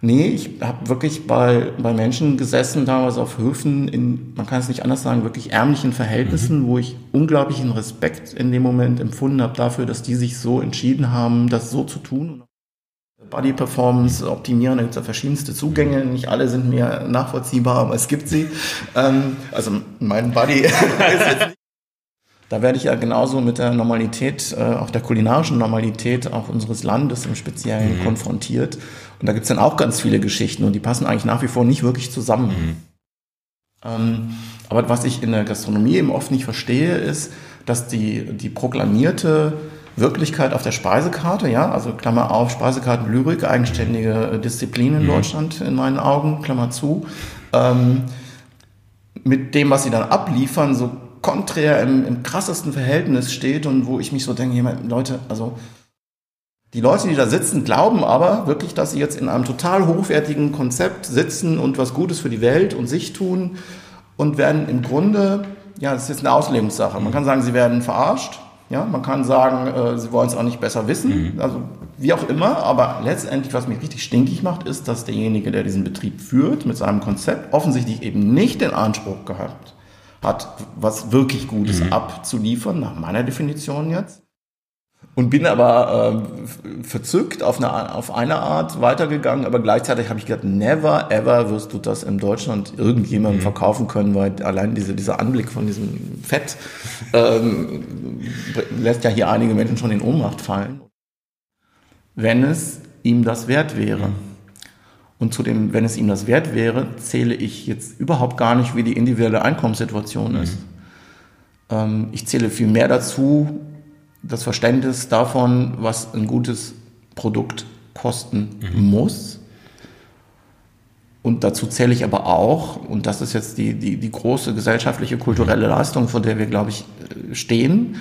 Nee, ich habe wirklich bei, bei Menschen gesessen, damals auf Höfen, in, man kann es nicht anders sagen, wirklich ärmlichen Verhältnissen, mhm. wo ich unglaublichen Respekt in dem Moment empfunden habe dafür, dass die sich so entschieden haben, das so zu tun. Body Performance optimieren, da gibt es ja verschiedenste Zugänge, nicht alle sind mir nachvollziehbar, aber es gibt sie. Ähm, also mein Body ist jetzt da werde ich ja genauso mit der Normalität, äh, auch der kulinarischen Normalität auch unseres Landes im Speziellen mhm. konfrontiert. Und da gibt's dann auch ganz viele Geschichten und die passen eigentlich nach wie vor nicht wirklich zusammen. Mhm. Ähm, aber was ich in der Gastronomie eben oft nicht verstehe, ist, dass die, die proklamierte Wirklichkeit auf der Speisekarte, ja, also Klammer auf, Speisekarten Lyrik, eigenständige Disziplin in mhm. Deutschland in meinen Augen, Klammer zu, ähm, mit dem, was sie dann abliefern, so konträr im, im krassesten Verhältnis steht und wo ich mich so denke, Leute, also die Leute, die da sitzen, glauben aber wirklich, dass sie jetzt in einem total hochwertigen Konzept sitzen und was Gutes für die Welt und sich tun und werden im Grunde, ja, das ist jetzt eine Auslegungssache. Man kann sagen, sie werden verarscht. Ja, man kann sagen, äh, sie wollen es auch nicht besser wissen. Mhm. Also wie auch immer. Aber letztendlich, was mich richtig stinkig macht, ist, dass derjenige, der diesen Betrieb führt mit seinem Konzept, offensichtlich eben nicht den Anspruch gehabt hat, was wirklich Gutes mhm. abzuliefern, nach meiner Definition jetzt. Und bin aber äh, verzückt auf eine, auf eine Art weitergegangen, aber gleichzeitig habe ich gedacht, never ever wirst du das in Deutschland irgendjemandem mhm. verkaufen können, weil allein diese, dieser Anblick von diesem Fett ähm, lässt ja hier einige Menschen schon in Ohnmacht fallen. Wenn es ihm das wert wäre. Mhm. Und zu dem, wenn es ihm das wert wäre, zähle ich jetzt überhaupt gar nicht, wie die individuelle Einkommenssituation ist. Mhm. Ähm, ich zähle viel mehr dazu, das Verständnis davon, was ein gutes Produkt kosten mhm. muss. Und dazu zähle ich aber auch, und das ist jetzt die, die, die große gesellschaftliche, kulturelle mhm. Leistung, vor der wir, glaube ich, äh, stehen,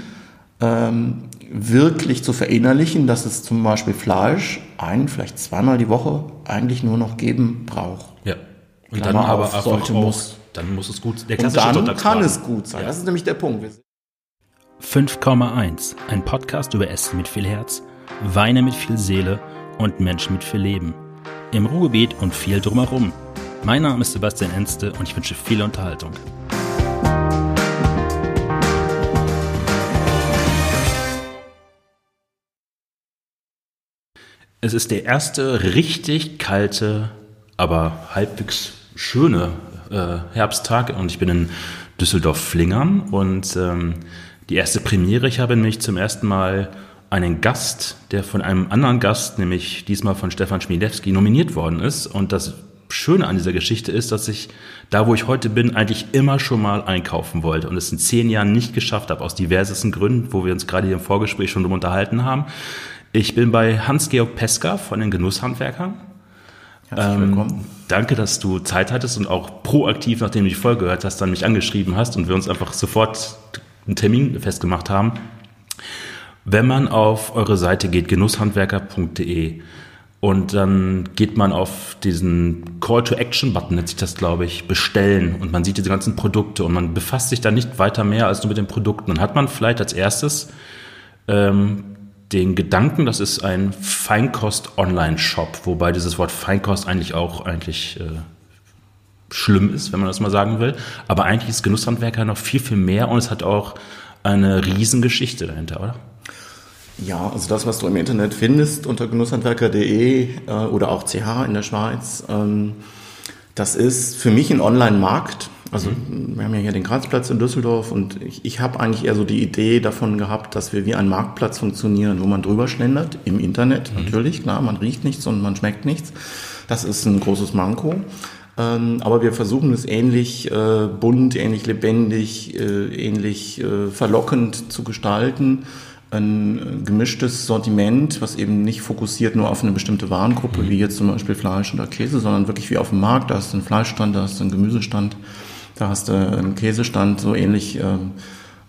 ähm, wirklich zu verinnerlichen, dass es zum Beispiel Fleisch ein, vielleicht zweimal die Woche eigentlich nur noch geben braucht. Ja. Und Klammer dann aber auf, sollte, auch, muss. Dann muss es gut. Der Und dann kann es gut sein. Ja. Das ist nämlich der Punkt. 5,1. Ein Podcast über Essen mit viel Herz, Weine mit viel Seele und Menschen mit viel Leben. Im Ruhrgebiet und viel drumherum. Mein Name ist Sebastian Enste und ich wünsche viel Unterhaltung. Es ist der erste richtig kalte, aber halbwegs schöne äh, Herbsttag und ich bin in Düsseldorf-Flingern und ähm, die erste Premiere. Ich habe nämlich zum ersten Mal einen Gast, der von einem anderen Gast, nämlich diesmal von Stefan Schmiedewski, nominiert worden ist. Und das Schöne an dieser Geschichte ist, dass ich da, wo ich heute bin, eigentlich immer schon mal einkaufen wollte und es in zehn Jahren nicht geschafft habe, aus diversesten Gründen, wo wir uns gerade hier im Vorgespräch schon drum unterhalten haben. Ich bin bei Hans-Georg Peska von den Genusshandwerkern. Herzlich ähm, willkommen. danke, dass du Zeit hattest und auch proaktiv, nachdem du die Folge gehört hast, dann mich angeschrieben hast und wir uns einfach sofort einen Termin festgemacht haben. Wenn man auf eure Seite geht, genusshandwerker.de, und dann geht man auf diesen Call-to-Action-Button, nennt sich das, glaube ich, bestellen und man sieht diese ganzen Produkte und man befasst sich dann nicht weiter mehr als nur mit den Produkten. Dann hat man vielleicht als erstes ähm, den Gedanken, das ist ein Feinkost-Online-Shop, wobei dieses Wort Feinkost eigentlich auch eigentlich äh, schlimm ist, wenn man das mal sagen will. Aber eigentlich ist Genusshandwerker noch viel, viel mehr und es hat auch eine Riesengeschichte dahinter, oder? Ja, also das, was du im Internet findest unter genusshandwerker.de äh, oder auch CH in der Schweiz, ähm, das ist für mich ein Online-Markt also wir haben ja hier den Karlsplatz in Düsseldorf und ich, ich habe eigentlich eher so die Idee davon gehabt, dass wir wie ein Marktplatz funktionieren, wo man drüber schlendert, im Internet mhm. natürlich, klar, man riecht nichts und man schmeckt nichts. Das ist ein großes Manko. Ähm, aber wir versuchen es ähnlich äh, bunt, ähnlich lebendig, äh, ähnlich äh, verlockend zu gestalten ein gemischtes Sortiment, was eben nicht fokussiert nur auf eine bestimmte Warengruppe, mhm. wie jetzt zum Beispiel Fleisch oder Käse, sondern wirklich wie auf dem Markt. Da du einen Fleischstand, da du einen Gemüsestand. Da hast du einen Käsestand, so ähnlich ähm,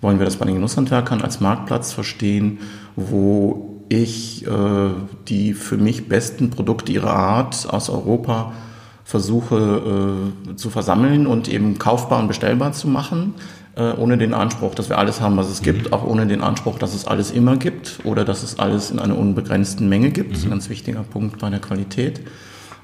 wollen wir das bei den Genusshandwerkern als Marktplatz verstehen, wo ich äh, die für mich besten Produkte ihrer Art aus Europa versuche äh, zu versammeln und eben kaufbar und bestellbar zu machen, äh, ohne den Anspruch, dass wir alles haben, was es mhm. gibt, auch ohne den Anspruch, dass es alles immer gibt oder dass es alles in einer unbegrenzten Menge gibt. Mhm. Das ist ein mhm. ganz wichtiger Punkt bei der Qualität.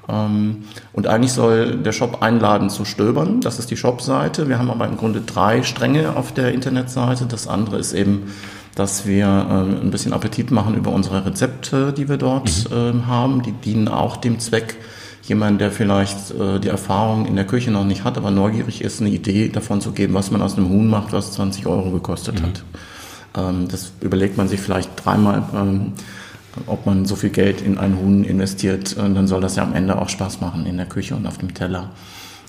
Ähm, und eigentlich soll der Shop einladen zu stöbern. Das ist die Shop-Seite. Wir haben aber im Grunde drei Stränge auf der Internetseite. Das andere ist eben, dass wir äh, ein bisschen Appetit machen über unsere Rezepte, die wir dort mhm. äh, haben. Die dienen auch dem Zweck, jemand, der vielleicht äh, die Erfahrung in der Küche noch nicht hat, aber neugierig ist, eine Idee davon zu geben, was man aus einem Huhn macht, was 20 Euro gekostet mhm. hat. Ähm, das überlegt man sich vielleicht dreimal. Ähm, ob man so viel Geld in ein Huhn investiert, dann soll das ja am Ende auch Spaß machen in der Küche und auf dem Teller.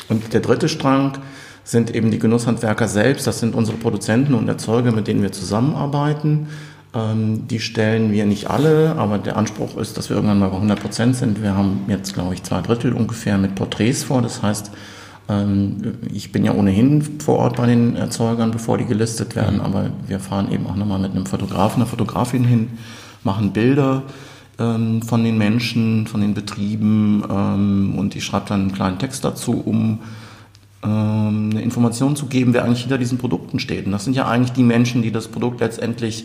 Und der dritte Strang sind eben die Genusshandwerker selbst. Das sind unsere Produzenten und Erzeuger, mit denen wir zusammenarbeiten. Ähm, die stellen wir nicht alle, aber der Anspruch ist, dass wir irgendwann mal bei 100 Prozent sind. Wir haben jetzt, glaube ich, zwei Drittel ungefähr mit Porträts vor. Das heißt, ähm, ich bin ja ohnehin vor Ort bei den Erzeugern, bevor die gelistet werden, aber wir fahren eben auch nochmal mit einem Fotografen, einer Fotografin hin machen Bilder ähm, von den Menschen, von den Betrieben ähm, und ich schreibe dann einen kleinen Text dazu, um ähm, eine Information zu geben, wer eigentlich hinter diesen Produkten steht. Und das sind ja eigentlich die Menschen, die das Produkt letztendlich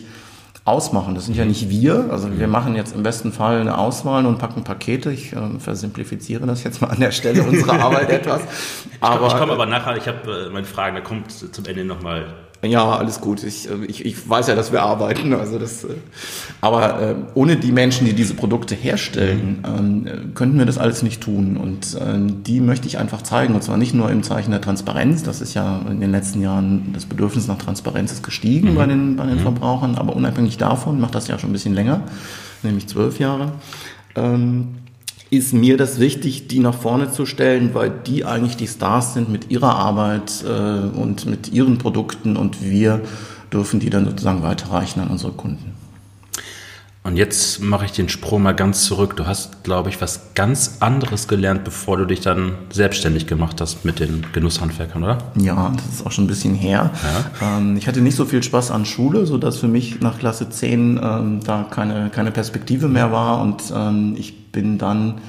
ausmachen. Das sind ja nicht wir. Also wir machen jetzt im besten Fall eine Auswahl und packen Pakete. Ich äh, versimplifiziere das jetzt mal an der Stelle unserer Arbeit etwas. Aber, ich komme aber nachher, ich habe äh, meine Fragen, da kommt zum Ende nochmal ja, alles gut. Ich, äh, ich, ich weiß ja, dass wir arbeiten. Also das, äh, aber äh, ohne die Menschen, die diese Produkte herstellen, ähm, könnten wir das alles nicht tun. Und ähm, die möchte ich einfach zeigen. Und zwar nicht nur im Zeichen der Transparenz. Das ist ja in den letzten Jahren, das Bedürfnis nach Transparenz ist gestiegen mhm. bei den, bei den mhm. Verbrauchern. Aber unabhängig davon, macht das ja schon ein bisschen länger, nämlich zwölf Jahre. Ähm, ist mir das wichtig, die nach vorne zu stellen, weil die eigentlich die Stars sind mit ihrer Arbeit äh, und mit ihren Produkten und wir dürfen die dann sozusagen weiterreichen an unsere Kunden. Und jetzt mache ich den Sprung mal ganz zurück. Du hast, glaube ich, was ganz anderes gelernt, bevor du dich dann selbstständig gemacht hast mit den Genusshandwerkern, oder? Ja, das ist auch schon ein bisschen her. Ja. Ähm, ich hatte nicht so viel Spaß an Schule, sodass für mich nach Klasse 10 ähm, da keine, keine Perspektive mehr war. Und ähm, ich bin dann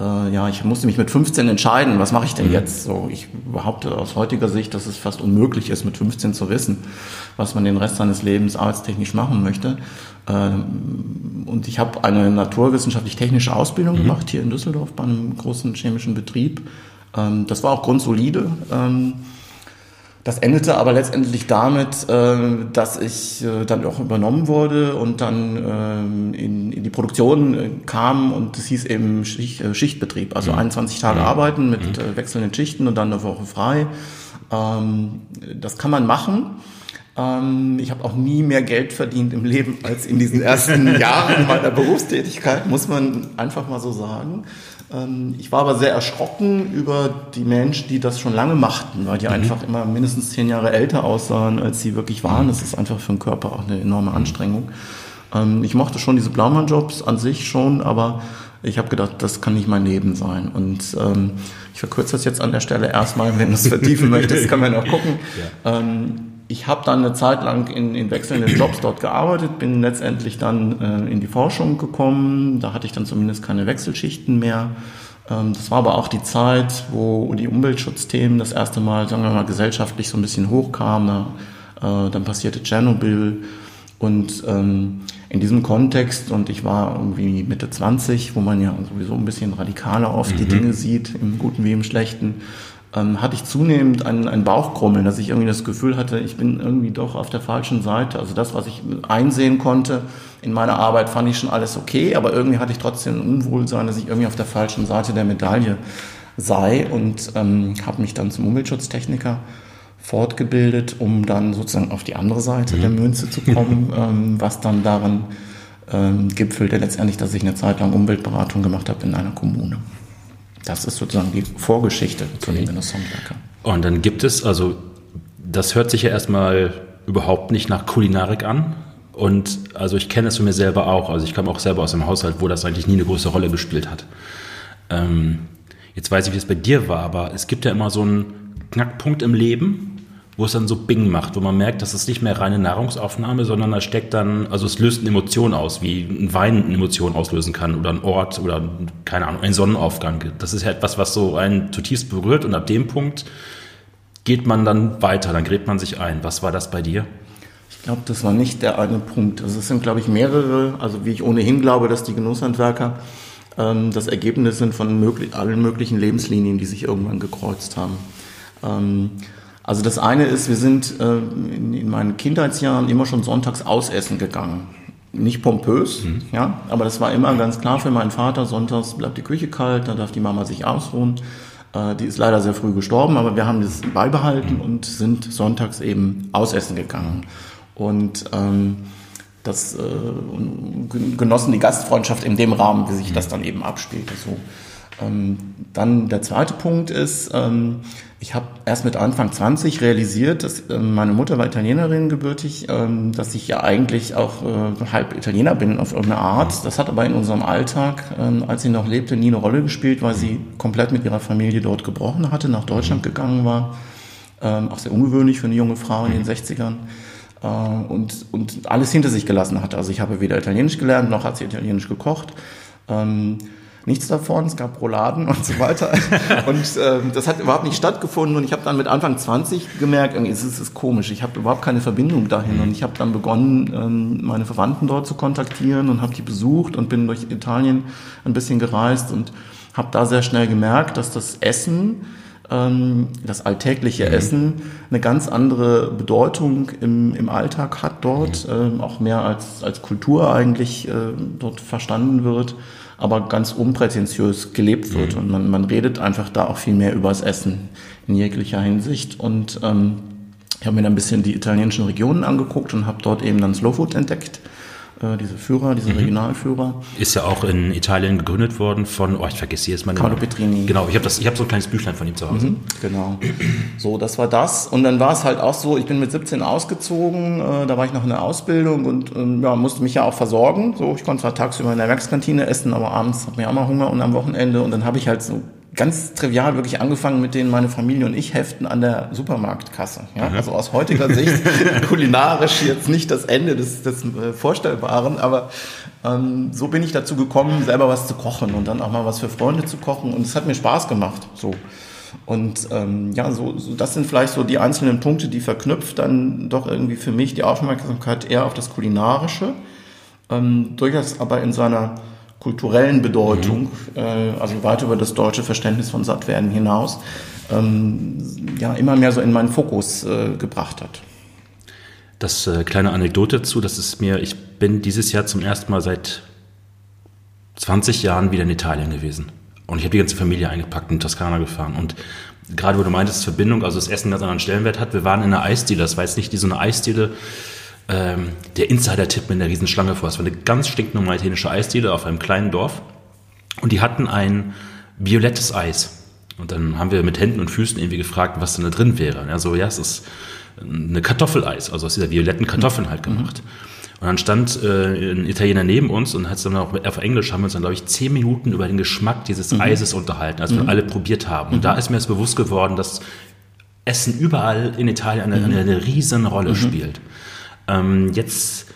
äh, ja, ich musste mich mit 15 entscheiden, was mache ich denn mhm. jetzt? So, ich behaupte aus heutiger Sicht, dass es fast unmöglich ist, mit 15 zu wissen, was man den Rest seines Lebens arbeitstechnisch machen möchte. Ähm, und ich habe eine naturwissenschaftlich-technische Ausbildung mhm. gemacht hier in Düsseldorf bei einem großen chemischen Betrieb. Ähm, das war auch grundsolide. Ähm, das endete aber letztendlich damit, äh, dass ich äh, dann auch übernommen wurde und dann in, die Produktion äh, kam und es hieß eben Schicht, Schichtbetrieb, also 21 mhm. Tage mhm. arbeiten mit mhm. wechselnden Schichten und dann eine Woche frei. Das kann man machen. Ähm, ich habe auch nie mehr Geld verdient im Leben als in diesen ersten Jahren meiner Berufstätigkeit, muss man einfach mal so sagen. Ähm, ich war aber sehr erschrocken über die Menschen, die das schon lange machten, weil die mhm. einfach immer mindestens zehn Jahre älter aussahen, als sie wirklich waren. Das ist einfach für den Körper auch eine enorme Anstrengung. Ähm, ich mochte schon diese Blaumann-Jobs an sich schon, aber ich habe gedacht, das kann nicht mein Leben sein. Und ich verkürze das jetzt an der Stelle erstmal, wenn du es vertiefen möchtest, kann man auch gucken. Ja. Ähm, ich habe dann eine Zeit lang in, in wechselnden Jobs dort gearbeitet, bin letztendlich dann äh, in die Forschung gekommen. Da hatte ich dann zumindest keine Wechselschichten mehr. Ähm, das war aber auch die Zeit, wo die Umweltschutzthemen das erste Mal, sagen wir mal, gesellschaftlich so ein bisschen hochkamen. Äh, dann passierte Tschernobyl. Und ähm, in diesem Kontext, und ich war irgendwie Mitte 20, wo man ja sowieso ein bisschen radikaler oft mhm. die Dinge sieht, im Guten wie im Schlechten, ähm, hatte ich zunehmend ein, ein Bauchkrummeln, dass ich irgendwie das Gefühl hatte, ich bin irgendwie doch auf der falschen Seite. Also das, was ich einsehen konnte in meiner Arbeit, fand ich schon alles okay, aber irgendwie hatte ich trotzdem ein Unwohlsein, dass ich irgendwie auf der falschen Seite der Medaille sei und ähm, habe mich dann zum Umweltschutztechniker fortgebildet, um dann sozusagen auf die andere Seite mhm. der Münze zu kommen, ähm, was dann darin ähm, gipfelte letztendlich, dass ich eine Zeit lang Umweltberatung gemacht habe in einer Kommune. Das ist sozusagen die Vorgeschichte zu den Genusshandwerkern. Und dann gibt es, also das hört sich ja erstmal überhaupt nicht nach Kulinarik an. Und also ich kenne es von mir selber auch. Also ich komme auch selber aus einem Haushalt, wo das eigentlich nie eine große Rolle gespielt hat. Ähm, jetzt weiß ich, wie es bei dir war, aber es gibt ja immer so einen Knackpunkt im Leben, wo es dann so Bing macht, wo man merkt, dass es nicht mehr reine Nahrungsaufnahme, sondern da steckt dann, also es löst eine Emotion aus, wie ein Wein eine Emotion auslösen kann oder ein Ort oder keine Ahnung, ein Sonnenaufgang. Das ist ja etwas, was so einen zutiefst berührt und ab dem Punkt geht man dann weiter, dann gräbt man sich ein. Was war das bei dir? Ich glaube, das war nicht der eine Punkt. Also es sind, glaube ich, mehrere, also wie ich ohnehin glaube, dass die Genusshandwerker ähm, das Ergebnis sind von möglich, allen möglichen Lebenslinien, die sich irgendwann gekreuzt haben. Ähm, also das eine ist, wir sind äh, in, in meinen Kindheitsjahren immer schon sonntags ausessen gegangen. Nicht pompös, mhm. ja, aber das war immer ganz klar für meinen Vater, sonntags bleibt die Küche kalt, da darf die Mama sich ausruhen. Äh, die ist leider sehr früh gestorben, aber wir haben das beibehalten mhm. und sind sonntags eben ausessen gegangen. Und ähm, das äh, genossen die Gastfreundschaft in dem Rahmen, wie sich das dann eben abspielte. So. Ähm, dann der zweite Punkt ist, ähm, ich habe erst mit Anfang 20 realisiert, dass ähm, meine Mutter war Italienerin gebürtig, ähm, dass ich ja eigentlich auch äh, halb Italiener bin auf irgendeine Art. Das hat aber in unserem Alltag, ähm, als sie noch lebte, nie eine Rolle gespielt, weil sie komplett mit ihrer Familie dort gebrochen hatte, nach Deutschland gegangen war. Ähm, auch sehr ungewöhnlich für eine junge Frau in den 60ern äh, und, und alles hinter sich gelassen hat. Also ich habe weder Italienisch gelernt, noch hat sie Italienisch gekocht. Nichts davon, es gab Rouladen und so weiter. und ähm, das hat überhaupt nicht stattgefunden und ich habe dann mit Anfang 20 gemerkt, irgendwie es ist, es ist komisch, ich habe überhaupt keine Verbindung dahin mhm. und ich habe dann begonnen, ähm, meine Verwandten dort zu kontaktieren und habe die besucht und bin durch Italien ein bisschen gereist und habe da sehr schnell gemerkt, dass das Essen ähm, das alltägliche mhm. Essen eine ganz andere Bedeutung im, im Alltag hat dort, mhm. ähm, auch mehr als, als Kultur eigentlich äh, dort verstanden wird, aber ganz unprätentiös gelebt wird. Mhm. Und man, man redet einfach da auch viel mehr über das Essen in jeglicher Hinsicht. Und ähm, ich habe mir dann ein bisschen die italienischen Regionen angeguckt und habe dort eben dann Slow Food entdeckt äh, diese Führer, diese mhm. Regionalführer. Ist ja auch in Italien gegründet worden von, oh, ich vergesse jetzt mal. Carlo Petrini. Genau, ich habe das, ich habe so ein kleines Büchlein von ihm zu Hause. Mhm, genau. So, das war das. Und dann war es halt auch so, ich bin mit 17 ausgezogen, äh, da war ich noch in der Ausbildung und ähm, ja, musste mich ja auch versorgen. So, ich konnte zwar tagsüber in der Werkskantine essen, aber abends hat mir auch mal Hunger und am Wochenende und dann habe ich halt so ganz trivial wirklich angefangen mit denen meine Familie und ich heften an der Supermarktkasse. Ja? Mhm. Also aus heutiger Sicht kulinarisch jetzt nicht das Ende des, des äh, Vorstellbaren, aber ähm, so bin ich dazu gekommen, selber was zu kochen und dann auch mal was für Freunde zu kochen und es hat mir Spaß gemacht. So. Und ähm, ja, so, so das sind vielleicht so die einzelnen Punkte, die verknüpft dann doch irgendwie für mich die Aufmerksamkeit eher auf das Kulinarische, ähm, durchaus aber in seiner kulturellen Bedeutung, mhm. äh, also weit über das deutsche Verständnis von Sattwerden hinaus, ähm, ja, immer mehr so in meinen Fokus äh, gebracht hat. Das äh, kleine Anekdote dazu, das ist mir, ich bin dieses Jahr zum ersten Mal seit 20 Jahren wieder in Italien gewesen. Und ich habe die ganze Familie eingepackt in Toskana gefahren. Und gerade wo du meintest, Verbindung, also das Essen einen ganz anderen Stellenwert hat, wir waren in einer Eisdiele. Das war jetzt nicht die so eine Eisdiele, ähm, der Insider-Tipp mit einer Riesenschlange vor. Es war eine ganz stinknormale italienische Eisdiele auf einem kleinen Dorf. Und die hatten ein violettes Eis. Und dann haben wir mit Händen und Füßen irgendwie gefragt, was denn da drin wäre. Und er so, ja, es ist eine Kartoffeleis, also aus dieser violetten Kartoffeln halt gemacht. Und dann stand äh, ein Italiener neben uns und hat es dann auch auf Englisch haben wir uns dann, glaube ich, zehn Minuten über den Geschmack dieses mhm. Eises unterhalten, als wir mhm. alle probiert haben. Und mhm. da ist mir jetzt bewusst geworden, dass Essen überall in Italien eine, eine, eine riesen Rolle mhm. spielt. Ähm, jetzt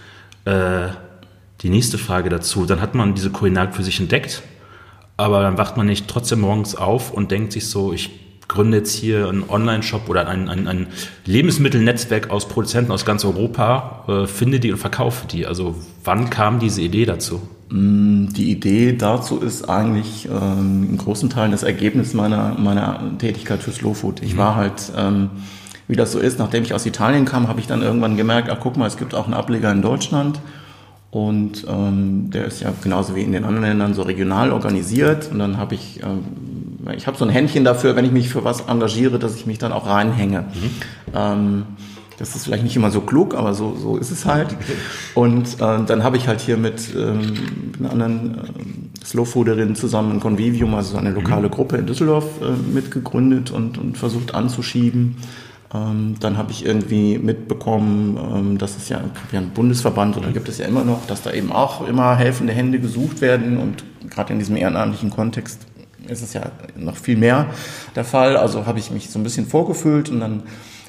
äh, die nächste Frage dazu. Dann hat man diese Kulinarik für sich entdeckt, aber dann wacht man nicht trotzdem morgens auf und denkt sich so, ich gründe jetzt hier einen Online-Shop oder ein, ein, ein, Lebensmittelnetzwerk aus Produzenten aus ganz Europa, äh, finde die und verkaufe die. Also wann kam diese Idee dazu? Mm, die Idee dazu ist eigentlich ähm, in großen Teilen das Ergebnis meiner, meiner Tätigkeit für Slow Food. Ich mhm. war halt... Ähm, wie das so ist, nachdem ich aus Italien kam, habe ich dann irgendwann gemerkt, ach guck mal, es gibt auch einen Ableger in Deutschland. Und ähm, der ist ja genauso wie in den anderen Ländern so regional organisiert. Und dann habe ich, ähm, ich habe so ein Händchen dafür, wenn ich mich für was engagiere, dass ich mich dann auch reinhänge. Mhm. Ähm, das ist vielleicht nicht immer so klug, aber so, so ist es halt. Und äh, dann habe ich halt hier mit ähm, einer anderen äh, Slowfooderin zusammen ein Convivium, also eine lokale mhm. Gruppe in Düsseldorf äh, mitgegründet und, und versucht anzuschieben. Ähm, dann habe ich irgendwie mitbekommen, ähm, dass es ja, ja einen Bundesverband oder gibt es ja immer noch, dass da eben auch immer helfende Hände gesucht werden und gerade in diesem ehrenamtlichen Kontext ist es ja noch viel mehr der Fall. Also habe ich mich so ein bisschen vorgefühlt und dann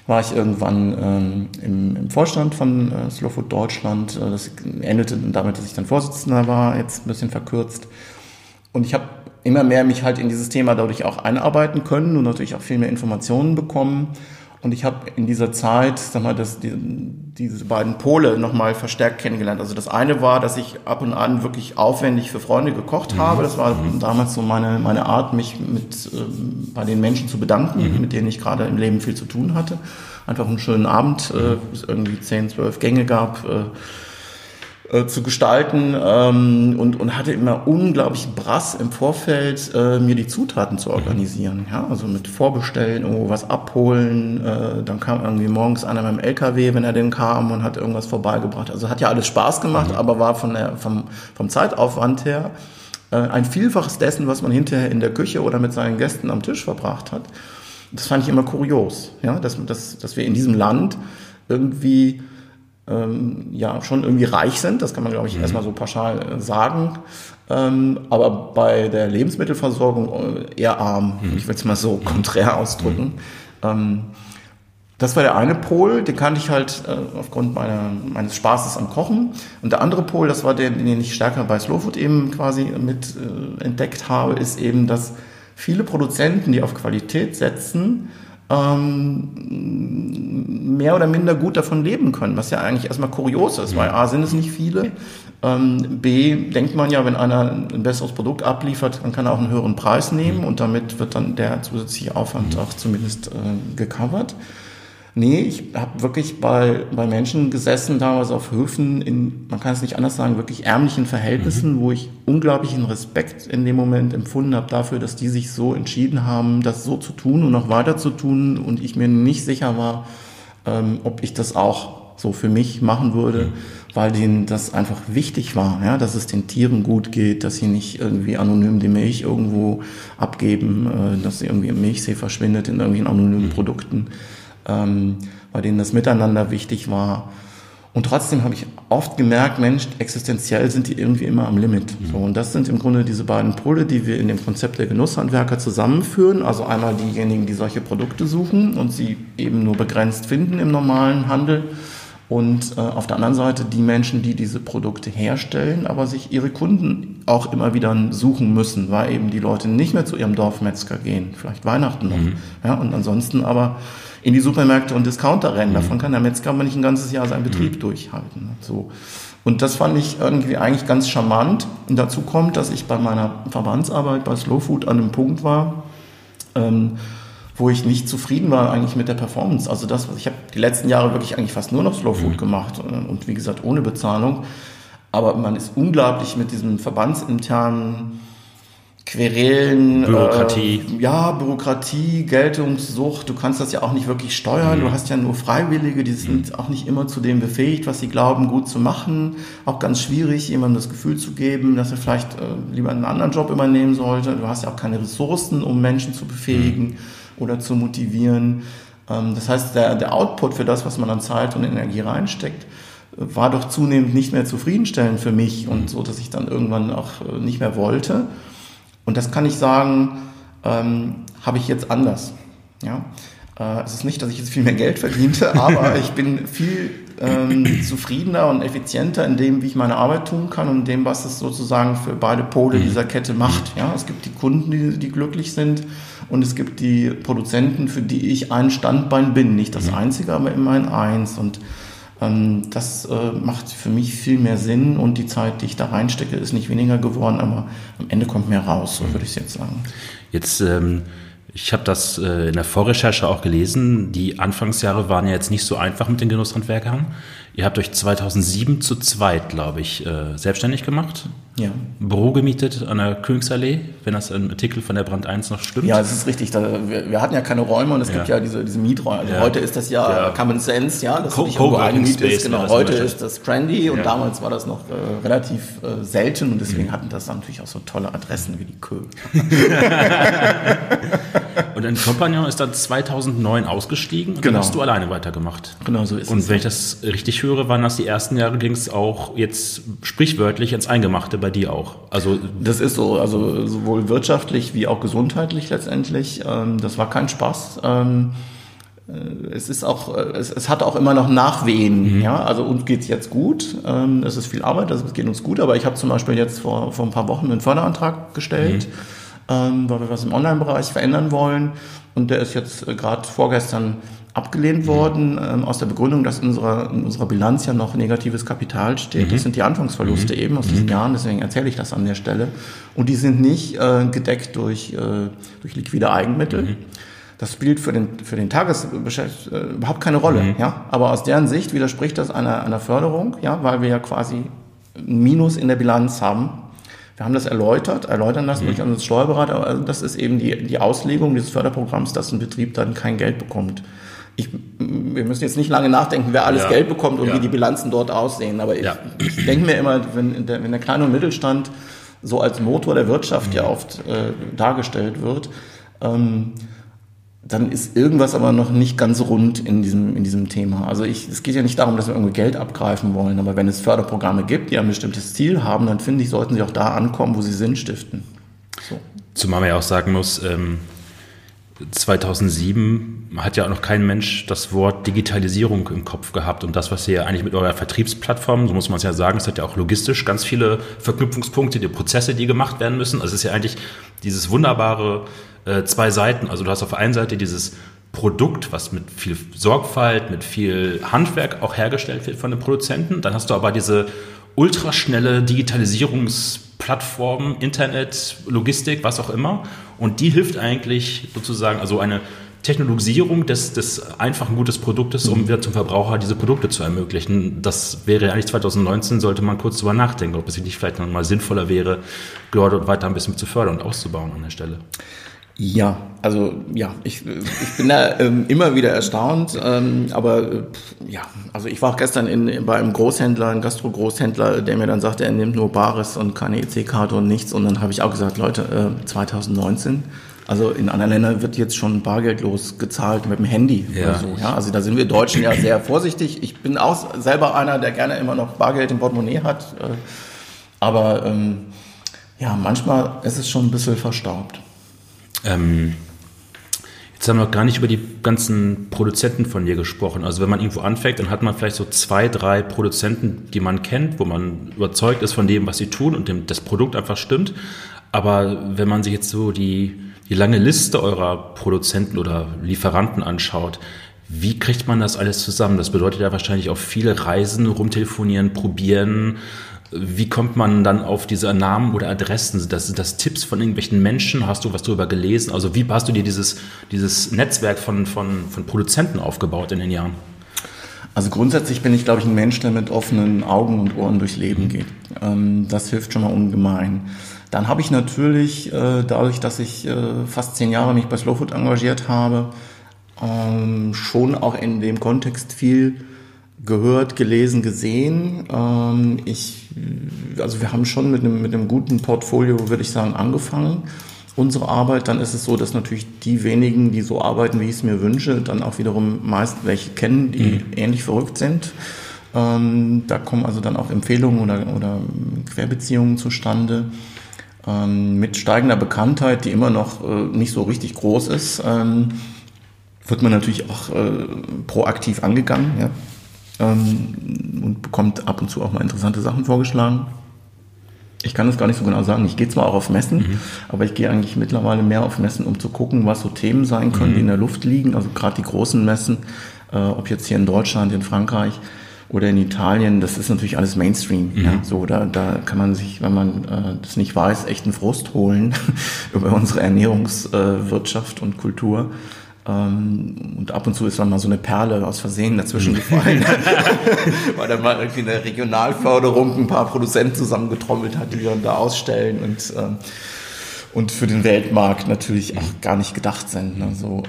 war ich irgendwann ähm, im, im, Vorstand von äh, Slow Food Deutschland. Äh, das endete damit, dass ich dann Vorsitzender war, jetzt ein bisschen verkürzt. Und ich habe immer mehr mich halt in dieses Thema dadurch auch einarbeiten können und natürlich auch viel mehr Informationen bekommen Und ich habe in dieser Zeit, sag mal, das, die, diese beiden Pole nochmal verstärkt kennengelernt. Also das eine war, dass ich ab und an wirklich aufwendig für Freunde gekocht mhm. habe. Das war mhm. damals so meine, meine Art, mich mit, ähm, bei den Menschen zu bedanken, mhm. mit denen ich gerade im Leben viel zu tun hatte. Einfach einen schönen Abend, äh, es irgendwie zehn, zwölf Gänge gab. Äh, äh, zu gestalten ähm, und, und hatte immer unglaublich Brass im Vorfeld, äh, mir die Zutaten zu organisieren. Ja, also mit Vorbestellen, irgendwo was abholen. Äh, dann kam irgendwie morgens einer mit dem LKW, wenn er denn kam und hat irgendwas vorbeigebracht. Also hat ja alles Spaß gemacht, mhm. aber war von der, vom, vom Zeitaufwand her äh, ein Vielfaches dessen, was man hinterher in der Küche oder mit seinen Gästen am Tisch verbracht hat. Das fand ich immer kurios, ja, dass, dass, dass wir in diesem Land irgendwie ähm, ja schon irgendwie reich sind. Das kann man, glaube ich, mhm. erstmal so pauschal äh, sagen. Ähm, aber bei der Lebensmittelversorgung äh, eher arm. Mhm. Ich will es mal so konträr ausdrücken. Mhm. Ähm, das war der eine Pol, den kannte ich halt äh, aufgrund meiner, meines Spaßes am Kochen. Und der andere Pol, das war der, den ich stärker bei Slowfood eben quasi mit äh, entdeckt habe, ist eben, dass viele Produzenten, die auf Qualität setzen, ähm, mehr oder minder gut davon leben können, was ja eigentlich erstmal kurios ist, weil A sind es nicht viele, ähm, B denkt man ja, wenn einer ein besseres Produkt abliefert, dann kann er auch einen höheren Preis nehmen und damit wird dann der zusätzliche Aufwand auch zumindest äh, gecovert. Nee, ich habe wirklich bei, bei Menschen gesessen, damals auf Höfen, in, man kann es nicht anders sagen, wirklich ärmlichen Verhältnissen, mhm. wo ich unglaublichen Respekt in dem Moment empfunden habe dafür, dass die sich so entschieden haben, das so zu tun und noch weiter zu tun und ich mir nicht sicher war, ähm, ob ich das auch so für mich machen würde, weil denen das einfach wichtig war, ja, dass es den Tieren gut geht, dass sie nicht irgendwie anonym die Milch irgendwo abgeben, äh, dass sie irgendwie im Milchsee verschwindet in irgendwelchen anonymen mhm. Produkten ähm, bei denen das Miteinander wichtig war. Und trotzdem habe ich oft gemerkt, Mensch, existenziell sind die irgendwie immer am Limit. Mhm. So, und das sind im Grunde diese beiden Pole, die wir in dem Konzept der Genusshandwerker zusammenführen. Also einmal diejenigen, die solche Produkte suchen und sie eben nur begrenzt finden im normalen Handel. Und äh, auf der anderen Seite die Menschen, die diese Produkte herstellen, aber sich ihre Kunden auch immer wieder suchen müssen, weil eben die Leute nicht mehr zu ihrem Dorfmetzger gehen, vielleicht Weihnachten noch. Mhm. Ja, und ansonsten aber in die Supermärkte und Discounter rennen. Mhm. Davon kann der Metzger aber nicht ein ganzes Jahr seinen Betrieb mhm. durchhalten. So. Und das fand ich irgendwie eigentlich ganz charmant. Und dazu kommt, dass ich bei meiner Verbandsarbeit bei Slow Food an einem Punkt war, ähm, wo ich nicht zufrieden war eigentlich mit der Performance. Also das, was ich habe die letzten Jahre wirklich eigentlich fast nur noch Slow Food mhm. gemacht und, und wie gesagt ohne Bezahlung. Aber man ist unglaublich mit diesem verbandsinternen Querelen. Bürokratie. Äh, ja, Bürokratie, Geltungssucht. Du kannst das ja auch nicht wirklich steuern. Mhm. Du hast ja nur Freiwillige, die sind mhm. auch nicht immer zu dem befähigt, was sie glauben, gut zu machen. Auch ganz schwierig, jemandem das Gefühl zu geben, dass er vielleicht äh, lieber einen anderen Job übernehmen sollte. Du hast ja auch keine Ressourcen, um Menschen zu befähigen mhm. oder zu motivieren. Ähm, das heißt, der, der Output für das, was man an Zeit und Energie reinsteckt, war doch zunehmend nicht mehr zufriedenstellend für mich und mhm. so, dass ich dann irgendwann auch äh, nicht mehr wollte. Und das kann ich sagen, ähm, habe ich jetzt anders. Ja? Äh, es ist nicht, dass ich jetzt viel mehr Geld verdiente, aber ich bin viel ähm, zufriedener und effizienter in dem, wie ich meine Arbeit tun kann und in dem, was es sozusagen für beide Pole mhm. dieser Kette macht. Ja? Es gibt die Kunden, die, die glücklich sind und es gibt die Produzenten, für die ich ein Standbein bin. Nicht das mhm. einzige, aber immerhin eins. Und das äh, macht für mich viel mehr Sinn und die Zeit, die ich da reinstecke, ist nicht weniger geworden, aber am Ende kommt mehr raus, so würde ich es jetzt sagen. Jetzt, ähm, ich habe das äh, in der Vorrecherche auch gelesen. Die Anfangsjahre waren ja jetzt nicht so einfach mit den Genusshandwerkern. Ihr habt euch 2007 zu zweit, glaube ich, äh, selbstständig gemacht. Ja. Büro gemietet an der Königsallee, wenn das im Artikel von der Brand 1 noch stimmt. Ja, das ist richtig. Da, wir, wir, hatten ja keine Räume und es ja. gibt ja diese, diese Mieträume. Also ja. heute ist das ja, ja, Common Sense, ja, dass Co nicht irgendwo eingemietet ist. Genau, heute ist das trendy und damals war das noch äh, relativ äh, selten und deswegen mhm. hatten das natürlich auch so tolle Adressen wie die Kö. und ein Compagnon ist dann 2009 ausgestiegen und genau. dann hast du alleine weitergemacht. Genau so ist und es. Und wenn ich das richtig höre, waren das die ersten Jahre, ging es auch jetzt sprichwörtlich ins Eingemachte bei dir auch. Also das ist so, also sowohl wirtschaftlich wie auch gesundheitlich letztendlich. Ähm, das war kein Spaß. Ähm, äh, es ist auch, äh, es, es hat auch immer noch Nachwehen. Mhm. Ja, also uns geht's jetzt gut. Ähm, es ist viel Arbeit, also es geht uns gut. Aber ich habe zum Beispiel jetzt vor, vor ein paar Wochen einen Förderantrag gestellt, mhm. Weil wir was im Online-Bereich verändern wollen. Und der ist jetzt äh, gerade vorgestern abgelehnt mhm. worden ähm, aus der Begründung, dass in unserer, in unserer Bilanz ja noch negatives Kapital steht. Mhm. Das sind die Anfangsverluste mhm. eben aus diesen mhm. Jahren, deswegen erzähle ich das an der Stelle. Und die sind nicht äh, gedeckt durch, äh, durch liquide Eigenmittel. Mhm. Das spielt für den, für den Tagesgeschäft äh, überhaupt keine Rolle. Mhm. Ja? Aber aus deren Sicht widerspricht das einer, einer Förderung, ja? weil wir ja quasi ein Minus in der Bilanz haben. Wir haben das erläutert, erläutern lassen durch unseren Steuerberater. Aber das ist eben die, die Auslegung dieses Förderprogramms, dass ein Betrieb dann kein Geld bekommt ich, wir müssen jetzt nicht lange nachdenken, wer alles ja. Geld bekommt und ja. wie die Bilanzen dort aussehen. Aber ich, ich denke mir immer, wenn der, wenn der kleine und Mittelstand so als Motor der Wirtschaft mhm. ja oft äh, dargestellt wird, ähm, dann ist irgendwas aber noch nicht ganz rund in diesem, in diesem Thema. Also ich, es geht ja nicht darum, dass wir irgendwie Geld abgreifen wollen, aber wenn es Förderprogramme gibt, die ein bestimmtes Ziel haben, dann finde ich, sollten sie auch da ankommen, wo sie Sinn stiften. So. Zumal man ja auch sagen muss, ähm, 2007 hat ja auch noch kein Mensch das Wort Digitalisierung im Kopf gehabt und das, was ihr eigentlich mit eurer Vertriebsplattform, so muss man es ja sagen, es hat ja auch logistisch ganz viele Verknüpfungspunkte, die Prozesse, die gemacht werden müssen. Also es ist ja eigentlich dieses wunderbare äh, zwei Seiten. Also du hast auf der einen Seite dieses Produkt, was mit viel Sorgfalt, mit viel Handwerk auch hergestellt wird von den Produzenten. Dann hast du aber diese ultraschnelle Digitalisierungsplattform, Internet, Logistik, was auch immer. Und die hilft eigentlich sozusagen, also eine Technologisierung des, des einfachen gutes Produktes, um mhm. wieder zum Verbraucher diese Produkte zu ermöglichen. Das wäre eigentlich 2019, sollte man kurz drüber nachdenken, ob es nicht vielleicht noch mal sinnvoller wäre, dort weiter ein bisschen zu fördern und auszubauen an der Stelle. Ja, also ja, ich, ich bin da ähm, immer wieder erstaunt, ähm, aber äh, ja, also ich war auch gestern in, bei einem Großhändler, einem Gastro-Großhändler, der mir dann sagte, er nimmt nur Bares und keine EC-Karte und nichts und dann habe ich auch gesagt, Leute, äh, 2019, also in anderen Ländern wird jetzt schon bargeldlos gezahlt mit dem Handy ja. oder so. Ja, also da sind wir Deutschen ja sehr vorsichtig. Ich bin auch selber einer, der gerne immer noch Bargeld im Portemonnaie hat, äh, aber ähm, ja, manchmal ist es schon ein bisschen verstaubt. Ähm, jetzt haben wir noch gar nicht über die ganzen Produzenten von dir gesprochen. Also wenn man irgendwo anfängt, dann hat man vielleicht so zwei, drei Produzenten, die man kennt, wo man überzeugt ist von dem, was sie tun und dem, das Produkt einfach stimmt. Aber wenn man sich jetzt so die, die lange Liste eurer Produzenten oder Lieferanten anschaut, wie kriegt man das alles zusammen? Das bedeutet ja wahrscheinlich auch viele Reisen, rumtelefonieren, probieren, wie kommt man dann auf diese Namen oder Adressen? Sind das, sind das Tipps von irgendwelchen Menschen? Hast du was darüber gelesen? Also wie hast du dir dieses, dieses Netzwerk von, von, von Produzenten aufgebaut in den Jahren? Also grundsätzlich bin ich, glaube ich, ein Mensch, der mit offenen Augen und Ohren durchs Leben mhm. geht. Ähm, das hilft schon mal ungemein. Dann habe ich natürlich, äh, dadurch, dass ich äh, fast zehn Jahre mich bei Slowfood engagiert habe, ähm, schon auch in dem Kontext viel gehört, gelesen, gesehen. Ähm, ich, also wir haben schon mit einem, mit einem guten Portfolio, würde ich sagen, angefangen. Unsere Arbeit, dann ist es so, dass natürlich die wenigen, die so arbeiten, wie ich es mir wünsche, dann auch wiederum meist welche kennen, die mhm. ähnlich verrückt sind. Ähm, da kommen also dann auch Empfehlungen oder, oder Querbeziehungen zustande. Ähm, mit steigender Bekanntheit, die immer noch äh, nicht so richtig groß ist, ähm, wird man natürlich auch äh, proaktiv angegangen. Ja? Ähm, und bekommt ab und zu auch mal interessante Sachen vorgeschlagen. Ich kann es gar nicht so genau sagen. Ich gehe zwar auch auf Messen, mhm. aber ich gehe eigentlich mittlerweile mehr auf Messen, um zu gucken, was so Themen sein können, mhm. die in der Luft liegen. Also gerade die großen Messen, äh, ob jetzt hier in Deutschland, in Frankreich oder in Italien, das ist natürlich alles Mainstream. Mhm. Ja, so da, da kann man sich, wenn man äh, das nicht weiß, echt einen Frust holen über unsere Ernährungswirtschaft äh, und Kultur. Ähm, und ab und zu ist dann mal so eine Perle aus Versehen dazwischen gefallen, weil dann mal irgendwie eine Regionalförderung ein paar Produzenten zusammengetrommelt hat, die dann da ausstellen und ähm, und für den Weltmarkt natürlich auch gar nicht gedacht sind. Also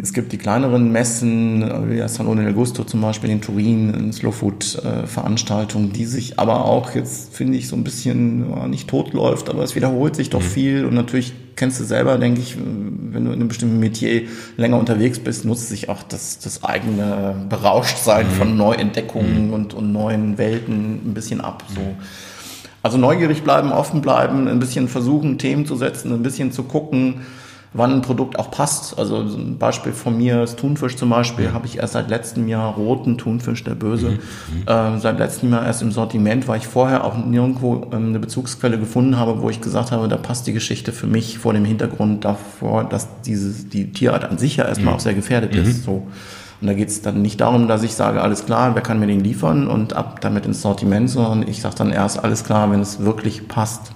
es gibt die kleineren Messen, äh, wie Salone del Gusto zum Beispiel in Turin, Slowfood-Veranstaltungen, äh, die sich aber auch jetzt, finde ich, so ein bisschen ja, nicht totläuft, aber es wiederholt sich doch mhm. viel und natürlich kennst du selber, denke ich, wenn du in einem bestimmten Metier länger unterwegs bist, nutzt sich auch das, das eigene Berauschtsein mhm. von Neuentdeckungen mhm. und, und neuen Welten ein bisschen ab. So. Also neugierig bleiben, offen bleiben, ein bisschen versuchen, Themen zu setzen, ein bisschen zu gucken, wann ein Produkt auch passt. Also ein Beispiel von mir ist Thunfisch zum Beispiel, mhm. habe ich erst seit letztem Jahr roten Thunfisch, der Böse, mhm. äh, seit letztem Jahr erst im Sortiment, weil ich vorher auch nirgendwo ähm, eine Bezugsquelle gefunden habe, wo ich gesagt habe, da passt die Geschichte für mich vor dem Hintergrund davor, dass diese, die Tierart an sich ja erstmal mhm. auch sehr gefährdet ist. Mhm. So. Und da geht es dann nicht darum, dass ich sage, alles klar, wer kann mir den liefern und ab damit ins Sortiment, sondern ich sage dann erst, alles klar, wenn es wirklich passt.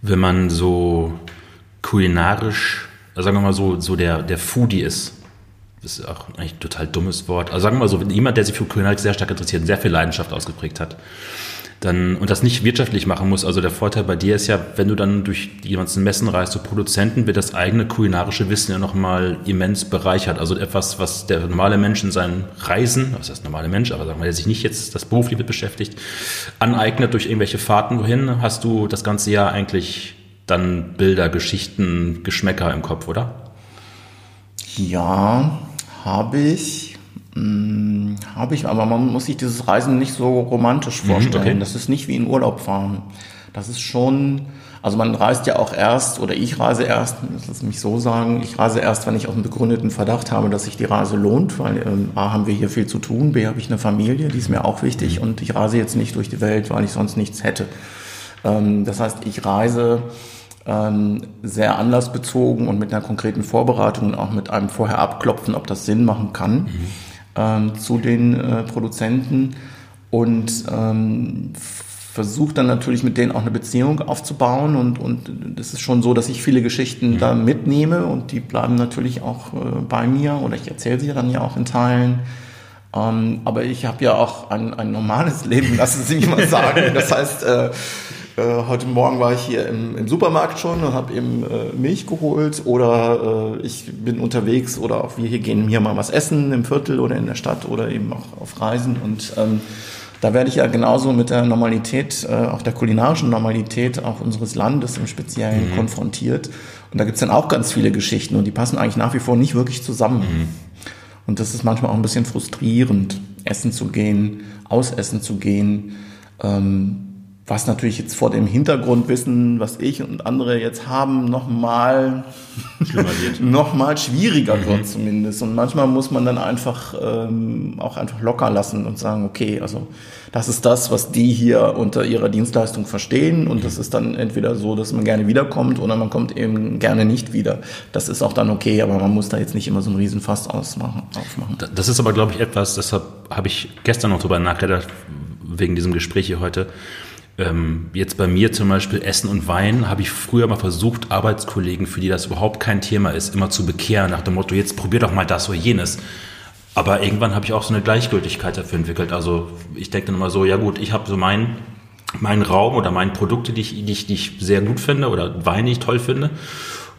Wenn man so kulinarisch, also sagen wir mal so, so der, der Foodie ist, das ist auch eigentlich ein total dummes Wort, also sagen wir mal so, jemand, der sich für Kulinarik sehr stark interessiert und sehr viel Leidenschaft ausgeprägt hat, dann und das nicht wirtschaftlich machen muss. Also der Vorteil bei dir ist ja, wenn du dann durch die ganzen Messen reist zu Produzenten, wird das eigene kulinarische Wissen ja nochmal immens bereichert. Also etwas, was der normale Mensch in seinen Reisen, was heißt normale Mensch, aber sagen wir, der sich nicht jetzt das beruflich mit beschäftigt, aneignet durch irgendwelche Fahrten wohin, hast du das ganze Jahr eigentlich dann Bilder, Geschichten, Geschmäcker im Kopf, oder? Ja, habe ich. Hm, Habe ich, aber man muss sich dieses Reisen nicht so romantisch mhm, vorstellen. Okay. Das ist nicht wie in Urlaub fahren. Das ist schon, also man reist ja auch erst, oder ich reise erst, lass mich so sagen, ich reise erst, wenn ich auch einen begründeten Verdacht habe, dass sich die Reise lohnt, weil ähm, A haben wir hier viel zu tun, B habe ich eine Familie, die ist mir auch wichtig mhm. und ich reise jetzt nicht durch die Welt, weil ich sonst nichts hätte. Ähm, das heißt, ich reise sehr anlassbezogen und mit einer konkreten Vorbereitung und auch mit einem vorher abklopfen, ob das Sinn machen kann. Mhm ähm, zu den äh, Produzenten und ähm, versucht dann natürlich mit denen auch eine Beziehung aufzubauen und und das ist schon so, dass ich viele Geschichten mhm. da mitnehme und die bleiben natürlich auch äh, bei mir oder ich erzähle sie dann ja auch in Teilen. Ähm, aber ich habe ja auch ein, ein normales Leben, lassen Sie mich mal sagen. Das heißt, äh, äh, heute Morgen war ich hier im, im Supermarkt schon und habe eben äh, Milch geholt oder äh, ich bin unterwegs oder auch wir hier gehen hier mal was essen im Viertel oder in der Stadt oder eben auch auf Reisen und ähm, da werde ich ja genauso mit der Normalität, äh, auch der kulinarischen Normalität auch unseres Landes im Speziellen mhm. konfrontiert. Und da gibt's dann auch ganz viele Geschichten und die passen eigentlich nach wie vor nicht wirklich zusammen. Mhm. Und das ist manchmal auch ein bisschen frustrierend, essen zu gehen, ausessen zu gehen. Ähm, was natürlich jetzt vor dem Hintergrundwissen, was ich und andere jetzt haben, nochmal noch mal schwieriger mhm. wird zumindest. Und manchmal muss man dann einfach ähm, auch einfach locker lassen und sagen, okay, also das ist das, was die hier unter ihrer Dienstleistung verstehen. Und das ist dann entweder so, dass man gerne wiederkommt oder man kommt eben gerne nicht wieder. Das ist auch dann okay, aber man muss da jetzt nicht immer so einen Riesenfass ausmachen, aufmachen. Das ist aber, glaube ich, etwas, deshalb habe ich gestern noch drüber nachgedacht, wegen diesem Gespräch hier heute ähm, jetzt bei mir zum Beispiel Essen und Wein habe ich früher mal versucht, Arbeitskollegen, für die das überhaupt kein Thema ist, immer zu bekehren, nach dem Motto, jetzt probier doch mal das oder jenes. Aber irgendwann habe ich auch so eine Gleichgültigkeit dafür entwickelt. Also ich denke dann immer so, ja gut, ich habe so meinen meinen Raum oder meine Produkte, die ich, die, ich, die ich sehr gut finde oder Wein, die ich toll finde.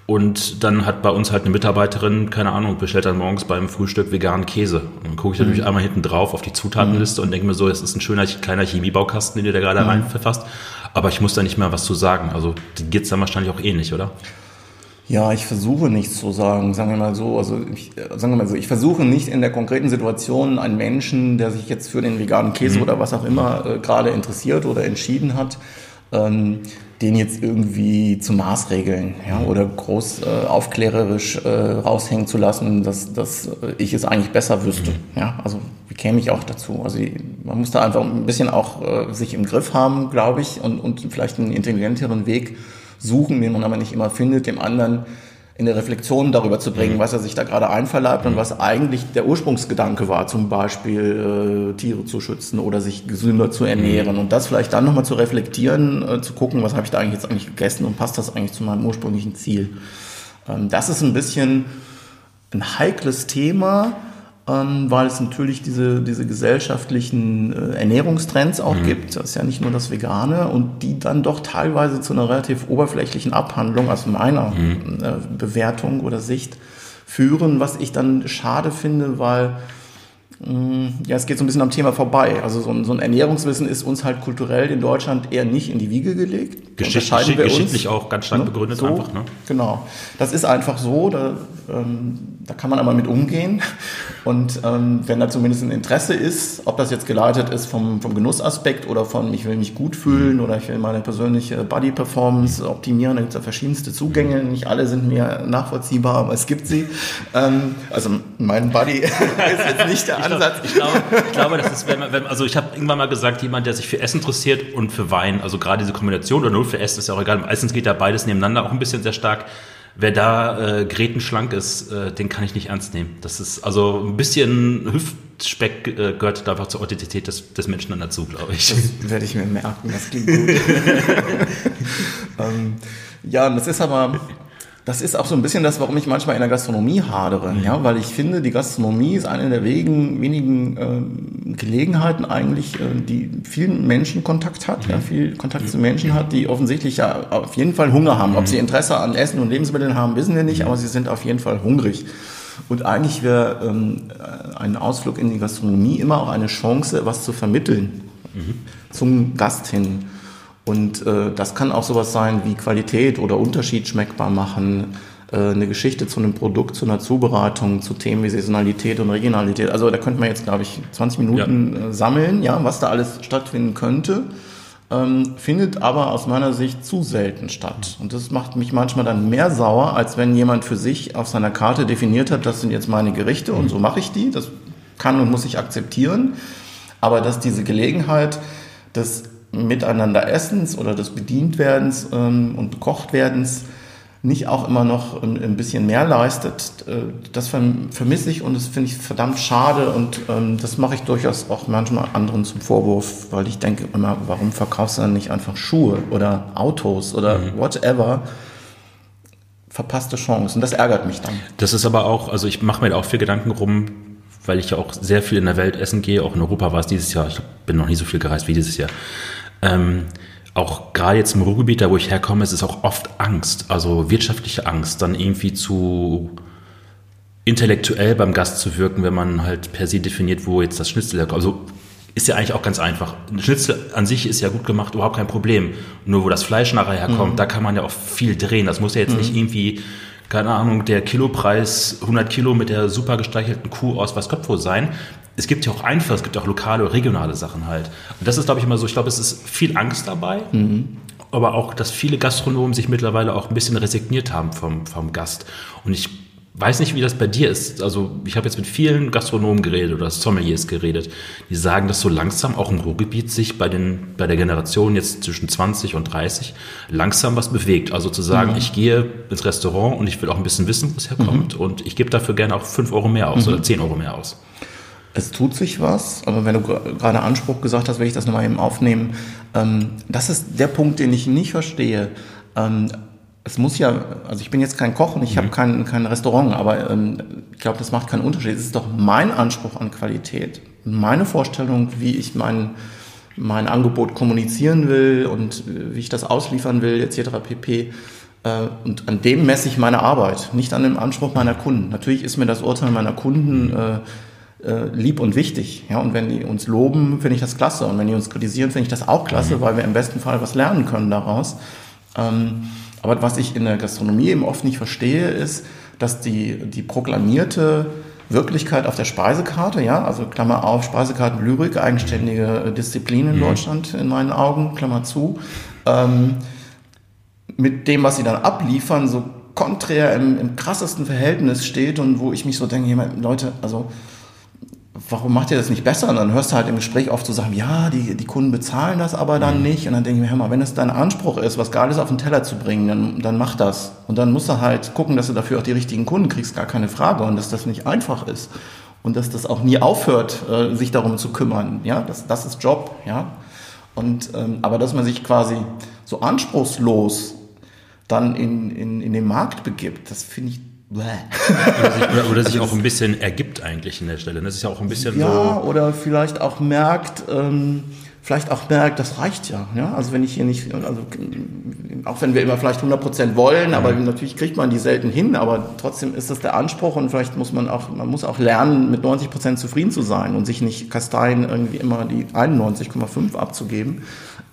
Und dann hat bei uns halt eine Mitarbeiterin, keine Ahnung, bestellt dann morgens beim Frühstück veganen Käse. Und dann gucke ich natürlich mhm. einmal hinten drauf auf die Zutatenliste mhm. und denke mir so, es ist ein schöner kleiner Chemiebaukasten, den du da gerade mhm. rein verfasst. Aber ich muss da nicht mehr was zu sagen. Also geht es dann wahrscheinlich auch ähnlich, oder? Ja, ich versuche nichts zu sagen, sagen wir mal so. Also ich, sagen wir mal so, ich versuche nicht in der konkreten Situation einen Menschen, der sich jetzt für den veganen Käse mhm. oder was auch immer äh, gerade interessiert oder entschieden hat, ähm, den jetzt irgendwie zu Maßregeln ja, oder groß äh, aufklärerisch äh, raushängen zu lassen, dass, dass ich es eigentlich besser wüsste. Ja, also wie käme ich auch dazu? Also man muss da einfach ein bisschen auch äh, sich im Griff haben, glaube ich, und, und vielleicht einen intelligenteren Weg suchen, den man aber nicht immer findet, dem anderen in der Reflexion darüber zu bringen, mhm. was er sich da gerade einverleibt und was eigentlich der Ursprungsgedanke war, zum Beispiel äh, Tiere zu schützen oder sich gesünder zu ernähren mhm. und das vielleicht dann nochmal zu reflektieren, äh, zu gucken, was habe ich da eigentlich jetzt eigentlich gegessen und passt das eigentlich zu meinem ursprünglichen Ziel. Ähm, das ist ein bisschen ein heikles Thema, weil es natürlich diese, diese gesellschaftlichen äh, Ernährungstrends auch mhm. gibt. Das ist ja nicht nur das Vegane und die dann doch teilweise zu einer relativ oberflächlichen Abhandlung aus meiner mhm. äh, Bewertung oder Sicht führen, was ich dann schade finde, weil ja, es geht so ein bisschen am Thema vorbei. Also so ein, so ein Ernährungswissen ist uns halt kulturell in Deutschland eher nicht in die Wiege gelegt. Geschicht, wir geschichtlich uns, auch ganz stark ne? begründet so, einfach. Ne? Genau. Das ist einfach so, da, ähm, da kann man aber mit umgehen. Und ähm, wenn da zumindest ein Interesse ist, ob das jetzt geleitet ist vom, vom Genussaspekt oder von ich will mich gut fühlen mhm. oder ich will meine persönliche Body-Performance optimieren, da gibt es ja verschiedenste Zugänge. Nicht alle sind mir nachvollziehbar, aber es gibt sie. Ähm, also mein Body ist jetzt nicht der Ansatz. Ich glaube, ich glaube, das ist, wenn man, wenn, also ich habe irgendwann mal gesagt, jemand, der sich für Essen interessiert und für Wein, also gerade diese Kombination oder nur für Essen, ist ja auch egal. Meistens geht ja beides nebeneinander auch ein bisschen sehr stark. wer da äh, grätenschlank ist, äh, den kann ich nicht ernst nehmen. Das ist also ein bisschen Hüftspeck äh, gehört da einfach zur Authentizität des, des Menschen dann dazu, glaube ich. Das werde ich mir merken, das klingt gut. ähm, ja, das ist aber das ist auch so ein bisschen das, warum ich manchmal in der Gastronomie hadere, mhm. ja, weil ich finde, die Gastronomie ist eine der wenigen, wenigen äh, Gelegenheiten eigentlich, äh, die vielen Menschen Kontakt hat, mhm. ja, viel Kontakt mhm. zu Menschen hat, die offensichtlich ja auf jeden Fall Hunger haben. Ob mhm. sie Interesse an Essen und Lebensmitteln haben, wissen wir nicht, mhm. aber sie sind auf jeden Fall hungrig. Und eigentlich wäre ähm, ein Ausflug in die Gastronomie immer auch eine Chance, was zu vermitteln mhm. zum Gast hin. Und äh, das kann auch sowas sein wie Qualität oder Unterschied schmeckbar machen, äh, eine Geschichte zu einem Produkt, zu einer Zubereitung, zu Themen wie Saisonalität und Regionalität. Also da könnte man jetzt, glaube ich, 20 Minuten ja. äh, sammeln, ja, was da alles stattfinden könnte. Ähm, findet aber aus meiner Sicht zu selten statt. Und das macht mich manchmal dann mehr sauer, als wenn jemand für sich auf seiner Karte definiert hat, das sind jetzt meine Gerichte und so mache ich die. Das kann und muss ich akzeptieren. Aber dass diese Gelegenheit des Miteinander Essens oder des Bedientwerdens ähm, und Bekochtwerdens nicht auch immer noch ein, bisschen mehr leistet, äh, das vermisse ich und das finde ich verdammt schade und ähm, das mache ich durchaus auch manchmal anderen zum Vorwurf, weil ich denke immer, warum verkaufst du dann nicht einfach Schuhe oder Autos oder mhm. whatever? Verpasste Chance und das ärgert mich dann. Das ist aber auch, also ich mache mir da auch viel Gedanken rum, weil ich ja auch sehr viel in der Welt essen gehe, auch in Europa war es dieses Jahr, ich bin noch nie so viel gereist wie dieses Jahr. Ähm, auch gerade jetzt im Ruhrgebiet, da wo ich herkomme, ist es auch oft Angst, also wirtschaftliche Angst, dann irgendwie zu intellektuell beim Gast zu wirken, wenn man halt per se definiert, wo jetzt das Schnitzel herkommt. Also ist ja eigentlich auch ganz einfach. Ein Schnitzel an sich ist ja gut gemacht, überhaupt kein Problem. Nur wo das Fleisch nachher herkommt, mhm. da kann man ja auch viel drehen. Das muss ja jetzt mhm. nicht irgendwie, keine Ahnung, der Kilopreis 100 Kilo mit der super gesteichelten Kuh aus Waskopfo sein es gibt ja auch einfach, es gibt auch lokale oder regionale Sachen halt. Und das ist, glaube ich, immer so, ich glaube, es ist viel Angst dabei, mhm. aber auch, dass viele Gastronomen sich mittlerweile auch ein bisschen resigniert haben vom, vom Gast. Und ich weiß nicht, wie das bei dir ist. Also ich habe jetzt mit vielen Gastronomen geredet oder Sommeliers geredet, die sagen, dass so langsam auch im Ruhrgebiet sich bei, den, bei der Generation jetzt zwischen 20 und 30 langsam was bewegt. Also zu sagen, mhm. ich gehe ins Restaurant und ich will auch ein bisschen wissen, wo es herkommt mhm. und ich gebe dafür gerne auch 5 Euro mehr aus mhm. oder 10 Euro mehr aus es tut sich was, aber wenn du gerade Anspruch gesagt hast, will ich das nochmal eben aufnehmen. Ähm, das ist der Punkt, den ich nicht verstehe. Ähm, es muss ja, also ich bin jetzt kein Koch und ich mhm. habe kein, kein Restaurant, aber ähm, ich glaube, das macht keinen Unterschied. Es ist doch mein Anspruch an Qualität, meine Vorstellung, wie ich mein, mein Angebot kommunizieren will und äh, wie ich das ausliefern will, etc. pp. Äh, und an dem messe ich meine Arbeit, nicht an dem Anspruch meiner Kunden. Natürlich ist mir das Urteil meiner Kunden äh, äh, lieb und wichtig. Ja, und wenn die uns loben, finde ich das klasse. Und wenn die uns kritisieren, finde ich das auch klasse, mhm. weil wir im besten Fall was lernen können daraus. Ähm, aber was ich in der Gastronomie eben oft nicht verstehe, ist, dass die, die proklamierte Wirklichkeit auf der Speisekarte, ja, also Klammer auf, Speisekarten Lyrik, eigenständige Disziplin in mhm. Deutschland in meinen Augen, Klammer zu, ähm, mit dem, was sie dann abliefern, so konträr im, im krassesten Verhältnis steht und wo ich mich so denke, Leute, also warum macht ihr das nicht besser? Und dann hörst du halt im Gespräch oft so sagen, ja, die, die Kunden bezahlen das aber dann mhm. nicht. Und dann denke ich mir, hör mal, wenn es dein Anspruch ist, was Geiles auf den Teller zu bringen, dann, dann mach das. Und dann musst du halt gucken, dass du dafür auch die richtigen Kunden kriegst, gar keine Frage. Und dass das nicht einfach ist. Und dass das auch nie aufhört, äh, sich darum zu kümmern. Ja, das, das ist Job, ja. Und, ähm, aber dass man sich quasi so anspruchslos dann in, in, in den Markt begibt, das finde ich oder sich, oder, oder sich auch ein bisschen ergibt eigentlich in der Stelle. Das ist ja auch ein bisschen ja, so. Oder vielleicht auch merkt, ähm, vielleicht auch merkt, das reicht ja. ja. Also wenn ich hier nicht, also auch wenn wir immer vielleicht 100 Prozent wollen, aber mhm. natürlich kriegt man die selten hin, aber trotzdem ist das der Anspruch und vielleicht muss man auch, man muss auch lernen, mit 90 Prozent zufrieden zu sein und sich nicht kasteien, irgendwie immer die 91,5 abzugeben.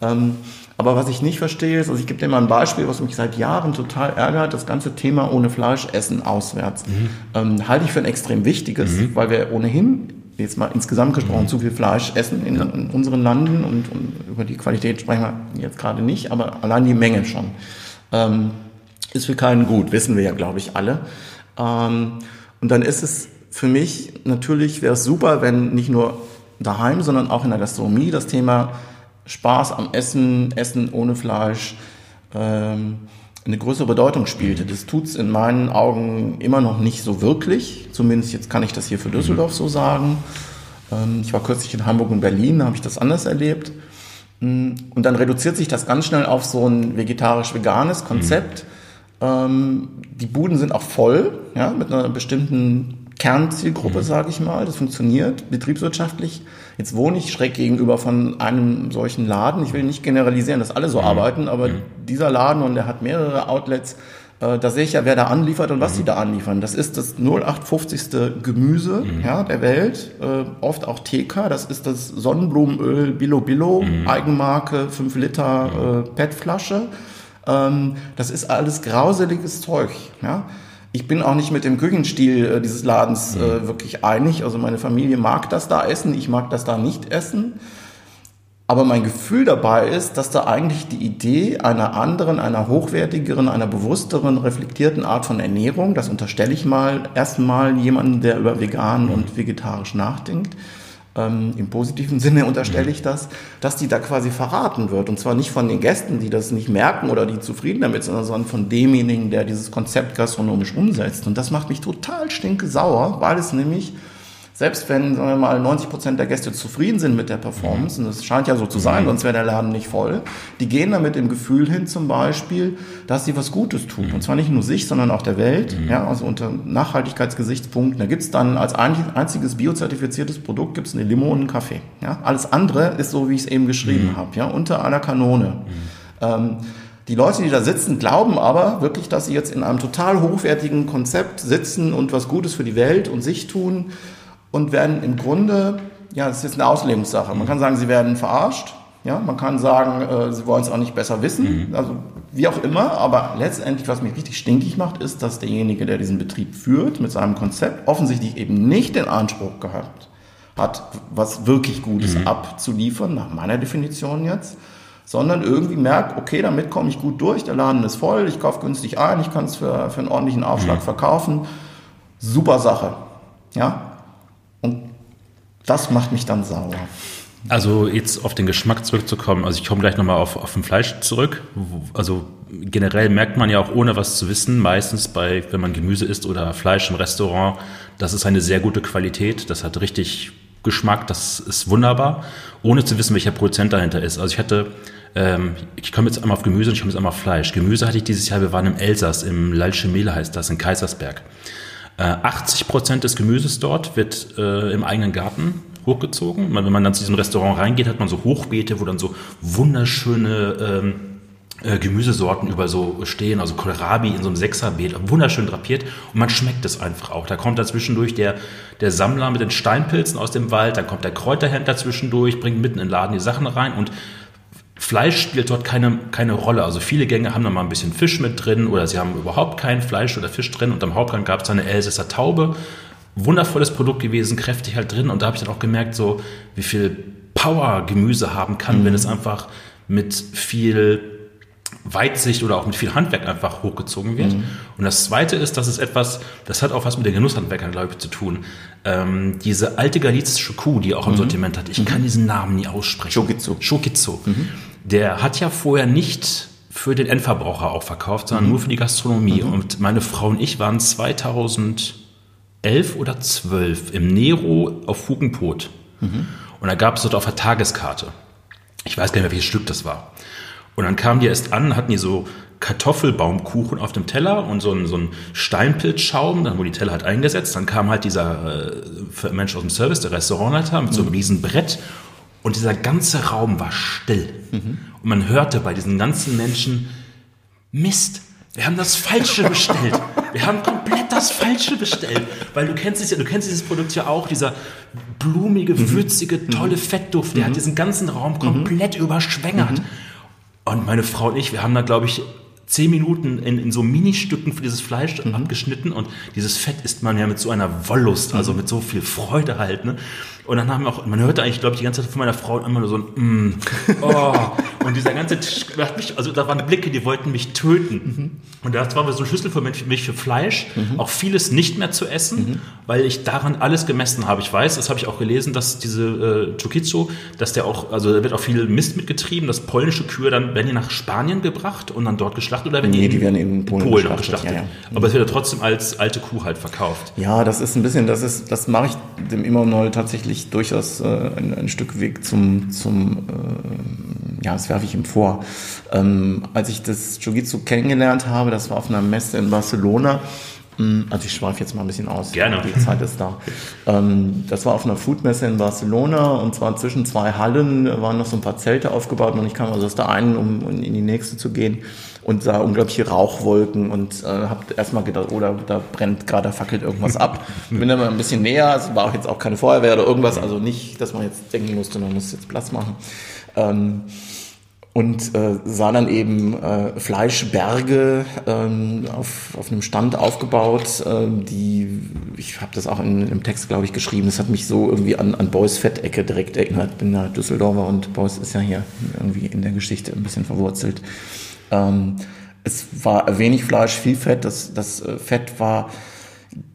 Ähm, aber was ich nicht verstehe, ist, also ich gebe dir mal ein Beispiel, was mich seit Jahren total ärgert, das ganze Thema ohne Fleisch essen auswärts. Mhm. Ähm, halte ich für ein extrem wichtiges, mhm. weil wir ohnehin jetzt mal insgesamt gesprochen mhm. zu viel Fleisch essen in, ja. in unseren Landen und, und, über die Qualität sprechen wir jetzt gerade nicht, aber allein die Menge schon. Ähm, ist für keinen gut, wissen wir ja, glaube ich, alle. Ähm, und dann ist es für mich natürlich, wäre es super, wenn nicht nur daheim, sondern auch in der Gastronomie das Thema Spaß am Essen, Essen ohne Fleisch, ähm, eine größere Bedeutung spielte. Das tut's in meinen Augen immer noch nicht so wirklich. Zumindest jetzt kann ich das hier für Düsseldorf so sagen. Ähm, ich war kürzlich in Hamburg und Berlin, da habe ich das anders erlebt. Mm, und dann reduziert sich das ganz schnell auf so ein vegetarisch-veganes Konzept. Mhm. die Buden sind auch voll, ja, mit einer bestimmten Kernzielgruppe, mhm. sage ich mal. Das funktioniert betriebswirtschaftlich. Jetzt wohne ich schräg gegenüber von einem solchen Laden. Ich will nicht generalisieren, dass alle so mhm. arbeiten, aber mhm. dieser Laden und der hat mehrere Outlets. Äh, da sehe ich ja, wer da anliefert und was mhm. die da anliefern. Das ist das 0850. Gemüse mhm. ja, der Welt, äh, oft auch TK. Das ist das Sonnenblumenöl Billo Billo, mhm. Eigenmarke, 5 Liter äh, PET-Flasche. Ähm, das ist alles grauseliges Zeug. Ja? Ich bin auch nicht mit dem Küchenstil äh, dieses Ladens äh, mhm. wirklich einig. Also meine Familie mag das da essen, ich mag das da nicht essen. Aber mein Gefühl dabei ist, dass da eigentlich die Idee einer anderen, einer hochwertigeren, einer bewussteren, reflektierten Art von Ernährung, das unterstelle ich mal erstmal jemanden, der über vegan und vegetarisch nachdenkt, ähm, im positiven Sinne unterstelle ich das, dass die da quasi verraten wird. Und zwar nicht von den Gästen, die das nicht merken oder die zufrieden damit sind, sondern von demjenigen, der dieses Konzept gastronomisch umsetzt. Und das macht mich total stinke sauer, weil es nämlich selbst wenn, sagen wir mal, 90 Prozent der Gäste zufrieden sind mit der Performance, und das scheint ja so zu sein, mhm. sonst wäre der Laden nicht voll, die gehen da mit dem Gefühl hin zum Beispiel, dass sie was Gutes tun. Und zwar nicht nur sich, sondern auch der Welt, mhm. ja, also unter Nachhaltigkeitsgesichtspunkten. Da gibt's dann als einziges biozertifiziertes Produkt gibt's eine Limo und einen Kaffee. Ja. Alles andere ist so, wie ich es eben geschrieben mhm. habe, ja, unter einer Kanone. Mhm. Ähm, die Leute, die da sitzen, glauben aber wirklich, dass sie jetzt in einem total hochwertigen Konzept sitzen und was Gutes für die Welt und sich tun und werden im Grunde, ja, das ist jetzt eine Auslegungssache. Man kann sagen, sie werden verarscht. Ja, man kann sagen, äh, sie wollen es auch nicht besser wissen. Mhm. Also wie auch immer, aber letztendlich, was mich richtig stinkig macht, ist, dass derjenige, der diesen Betrieb führt, mit seinem Konzept offensichtlich eben nicht den Anspruch gehabt hat, was wirklich Gutes mhm. abzuliefern, nach meiner Definition jetzt, sondern irgendwie merkt, okay, damit komme ich gut durch, der Laden ist voll, ich kaufe günstig ein, ich kann es für, für einen ordentlichen Aufschlag mhm. verkaufen. Super Sache. Ja, das macht mich dann sauer. Also jetzt auf den Geschmack zurückzukommen, also ich komme gleich nochmal auf, auf den Fleisch zurück. Also generell merkt man ja auch ohne was zu wissen, meistens bei, wenn man Gemüse isst oder Fleisch im Restaurant, das ist eine sehr gute Qualität, das hat richtig Geschmack, das ist wunderbar, ohne zu wissen, welcher Produzent dahinter ist. Also ich hatte, ähm, ich komme jetzt einmal auf Gemüse und ich komme jetzt einmal auf Fleisch. Gemüse hatte ich dieses Jahr, wir waren im Elsass, im Lalchemele heißt das, in Kaisersberg. 80 äh, Prozent des Gemüses dort wird äh, im eigenen Garten hochgezogen. Wenn man dann zu diesem Restaurant reingeht, hat man so Hochbeete, wo dann so wunderschöne ähm, äh, Gemüsesorten über so stehen, also Kohlrabi in so einem Sechserbeet, wunderschön drapiert und man schmeckt es einfach auch. Da kommt dazwischendurch der, der Sammler mit den Steinpilzen aus dem Wald, dann kommt der Kräuterhändler zwischendurch, bringt mitten in den Laden die Sachen rein und Fleisch spielt dort keine, keine Rolle. Also viele Gänge haben da mal ein bisschen Fisch mit drin oder sie haben überhaupt kein Fleisch oder Fisch drin und am Hauptgang gab es eine Elsässer Taube. Wundervolles Produkt gewesen, kräftig halt drin und da habe ich dann auch gemerkt, so wie viel Power Gemüse haben kann, mhm. wenn es einfach mit viel Weitsicht oder auch mit viel Handwerk einfach hochgezogen wird. Mhm. Und das Zweite ist, dass es etwas, das hat auch was mit den Genusshandwerkern, glaube ich, zu tun. Ähm, diese alte galizische Kuh, die auch im mhm. Sortiment hat, ich mhm. kann diesen Namen nie aussprechen. Shokizu. Shokizu. Mhm. Der hat ja vorher nicht für den Endverbraucher auch verkauft, sondern mhm. nur für die Gastronomie. Mhm. Und meine Frau und ich waren 2011 oder 12 im Nero auf Fugenpot. Und da gab es dort auf der Tageskarte. Ich weiß gar nicht mehr, welches Stück das war. Und dann kamen die erst an, hatten die so Kartoffelbaumkuchen auf dem Teller und so ein, so ein Steinpilzschaum, dann wurde die Teller halt eingesetzt. Dann kam halt dieser äh, Mensch aus dem Service, der Restaurantleiter, mit so einem mhm. riesen Brett. Und dieser ganze Raum war still. Mhm. Und man hörte bei diesen ganzen Menschen, Mist, wir haben das Falsche bestellt. Wir haben komplett das Falsche bestellt. Weil du kennst es ja, du kennst dieses Produkt ja auch, dieser blumige, mhm. würzige, tolle Fettduft, der hat diesen ganzen Raum komplett überschwängert. Und meine Frau und ich, wir haben da, glaube ich, zehn Minuten in, in so Ministücken für dieses Fleisch mhm. abgeschnitten und dieses Fett isst man ja mit so einer Wollust, also mhm. mit so viel Freude halt. Ne? Und dann haben wir auch, man hörte eigentlich, glaube ich, die ganze Zeit von meiner Frau immer nur so ein mm, oh. Und dieser ganze Tisch, mich, also da waren Blicke, die wollten mich töten. Mhm. Und das war so ein Schlüssel für mich, für Fleisch, mhm. auch vieles nicht mehr zu essen, mhm. weil ich daran alles gemessen habe. Ich weiß, das habe ich auch gelesen, dass diese äh, Chukitsu, dass der auch, also da wird auch viel Mist mitgetrieben, dass polnische Kühe dann, werden die nach Spanien gebracht und dann dort geschlachtet oder werden nee, die, die werden in Polen, Polen geschlachtet. geschlachtet. Ja, ja. Aber es wird ja trotzdem als alte Kuh halt verkauft. Ja, das ist ein bisschen, das ist, das mache ich dem Immonol tatsächlich durchaus äh, ein, ein, Stück Weg zum, zum äh, ja, das werfe ich ihm vor. Ähm, als ich das Jiu-Jitsu kennengelernt habe, das war auf einer Messe in Barcelona, hm, also ich schweife jetzt mal ein bisschen aus. Gerne. Die Zeit ist da. Ähm, das war auf einer Foodmesse in Barcelona und zwar zwischen zwei Hallen waren noch so ein paar Zelte aufgebaut und ich kam also aus der einen, um in die nächste zu gehen und sah unglaubliche Rauchwolken und äh, habe erstmal gedacht, oder oh, da brennt gerade, da fackelt irgendwas ab. Bin dann mal ein bisschen näher, es war auch jetzt auch keine Feuerwehr oder irgendwas, also nicht, dass man jetzt denken musste, man muss jetzt Platz machen. Ähm, und äh, sah dann eben äh, Fleischberge ähm, auf, auf einem Stand aufgebaut, äh, die, ich habe das auch in, im Text, glaube ich, geschrieben, das hat mich so irgendwie an, an Beuys Fettecke direkt erinnert. Bin da Düsseldorfer und Beuys ist ja hier irgendwie in der Geschichte ein bisschen verwurzelt. Ähm, es war wenig Fleisch, viel Fett, das, das äh, Fett war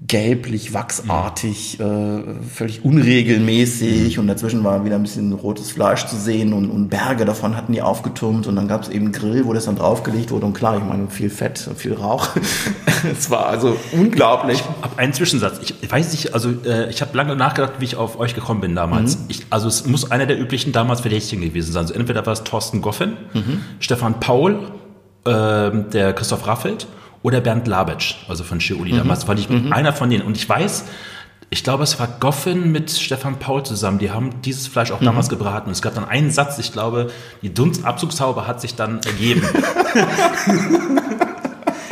gelblich, wachsartig, äh, völlig unregelmäßig und dazwischen war wieder ein bisschen rotes Fleisch zu sehen und, und Berge davon hatten die aufgetürmt und dann gab es eben Grill, wo das dann draufgelegt wurde und klar, ich meine, viel Fett, viel Rauch. es war also unglaublich. Ich habe einen Zwischensatz. Ich weiß nicht, also äh, ich habe lange nachgedacht, wie ich auf euch gekommen bin damals. Mhm. Ich, also es muss einer der üblichen damals Verdächtigen gewesen sein. Also entweder war es Thorsten Goffen, mhm. Stefan Paul, äh, der Christoph Raffelt oder Bernd Labetsch, also von Schiuli. Mhm. Damals war ich mhm. einer von denen. Und ich weiß, ich glaube, es war Goffin mit Stefan Paul zusammen. Die haben dieses Fleisch auch mhm. damals gebraten. Und es gab dann einen Satz, ich glaube, die Dunstabzugshaube hat sich dann ergeben.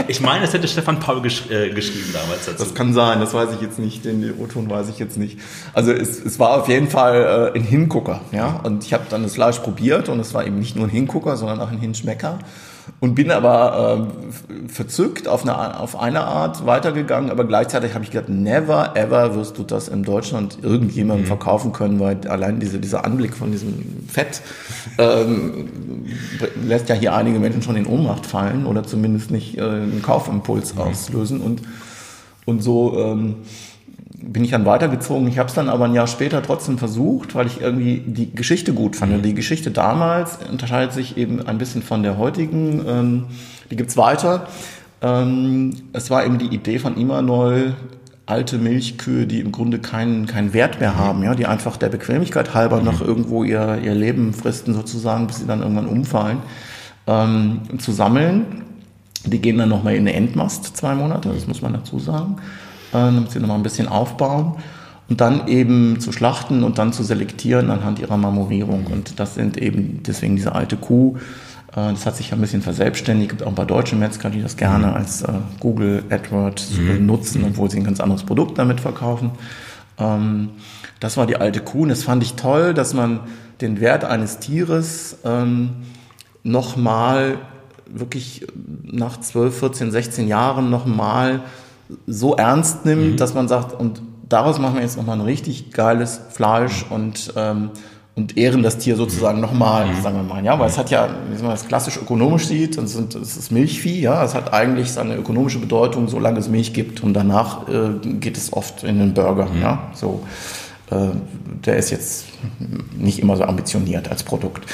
ich meine, es hätte Stefan Paul gesch äh, geschrieben damals dazu. Das kann sein, das weiß ich jetzt nicht. Den O-Ton weiß ich jetzt nicht. Also es, es war auf jeden Fall äh, ein Hingucker. Ja? Und ich habe dann das Fleisch probiert und es war eben nicht nur ein Hingucker, sondern auch ein Hinschmecker und bin aber äh, verzückt auf eine, auf eine Art weitergegangen, aber gleichzeitig habe ich gedacht, never ever wirst du das in Deutschland irgendjemandem mhm. verkaufen können, weil allein diese, dieser Anblick von diesem Fett ähm, lässt ja hier einige Menschen schon in Ohnmacht fallen oder zumindest nicht äh, einen Kaufimpuls mhm. auslösen und, und so ähm, bin ich dann weitergezogen. Ich habe es dann aber ein Jahr später trotzdem versucht, weil ich irgendwie die Geschichte gut fand. Mhm. Die Geschichte damals unterscheidet sich eben ein bisschen von der heutigen. Ähm, die gibt's weiter. Ähm, es war eben die Idee von Imanol, alte Milchkühe, die im Grunde keinen, keinen Wert mehr haben, ja, die einfach der Bequemlichkeit halber mhm. noch irgendwo ihr, ihr Leben fristen sozusagen, bis sie dann irgendwann umfallen, ähm, zu sammeln. Die gehen dann nochmal in eine Endmast, zwei Monate, das muss man dazu sagen damit sie nochmal ein bisschen aufbauen und dann eben zu schlachten und dann zu selektieren anhand ihrer Marmorierung. Und das sind eben deswegen diese alte Kuh. Äh, das hat sich ja ein bisschen verselbstständigt. Es gibt auch ein paar deutsche Metzger, die das gerne mhm. als äh, Google AdWords mhm. nutzen, obwohl sie ein ganz anderes Produkt damit verkaufen. Ähm, das war die alte Kuh und das fand ich toll, dass man den Wert eines Tieres ähm, nochmal wirklich nach 12, 14, 16 Jahren nochmal so ernst nimmt, mhm. dass man sagt, und daraus machen wir jetzt nochmal ein richtig geiles Fleisch und, ähm, und ehren das Tier sozusagen mhm. nochmal, mhm. sagen wir mal, ja, weil es hat ja, wie man das klassisch ökonomisch sieht, das ist Milchvieh, ja, es hat eigentlich seine ökonomische Bedeutung, solange es Milch gibt und danach äh, geht es oft in den Burger, mhm. ja, so. Äh, der ist jetzt nicht immer so ambitioniert als Produkt.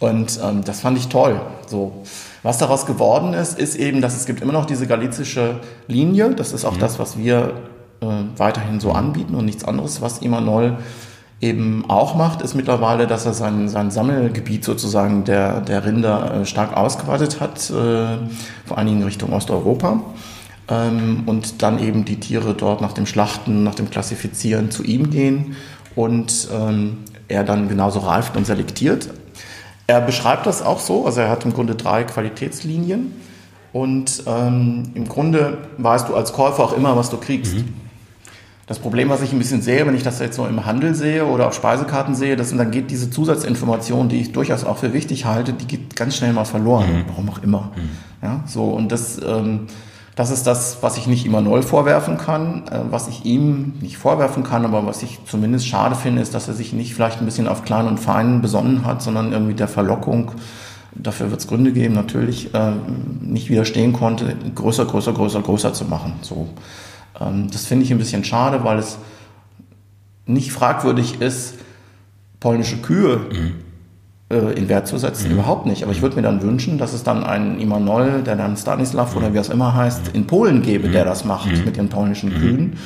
Und ähm, das fand ich toll. So. Was daraus geworden ist, ist eben, dass es gibt immer noch diese galizische Linie. Das ist auch mhm. das, was wir äh, weiterhin so anbieten und nichts anderes. Was Imanol eben auch macht, ist mittlerweile, dass er sein, sein Sammelgebiet sozusagen der, der Rinder äh, stark ausgeweitet hat, äh, vor allen Dingen Richtung Osteuropa. Ähm, und dann eben die Tiere dort nach dem Schlachten, nach dem Klassifizieren zu ihm gehen und ähm, er dann genauso reift und selektiert. Er beschreibt das auch so, also er hat im Grunde drei Qualitätslinien und ähm, im Grunde weißt du als Käufer auch immer, was du kriegst. Mhm. Das Problem, was ich ein bisschen sehe, wenn ich das jetzt so im Handel sehe oder auf Speisekarten sehe, das, dann geht diese Zusatzinformation, die ich durchaus auch für wichtig halte, die geht ganz schnell mal verloren, mhm. warum auch immer. Mhm. Ja, so und das ähm, Das ist das, was ich nicht immer neu vorwerfen kann. Äh, was ich ihm nicht vorwerfen kann, aber was ich zumindest schade finde, ist, dass er sich nicht vielleicht ein bisschen auf Klein und Fein besonnen hat, sondern irgendwie der Verlockung, dafür wird es Gründe geben, natürlich äh, nicht widerstehen konnte, größer, größer, größer, größer zu machen. So, ähm, das finde ich ein bisschen schade, weil es nicht fragwürdig ist, polnische Kühe mhm äh, in Wert zu setzen, mhm. überhaupt nicht. Aber ich würde mir dann wünschen, dass es dann einen Imanol, der dann Stanislav mhm. oder wie es immer heißt, in Polen gäbe, mhm. der das macht mhm. mit den polnischen mhm. Kühen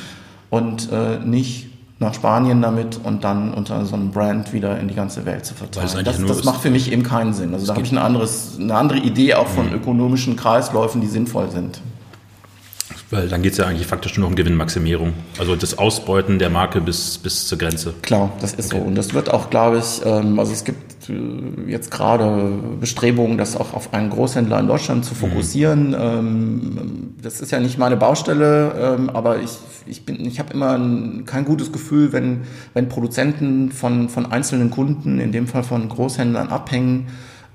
und äh, nicht nach Spanien damit und dann unter so einem Brand wieder in die ganze Welt zu verteilen. Das, das macht für mich eben keinen Sinn. Also da habe ich ein anderes, eine andere Idee auch von mhm. ökonomischen Kreisläufen, die sinnvoll sind. Weil dann geht es ja eigentlich faktisch nur um Gewinnmaximierung. Also das Ausbeuten der Marke bis, bis zur Grenze. Klar, das ist okay. so. Und das wird auch, glaube ich, ähm, also es gibt äh, jetzt gerade Bestrebungen, das auch auf einen Großhändler in Deutschland zu mhm. fokussieren. Mhm. Das ist ja nicht meine Baustelle, ähm, aber ich, ich, bin, ich habe immer kein gutes Gefühl, wenn, wenn Produzenten von, von einzelnen Kunden, in dem Fall von Großhändlern, abhängen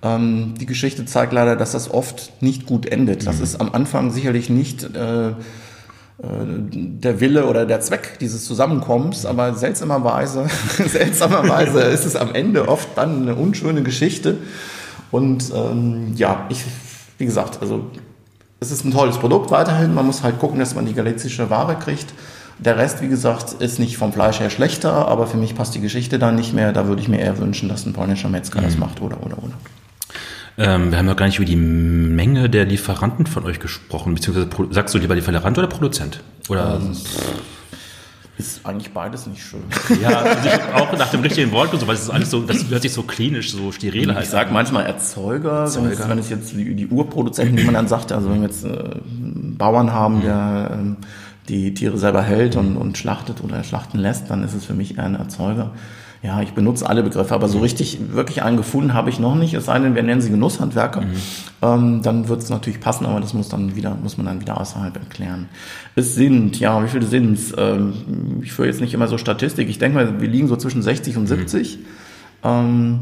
ähm, die Geschichte zeigt leider, dass das oft nicht gut endet. Das mhm. ist am Anfang sicherlich nicht äh, äh, der Wille oder der Zweck dieses Zusammenkommens, aber seltsamerweise, seltsamerweise ist es am Ende oft dann eine unschöne Geschichte. Und ähm, ja, ich, wie gesagt, also es ist ein tolles Produkt weiterhin. Man muss halt gucken, dass man die galizische Ware kriegt. Der Rest, wie gesagt, ist nicht vom Fleisch her schlechter, aber für mich passt die Geschichte da nicht mehr. Da würde ich mir eher wünschen, dass ein polnischer Metzger mhm. das macht oder oder oder. Ähm, wir haben noch gar nicht über die Menge der Lieferanten von euch gesprochen, beziehungsweise sagst du lieber Lieferant oder Produzent? Oder ähm, ist eigentlich beides nicht schön. Ja, also auch nach dem richtigen Wort so, weil es ist alles so, das hört sich so klinisch, so steril halt. Ich sage manchmal Erzeuger, Erzeuger. Wenn, es, wenn es jetzt die, die, Urproduzenten, wie man dann sagt, also wenn wir jetzt äh, Bauern haben, mhm. der äh, die Tiere selber hält und, und schlachtet oder schlachten lässt, dann ist es für mich eher ein Erzeuger ja, ich benutze alle Begriffe, aber so mhm. richtig, wirklich einen gefunden habe ich noch nicht, es sei denn, wir nennen sie Genusshandwerker. Mhm. Ähm, dann wird es natürlich passen, aber das muss dann wieder, muss man dann wieder außerhalb erklären. Es sind, ja, wie viele sind es? Ähm, ich führe jetzt nicht immer so Statistik. Ich denke mal, wir liegen so zwischen 60 und 70. Mhm. Ähm,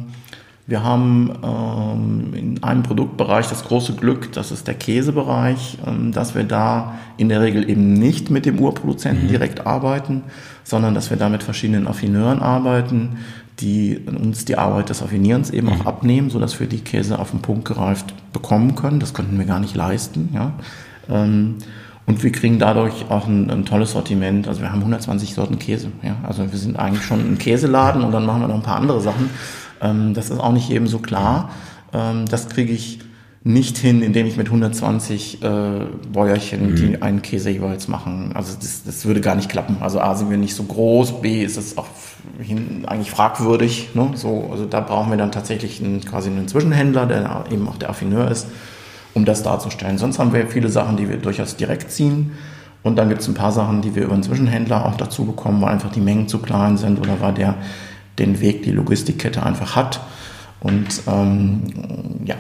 wir haben ähm, in einem Produktbereich das große Glück, das ist der Käsebereich, ähm, dass wir da in der Regel eben nicht mit dem Urproduzenten mhm. direkt arbeiten, sondern dass wir da mit verschiedenen Affineuren arbeiten, die uns die Arbeit des Affinierens eben auch mhm. abnehmen, sodass wir die Käse auf den Punkt gereift bekommen können. Das könnten wir gar nicht leisten. Ja. Ähm, und wir kriegen dadurch auch ein, ein, tolles Sortiment. Also wir haben 120 Sorten Käse. Ja. Also wir sind eigentlich schon ein Käseladen und dann machen wir noch ein paar andere Sachen. Ähm, das ist auch nicht jedem so klar. Ähm, das kriege ich nicht hin, indem ich mit 120 äh, Bäuerchen, mhm. die einen Käse jeweils machen. Also das, das würde gar nicht klappen. Also A sind wir nicht so groß, B ist es auch hin, eigentlich fragwürdig. Ne? So, also da brauchen wir dann tatsächlich einen, quasi einen Zwischenhändler, der eben auch der Affineur ist, um das darzustellen. Sonst haben wir viele Sachen, die wir durchaus direkt ziehen. Und dann gibt es ein paar Sachen, die wir über einen Zwischenhändler auch dazu bekommen, weil einfach die Mengen zu klein sind oder weil der den Weg, die Logistikkette einfach hat. Und ähm, ja.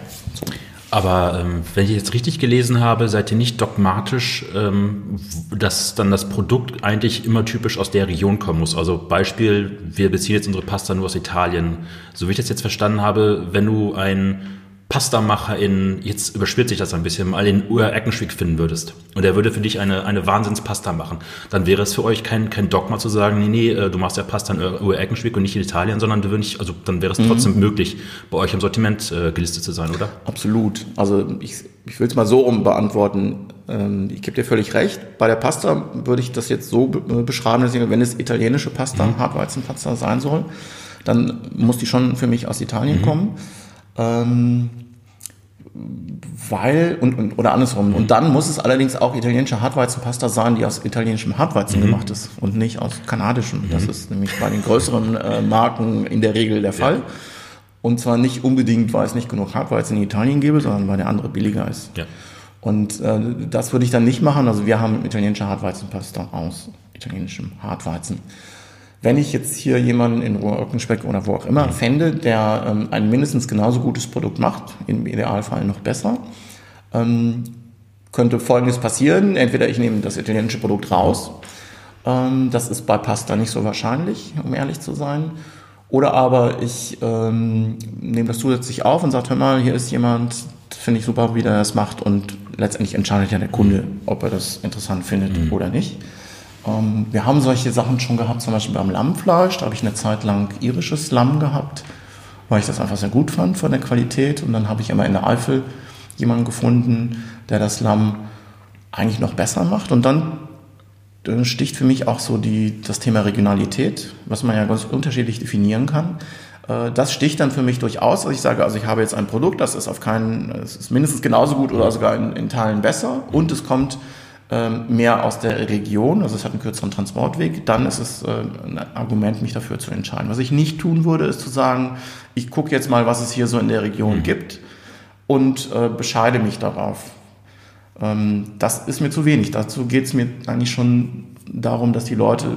Aber ähm, wenn ich jetzt richtig gelesen habe, seid ihr nicht dogmatisch, ähm, dass dann das Produkt eigentlich immer typisch aus der Region kommen muss. Also Beispiel, wir beziehen jetzt unsere Pasta nur aus Italien. So wie ich das jetzt verstanden habe, wenn du ein Pastamacher in, jetzt überspitzt sich das ein bisschen, mal in Ur Eckenschwick finden würdest und er würde für dich eine, eine Wahnsinnspasta machen, dann wäre es für euch kein, kein Dogma zu sagen, nee, nee, äh, du machst ja Pasta in Ur Eckenschwick und nicht in Italien, sondern du würdest, also dann wäre es mhm. trotzdem möglich, bei euch im Sortiment äh, gelistet zu sein, oder? Absolut. Also ich, ich will es mal so um beantworten. Ähm, ich gebe dir völlig recht. Bei der Pasta würde ich das jetzt so beschreiben, dass ich, wenn es italienische Pasta, mhm. Hartweizenpasta sein soll, dann muss die schon für mich aus Italien mhm. kommen. Ähm, weil, und, und, oder andersrum. Und dann muss es allerdings auch italienische Hartweizenpasta sein, die aus italienischem Hartweizen mhm. gemacht ist und nicht aus kanadischem. Mhm. Das ist nämlich bei den größeren äh, Marken in der Regel der Fall. Ja. Und zwar nicht unbedingt, weil es nicht genug Hartweizen in Italien gäbe, sondern weil der andere billiger ist. Ja. Und äh, das würde ich dann nicht machen. Also wir haben italienische Hartweizenpasta aus italienischem Hartweizen. Wenn ich jetzt hier jemanden in Ruhr-Öckenspeck oder wo auch immer fände, der ähm, ein mindestens genauso gutes Produkt macht, im Idealfall noch besser, ähm, könnte Folgendes passieren. Entweder ich nehme das italienische Produkt raus. Ähm, das ist bei Pasta nicht so wahrscheinlich, um ehrlich zu sein. Oder aber ich ähm, nehme das zusätzlich auf und sage, hör mal, hier ist jemand, finde ich super, wie der das macht und letztendlich entscheidet ja der Kunde, ob er das interessant findet mhm. oder nicht. Ähm, wir haben solche Sachen schon gehabt, zum Beispiel beim Lammfleisch. Da habe ich eine Zeit lang irisches Lamm gehabt, weil ich das einfach sehr gut fand von der Qualität. Und dann habe ich immer in der Eifel jemanden gefunden, der das Lamm eigentlich noch besser macht. Und dann sticht für mich auch so die, das Thema Regionalität, was man ja ganz unterschiedlich definieren kann. Äh, das sticht dann für mich durchaus, dass ich sage, also ich habe jetzt ein Produkt, das ist auf keinen, es ist mindestens genauso gut oder sogar in, in Teilen besser und es kommt mehr aus der Region, also es hat einen kürzeren Transportweg, dann ist es äh, ein Argument, mich dafür zu entscheiden. Was ich nicht tun würde, ist zu sagen, ich gucke jetzt mal, was es hier so in der Region mhm. gibt und äh, bescheide mich darauf. Ähm, das ist mir zu wenig. Dazu geht es mir eigentlich schon darum, dass die Leute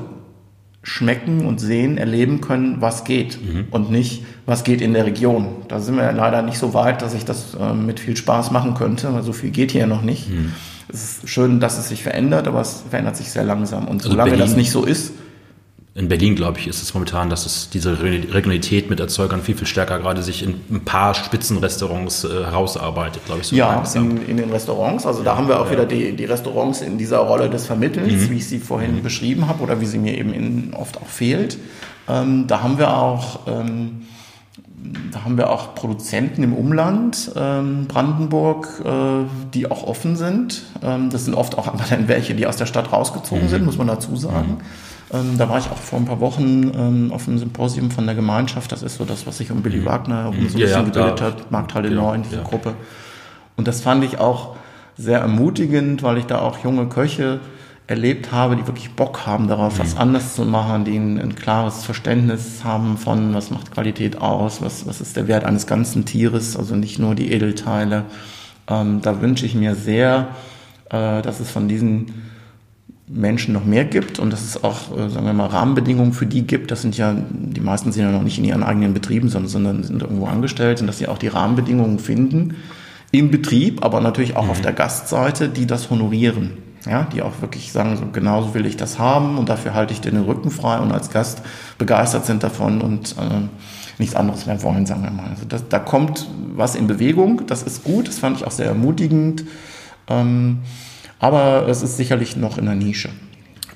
schmecken und sehen, erleben können, was geht mhm. und nicht, was geht in der Region. Da sind wir leider nicht so weit, dass ich das äh, mit viel Spaß machen könnte, weil so viel geht hier noch nicht. Mhm es ist schön, dass es sich verändert, aber es verändert sich sehr langsam. Und also solange Berlin, das nicht so ist. In Berlin, glaube ich, ist es momentan, dass es diese Regionalität mit Erzeugern viel, viel stärker gerade sich in ein paar Spitzenrestaurants äh, herausarbeitet, glaube ich. So ja, in, in, den Restaurants. Also da haben wir auch ja. wieder die, die Restaurants in dieser Rolle des Vermittelns, mhm. wie ich sie vorhin mhm. beschrieben habe oder wie sie mir eben in, oft auch fehlt. Ähm, da haben wir auch... Ähm, da haben wir auch Produzenten im Umland, ähm, Brandenburg, äh, die auch offen sind. Ähm, das sind oft auch aber dann welche, die aus der Stadt rausgezogen mhm. sind, muss man dazu sagen. Mhm. Ähm, da war ich auch vor ein paar Wochen ähm, auf einem Symposium von der Gemeinschaft. Das ist so das, was sich um Billy mhm. Wagner herum so ein bisschen ja, gebildet da, hat, Markthalle genau, 9, diese ja. Gruppe. Und das fand ich auch sehr ermutigend, weil ich da auch junge Köche erlebt habe, die wirklich Bock haben darauf, mhm. was anders zu machen, die ein, ein, klares Verständnis haben von, was macht Qualität aus, was, was ist der Wert eines ganzen Tieres, also nicht nur die Edelteile. Ähm, da wünsche ich mir sehr, äh, dass es von diesen Menschen noch mehr gibt und dass es auch, äh, sagen wir mal, Rahmenbedingungen für die gibt. Das sind ja, die meisten sind ja noch nicht in ihren eigenen Betrieben, sondern, sondern sind irgendwo angestellt und dass sie auch die Rahmenbedingungen finden im Betrieb, aber natürlich auch mhm. auf der Gastseite, die das honorieren ja, die auch wirklich sagen, so genauso will ich das haben und dafür halte ich dir den Rücken frei und als Gast begeistert sind davon und äh, nichts anderes mehr wollen, sagen wir mal. Also das, da kommt was in Bewegung, das ist gut, das fand ich auch sehr ermutigend, ähm, aber es ist sicherlich noch in der Nische.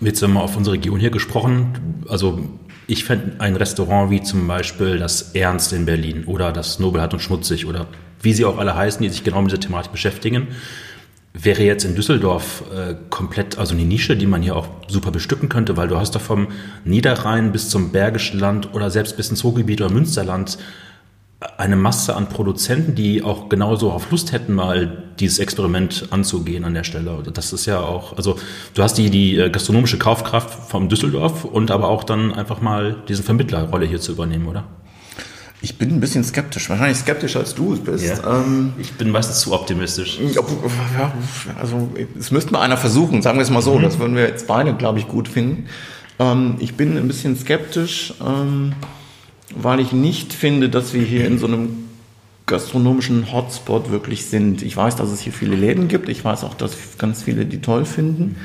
Jetzt haben wir auf unsere Region hier gesprochen, also ich fände ein Restaurant wie zum Beispiel das Ernst in Berlin oder das Nobelhart und Schmutzig oder wie sie auch alle heißen, die sich genau mit dieser Thematik beschäftigen wäre jetzt in Düsseldorf äh, komplett, also eine Nische, die man hier auch super bestücken könnte, weil du hast da vom Niederrhein bis zum Bergischen Land oder selbst bis ins Ruhrgebiet oder Münsterland eine Masse an Produzenten, die auch genauso auf Lust hätten, mal dieses Experiment anzugehen an der Stelle. Das ist ja auch, also du hast die, die äh, gastronomische Kaufkraft vom Düsseldorf und aber auch dann einfach mal diese Vermittlerrolle hier zu übernehmen, oder? Ich bin ein bisschen skeptisch, wahrscheinlich skeptischer als du es bist. Ja. Ähm, ich bin meistens zu optimistisch. Ja, also es müsste mal einer versuchen, sagen wir es mal so. Mhm. Das würden wir jetzt beide, glaube ich, gut finden. Ähm, ich bin ein bisschen skeptisch, ähm, weil ich nicht finde, dass wir hier in so einem gastronomischen Hotspot wirklich sind. Ich weiß, dass es hier viele Läden gibt. Ich weiß auch, dass ganz viele die toll finden.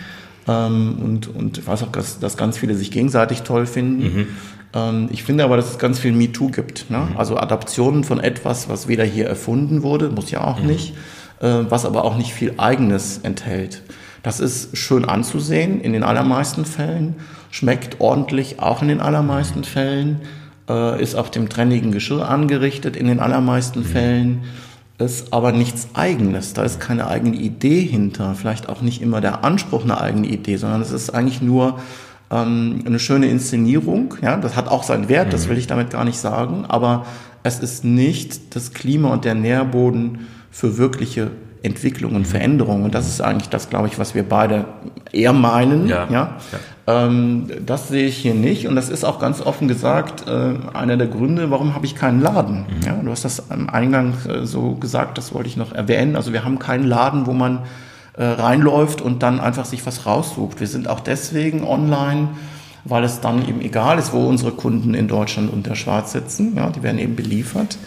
Ähm, und, und ich weiß auch, dass, dass ganz viele sich gegenseitig toll finden. Mhm. Ähm, ich finde aber, dass es ganz viel MeToo gibt. Ne? Mhm. Also Adaptionen von etwas, was weder hier erfunden wurde, muss ja auch mhm. nicht, äh, was aber auch nicht viel Eigenes enthält. Das ist schön anzusehen in den allermeisten Fällen, schmeckt ordentlich auch in den allermeisten Fällen, äh, ist auf dem trendigen Geschirr angerichtet in den allermeisten mhm. Fällen, ist aber nichts Eigenes. Da ist keine eigene Idee hinter, vielleicht auch nicht immer der Anspruch eine eigene Idee, sondern es ist eigentlich nur ähm, eine schöne Inszenierung. Ja, das hat auch seinen Wert, mhm. das will ich damit gar nicht sagen. Aber es ist nicht das Klima und der Nährboden für wirkliche Entwicklung und Veränderung. Und das ist eigentlich das, glaube ich, was wir beide eher meinen. Ja. ja? ja. Ähm, das sehe ich hier nicht. Und das ist auch ganz offen gesagt äh, einer der Gründe, warum habe ich keinen Laden. Mhm. Ja, du hast das am Eingang äh, so gesagt, das wollte ich noch erwähnen. Also wir haben keinen Laden, wo man reinläuft und dann einfach sich was raussucht. Wir sind auch deswegen online, weil es dann eben egal ist, wo unsere Kunden in Deutschland und der Schweiz sitzen. Ja, die werden eben beliefert.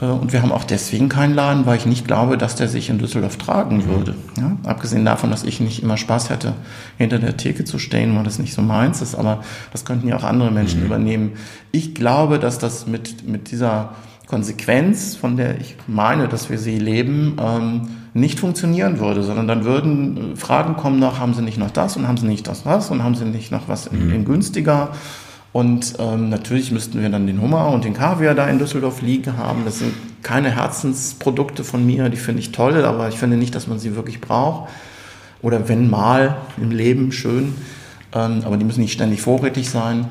Äh, und wir haben auch deswegen keinen Laden, weil ich nicht glaube, dass der sich in Düsseldorf tragen würde. Ja, abgesehen davon, dass ich nicht immer Spaß hätte, hinter der Theke zu stehen, weil das nicht so meins ist, aber das könnten ja auch andere Menschen mhm. übernehmen. Ich glaube, dass das mit, mit dieser Konsequenz, von der ich meine, dass wir sie leben, ähm, nicht funktionieren würde, sondern dann würden Fragen kommen nach, haben sie nicht noch das und haben sie nicht das, das und haben sie nicht noch was in, in günstiger und ähm, natürlich müssten wir dann den Hummer und den Kaviar da in Düsseldorf liegen haben. Das sind keine Herzensprodukte von mir, die finde ich toll, aber ich finde nicht, dass man sie wirklich braucht. Oder wenn mal im Leben schön, ähm, aber die müssen nicht ständig vorrätig sein.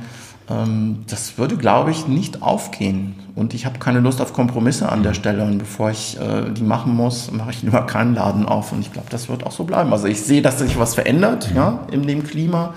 Ähm, das würde, glaube ich, nicht aufgehen. Und ich habe keine Lust auf Kompromisse an der Stelle. Und bevor ich äh, die machen muss, mache ich lieber keinen Laden auf. Und ich glaube, das wird auch so bleiben. Also ich sehe, dass sich was verändert ja, in dem Klima.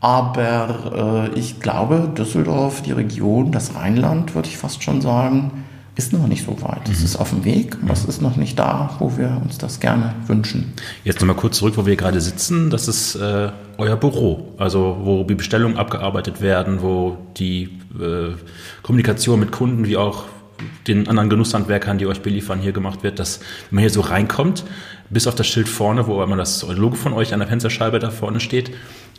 Aber äh, ich glaube, Düsseldorf, die Region, das Rheinland, würde ich fast schon sagen, ist noch nicht so weit. Es mhm. ist auf dem Weg, aber es ist noch nicht da, wo wir uns das gerne wünschen. Jetzt nochmal kurz zurück, wo wir gerade sitzen. Das ist äh, euer Büro, also wo die Bestellungen abgearbeitet werden, wo die äh, Kommunikation mit Kunden wie auch den anderen Genusshandwerkern, die euch beliefern, hier gemacht wird, dass wenn man hier so reinkommt, bis auf das Schild vorne, wo immer das Logo von euch an der Fensterscheibe da vorne steht,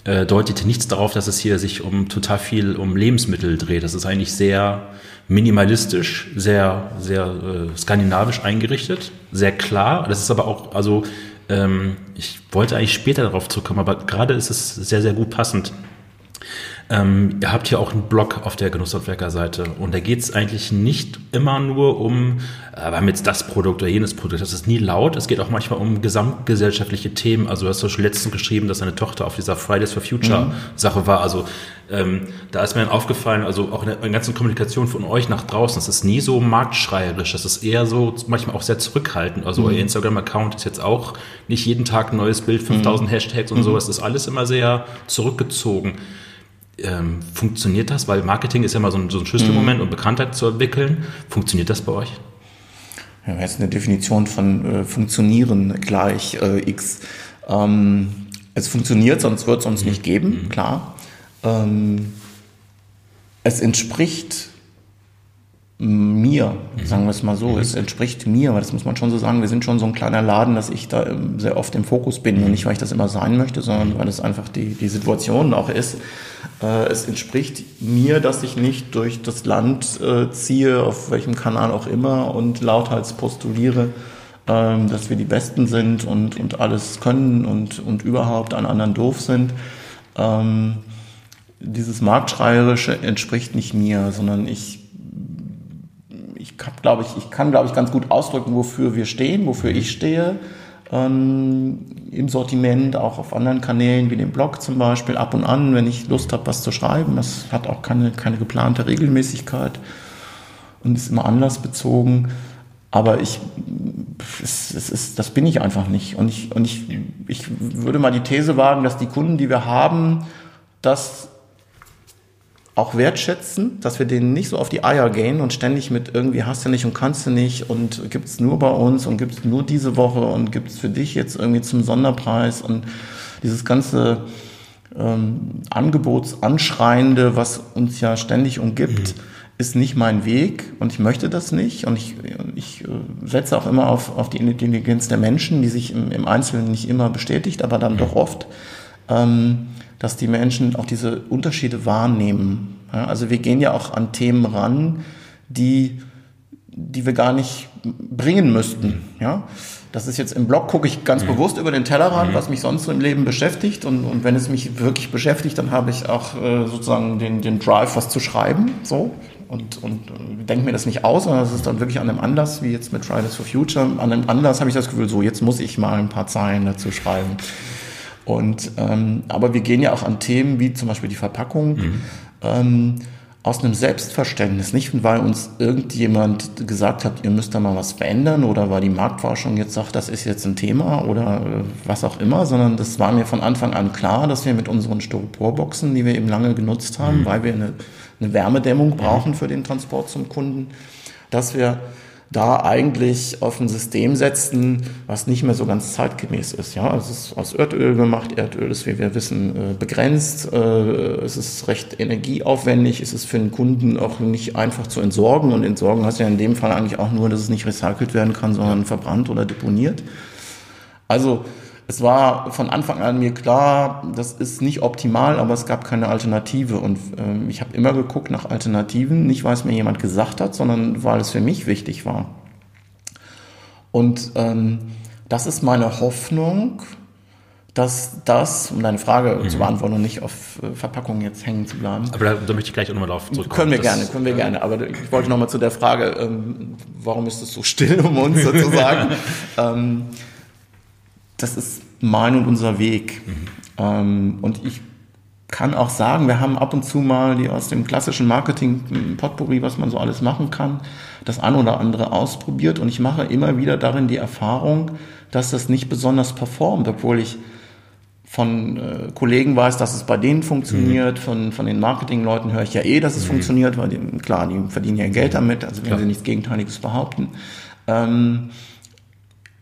äh, deutete nichts darauf, dass es hier sich um total viel um Lebensmittel dreht. Das ist eigentlich sehr minimalistisch, sehr, sehr äh, skandinavisch eingerichtet, sehr klar. Das ist aber auch, also ähm, ich wollte eigentlich später darauf zurückkommen, aber gerade ist es sehr, sehr gut passend. Ähm, ihr habt hier auch einen Blog auf der Genusshandwerker-Seite und da geht es eigentlich nicht immer nur um, äh, wir haben jetzt das Produkt oder jenes Produkt, das ist nie laut, es geht auch manchmal um gesamtgesellschaftliche Themen. Also du hast ja schon letztens geschrieben, dass deine Tochter auf dieser Fridays for Future mhm. Sache war. Also ähm, da ist mir dann aufgefallen, also auch in der, in der ganzen Kommunikation von euch nach draußen, das ist nie so marktschreierisch, das ist eher so manchmal auch sehr zurückhaltend. Also mhm. euer Instagram-Account ist jetzt auch nicht jeden Tag ein neues Bild, 5000 mhm. Hashtags und mhm. sowas, das ist alles immer sehr zurückgezogen ähm, funktioniert das? Weil Marketing ist ja immer so ein, so ein Schlüsselmoment mhm. und Bekanntheit zu entwickeln. Funktioniert das bei euch? Ja, jetzt eine Definition von äh, funktionieren gleich äh, X. Ähm, es funktioniert, sonst wird es uns mhm. nicht geben, mhm. klar. Ähm, es entspricht mir, mhm. sagen wir es mal so. Mhm. Es entspricht mir, aber das muss man schon so sagen. Wir sind schon so ein kleiner Laden, dass ich da ähm, sehr oft im Fokus bin. Mhm. Und nicht, weil ich das immer sein möchte, sondern weil es einfach die, die Situation auch ist. Äh, es entspricht mir, dass ich nicht durch das Land äh, ziehe, auf welchem Kanal auch immer, und lauthals postuliere, äh, dass wir die Besten sind und, und alles können und, und überhaupt an anderen doof sind. Ähm, dieses Marktschreierische entspricht nicht mir, sondern ich ich glaube ich, ich kann, glaube ich, ganz gut ausdrücken, wofür wir stehen, wofür ich stehe. Ähm, Im Sortiment, auch auf anderen Kanälen wie dem Blog zum Beispiel, ab und an, wenn ich Lust habe, was zu schreiben. Das hat auch keine, keine geplante Regelmäßigkeit und ist immer anlassbezogen. Aber ich, es, es ist, das bin ich einfach nicht. Und ich, und ich, ich würde mal die These wagen, dass die Kunden, die wir haben, das auch wertschätzen, dass wir denen nicht so auf die Eier gehen und ständig mit irgendwie hast du nicht und kannst du nicht und gibt's nur bei uns und gibt's nur diese Woche und gibt's für dich jetzt irgendwie zum Sonderpreis und dieses ganze ähm, Angebotsanschreiende, was uns ja ständig umgibt, mhm. ist nicht mein Weg und ich möchte das nicht und ich, ich äh, setze auch immer auf, auf die Intelligenz der Menschen, die sich im, im Einzelnen nicht immer bestätigt, aber dann mhm. doch oft. Ähm, dass die Menschen auch diese Unterschiede wahrnehmen. Ja, also wir gehen ja auch an Themen ran, die, die wir gar nicht bringen müssten. Ja? Das ist jetzt im Blog, gucke ich ganz mhm. bewusst über den Tellerrand, mhm. was mich sonst so im Leben beschäftigt. Und, und wenn es mich wirklich beschäftigt, dann habe ich auch äh, sozusagen den, den Drive, was zu schreiben. So. Und, und äh, denke mir das nicht aus, sondern es ist dann wirklich an einem Anlass, wie jetzt mit Fridays for Future. An einem Anlass habe ich das Gefühl, so jetzt muss ich mal ein paar Zeilen dazu schreiben. Und, ähm, aber wir gehen ja auch an Themen wie zum Beispiel die Verpackung mhm. ähm, aus einem Selbstverständnis, nicht weil uns irgendjemand gesagt hat, ihr müsst da mal was verändern oder weil die Marktforschung jetzt sagt, das ist jetzt ein Thema oder äh, was auch immer, sondern das war mir von Anfang an klar, dass wir mit unseren Styroporboxen, die wir eben lange genutzt haben, mhm. weil wir eine, eine Wärmedämmung brauchen für den Transport zum Kunden, dass wir da eigentlich auf ein System setzen, was nicht mehr so ganz zeitgemäß ist. Ja, es ist aus Erdöl gemacht. Erdöl ist, wie wir wissen, äh, begrenzt. Äh, es ist recht energieaufwendig. Es ist für den Kunden auch nicht einfach zu entsorgen. Und entsorgen heißt ja in dem Fall eigentlich auch nur, dass es nicht recycelt werden kann, sondern verbrannt oder deponiert. Also es war von Anfang an mir klar, das ist nicht optimal, aber es gab keine Alternative. Und ähm, ich habe immer geguckt nach Alternativen, nicht weil es mir jemand gesagt hat, sondern weil es für mich wichtig war. Und ähm, das ist meine Hoffnung, dass das, um deine Frage mhm. zu beantworten und nicht auf äh, Verpackungen jetzt hängen zu bleiben. Aber da, da möchte ich gleich auch nochmal drauf zurückkommen. Können wir das, gerne, können wir äh, gerne. Aber ich wollte nochmal zu der Frage, ähm, warum ist es so still um uns sozusagen? ähm, das ist mein und unser Weg. Mhm. Ähm, und ich kann auch sagen, wir haben ab und zu mal die aus dem klassischen Marketing Potpourri, was man so alles machen kann, das ein oder andere ausprobiert. Und ich mache immer wieder darin die Erfahrung, dass das nicht besonders performt, obwohl ich von äh, Kollegen weiß, dass es bei denen funktioniert, mhm. von, von den Marketingleuten höre ich ja eh, dass es mhm. funktioniert, weil die, klar, die verdienen ja Geld damit, also wenn klar. sie nichts Gegenteiliges behaupten. Ähm,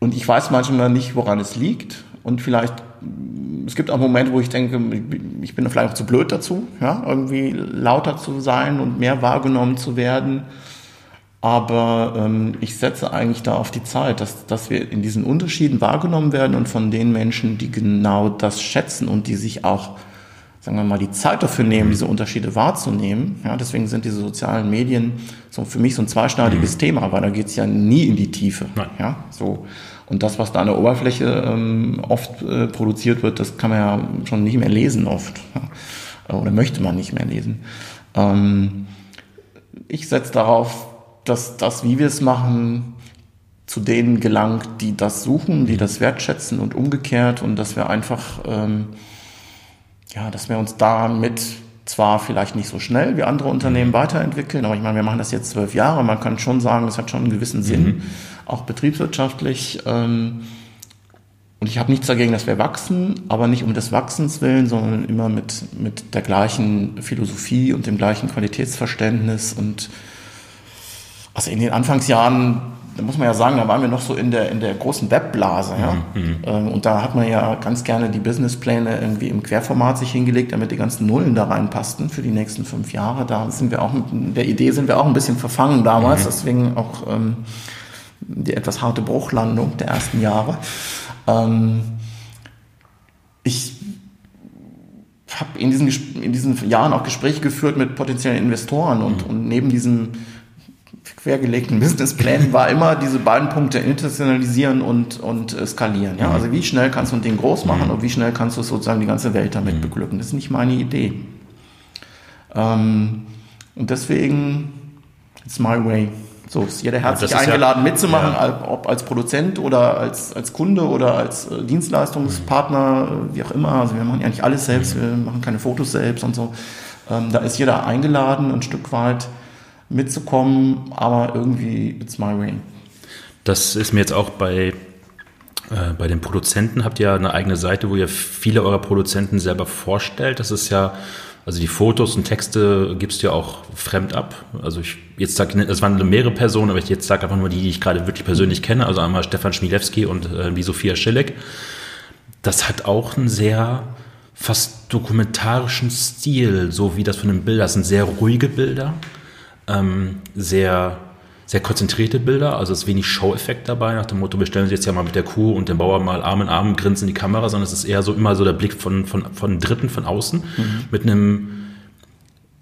und ich weiß manchmal nicht, woran es liegt. Und vielleicht, es gibt auch Momente, wo ich denke, ich bin vielleicht auch zu blöd dazu, ja, irgendwie lauter zu sein und mehr wahrgenommen zu werden. Aber ähm, ich setze eigentlich da auf die Zeit, dass, dass wir in diesen Unterschieden wahrgenommen werden und von den Menschen, die genau das schätzen und die sich auch, sagen wir mal, die Zeit dafür nehmen, diese Unterschiede wahrzunehmen. Ja, deswegen sind diese sozialen Medien so für mich so ein zweischneidiges mhm. Thema, weil da geht's ja nie in die Tiefe. Nein. Ja, so. Und das, was da an der Oberfläche ähm, oft äh, produziert wird, das kann man ja schon nicht mehr lesen oft. Oder möchte man nicht mehr lesen. Ähm, ich setze darauf, dass das, wie wir es machen, zu denen gelangt, die das suchen, die das wertschätzen und umgekehrt und dass wir einfach, ähm, ja, dass wir uns damit zwar vielleicht nicht so schnell wie andere Unternehmen weiterentwickeln, aber ich meine, wir machen das jetzt zwölf Jahre, man kann schon sagen, das hat schon einen gewissen Sinn. Mhm auch betriebswirtschaftlich. Ähm, und ich habe nichts dagegen, dass wir wachsen, aber nicht um des Wachsens willen, sondern immer mit, mit der gleichen Philosophie und dem gleichen Qualitätsverständnis. Und also in den Anfangsjahren, da muss man ja sagen, da waren wir noch so in der, in der großen Webblase. Ja? Mhm. mhm. Ähm, und da hat man ja ganz gerne die Businesspläne irgendwie im Querformat sich hingelegt, damit die ganzen Nullen da reinpassten für die nächsten fünf Jahre. Da sind wir auch, mit der Idee sind wir auch ein bisschen verfangen damals, mhm. deswegen auch... Ähm, die etwas harte Bruchlandung der ersten Jahre. Ähm, ich habe in diesen, in diesen Jahren auch Gespräche geführt mit potenziellen Investoren und, mhm. und neben diesen quergelegten Businessplänen war immer diese beiden Punkte internationalisieren und, und skalieren. Ja? Mhm. Also wie schnell kannst du ein Ding groß machen mhm. und wie schnell kannst du sozusagen die ganze Welt damit mhm. beglücken. Das ist nicht meine Idee. Ähm, und deswegen, it's my way. So ist jeder herzlich eingeladen ja, mitzumachen, ja. ob als Produzent oder als, als Kunde oder als äh, Dienstleistungspartner, mhm. wie auch immer. Also wir machen ja nicht alles selbst, wir machen keine Fotos selbst und so. Ähm, da ist jeder eingeladen, ein Stück weit mitzukommen, aber irgendwie it's my way. Das ist mir jetzt auch bei äh, bei den Produzenten habt ihr ja eine eigene Seite, wo ihr viele eurer Produzenten selber vorstellt. Das ist ja also die Fotos und Texte gibst du ja auch fremd ab. Also ich jetzt sag, es waren mehrere Personen, aber ich jetzt sage einfach nur die, die ich gerade wirklich persönlich kenne. Also einmal Stefan Schmielewski und äh, wie Sophia Schilleg. Das hat auch einen sehr fast dokumentarischen Stil, so wie das von den Bildern. Das sind sehr ruhige Bilder, ähm, sehr sehr konzentrierte Bilder, also es ist wenig Show-Effekt dabei, nach dem Motto, wir stellen uns jetzt ja mal mit der Kuh und dem Bauer mal Arm in Arm, grinsen in die Kamera, sondern es ist eher so immer so der Blick von, von, von Dritten, von außen, mhm. mit einem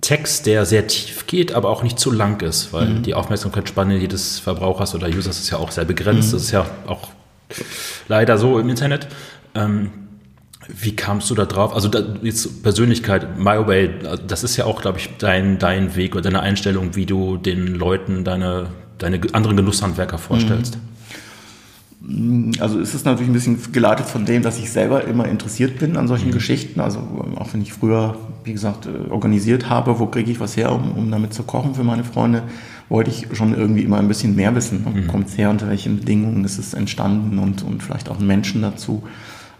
Text, der sehr tief geht, aber auch nicht zu lang ist, weil mhm. die Aufmerksamkeitsspanne jedes Verbrauchers oder Users ist ja auch sehr begrenzt. Mhm. Das ist ja auch leider so im Internet. Ähm, wie kamst du da drauf? Also da, jetzt Persönlichkeit, My Way, das ist ja auch, glaube ich, dein, dein Weg oder deine Einstellung, wie du den Leuten deine, deine anderen Genusshandwerker vorstellst. Mhm. Also ist es natürlich ein bisschen geleitet von dem, dass ich selber immer interessiert bin an solchen mhm. Geschichten. Also auch wenn ich früher, wie gesagt, äh, organisiert habe, wo kriege ich was her, um, um damit zu kochen für meine Freunde, wollte ich schon irgendwie immer ein bisschen mehr wissen. Wo mhm. kommt es her, unter welchen Bedingungen ist es entstanden und, und vielleicht auch Menschen dazu.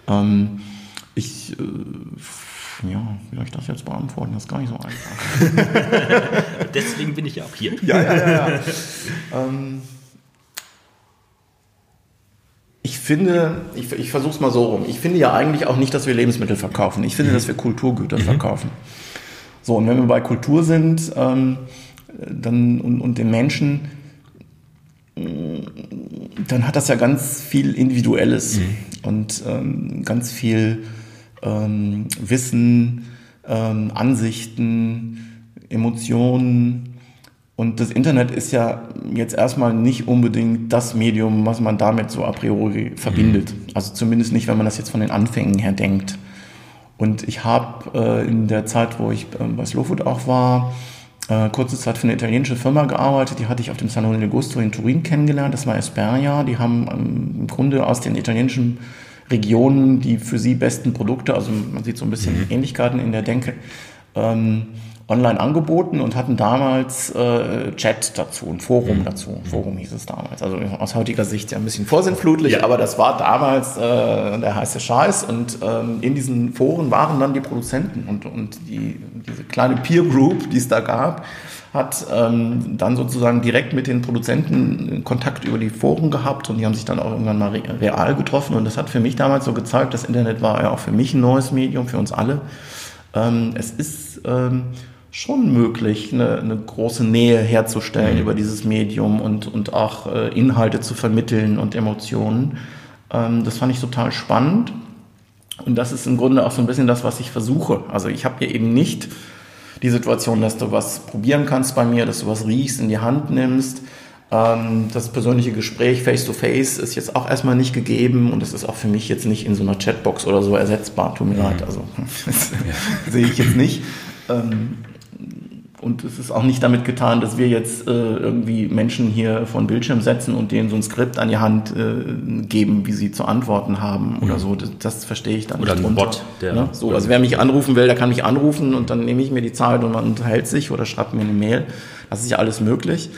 Ähm, ich, äh, ja, wie soll ich das jetzt beantworten? Das ist gar nicht so einfach. Deswegen bin ich ja auch hier. Ja, ja, ja. ja. ähm, ich finde, ich, ich versuche es mal so rum. Ich finde ja eigentlich auch nicht, dass wir Lebensmittel verkaufen. Ich finde, mhm. dass wir Kulturgüter mhm. verkaufen. So, und wenn wir bei Kultur sind ähm, dann, und, und den Menschen, dann hat das ja ganz viel Individuelles. Mhm. und ähm, ganz viel ähm, Wissen, ähm, Ansichten, Emotionen. Und das Internet ist ja jetzt erstmal nicht unbedingt das Medium, was man damit so a priori verbindet. Mhm. Also zumindest nicht, wenn man das jetzt von den Anfängen her denkt. Und ich habe äh, in der Zeit, wo ich äh, bei Slowfood auch war, äh, kurze Zeit für eine italienische Firma gearbeitet. Die hatte ich auf dem Salone del Gusto in Turin kennengelernt. Das war Esperia. Die haben ähm, im Grunde aus den italienischen Regionen die für sie besten Produkte, also man sieht so ein bisschen mhm. Ähnlichkeiten in der Denke, ähm, online angeboten und hatten damals äh, Chat dazu, ein Forum mhm. dazu. Forum hieß es damals. Also aus heutiger Sicht ja ein bisschen vorsinnflutlich, ja. aber das war damals äh, der heiße Scheiß. Und ähm, in diesen Foren waren dann die Produzenten und, und die, diese kleine Peer Group, die es da gab, hat ähm, dann sozusagen direkt mit den Produzenten Kontakt über die Foren gehabt und die haben sich dann auch irgendwann mal real getroffen und das hat für mich damals so gezeigt, das Internet war ja auch für mich ein neues Medium, für uns alle. Ähm, es ist ähm, schon möglich, eine, eine große Nähe herzustellen mhm. über dieses Medium und, und auch äh, Inhalte zu vermitteln und Emotionen. Ähm, das fand ich total spannend. Und das ist im Grunde auch so ein bisschen das, was ich versuche. Also ich habe hier eben nicht die Situation, dass du was probieren kannst bei mir, dass du was riechst, in die Hand nimmst. Ähm, das persönliche Gespräch face-to-face -face ist jetzt auch erstmal nicht gegeben und das ist auch für mich jetzt nicht in so einer Chatbox oder so ersetzbar. Tut mir mhm. leid, also das ja. sehe ich jetzt nicht. Und es ist auch nicht damit getan, dass wir jetzt äh, irgendwie Menschen hier vor den Bildschirm setzen und denen so ein Skript an die Hand äh, geben, wie sie zu antworten haben oder mhm. so. Das, das, verstehe ich dann oder nicht. Oder ein Bot. Der ne? So, also wer mich anrufen will, der kann mich anrufen und dann nehme ich mir die Zeit und man unterhält sich oder schreibt mir eine Mail. Das ist ja alles möglich.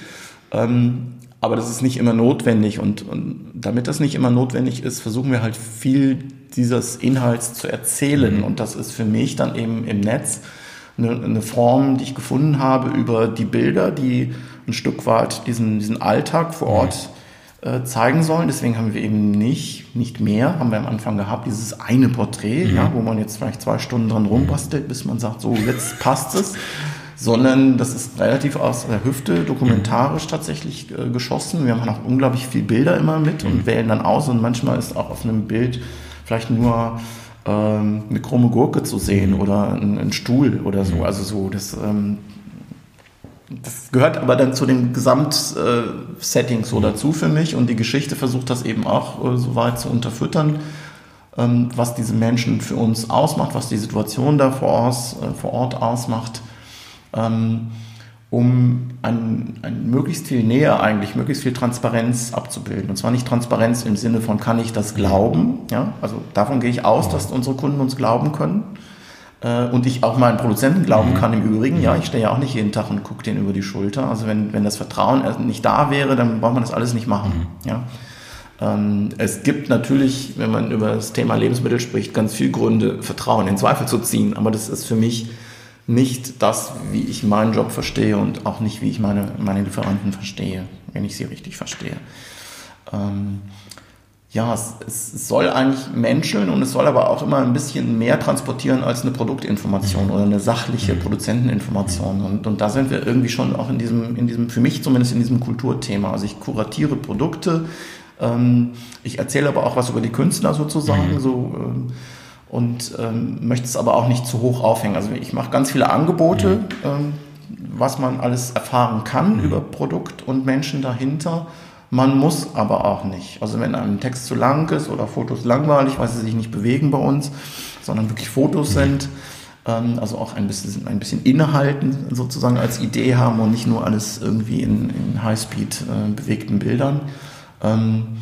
Ähm, aber das ist nicht immer notwendig und, und damit das nicht immer notwendig ist, versuchen wir halt viel dieses Inhalts zu erzählen mhm. und das ist für mich dann eben im Netz eine, eine Form, die ich gefunden habe über die Bilder, die ein Stück weit diesen, diesen Alltag vor Ort äh, zeigen sollen. Deswegen haben wir eben nicht, nicht mehr, haben wir am Anfang gehabt, dieses eine Porträt, mhm. ja, wo man jetzt vielleicht zwei Stunden dran rumbastelt, bis man sagt, so jetzt passt es. Sondern das ist relativ aus der Hüfte, dokumentarisch tatsächlich äh, geschossen. Wir haben auch unglaublich viele Bilder immer mit und mhm. wählen dann aus und manchmal ist auch auf einem Bild vielleicht nur ähm, eine krumme Gurke zu sehen oder ein, ein Stuhl oder so. Also so, das, ähm, das gehört aber dann zu dem Gesamtsetting so dazu für mich und die Geschichte versucht das eben auch äh, so weit zu unterfüttern, ähm, was diese Menschen für uns ausmacht, was die Situation da vor Ort, äh, vor Ort ausmacht. Ähm, um ein, ein möglichst viel Nähe eigentlich, möglichst viel Transparenz abzubilden. Und zwar nicht Transparenz im Sinne von, kann ich das glauben? Ja, also davon gehe ich aus, dass unsere Kunden uns glauben können. Äh, und ich auch meinen Produzenten glauben mhm. kann im Übrigen. Ja, ich stehe ja auch nicht jeden Tag und gucke den über die Schulter. Also wenn, wenn das Vertrauen nicht da wäre, dann braucht man das alles nicht machen. Mhm. Ja. Ähm, es gibt natürlich, wenn man über das Thema Lebensmittel spricht, ganz viele Gründe, Vertrauen in Zweifel zu ziehen. Aber das ist für mich nicht das, wie ich meinen Job verstehe und auch nicht, wie ich meine, meine Lieferanten verstehe, wenn ich sie richtig verstehe. Ähm, ja, es, es, soll eigentlich menscheln und es soll aber auch immer ein bisschen mehr transportieren als eine Produktinformation oder eine sachliche Produzenteninformation. Und, und da sind wir irgendwie schon auch in diesem, in diesem, für mich zumindest in diesem Kulturthema. Also ich kuratiere Produkte, ähm, ich erzähle aber auch was über die Künstler sozusagen, mhm. so ähm, und ähm, möchte es aber auch nicht zu hoch aufhängen. Also ich mache ganz viele Angebote, mhm. ähm, was man alles erfahren kann mhm. über Produkt und Menschen dahinter. Man muss aber auch nicht. Also wenn ein Text zu lang ist oder Fotos langweilig, weil sie sich nicht bewegen bei uns, sondern wirklich Fotos mhm. sind, ähm, also auch ein bisschen, ein bisschen innehalten sozusagen als Idee haben und nicht nur alles irgendwie in, in Highspeed äh, bewegten Bildern. Ähm,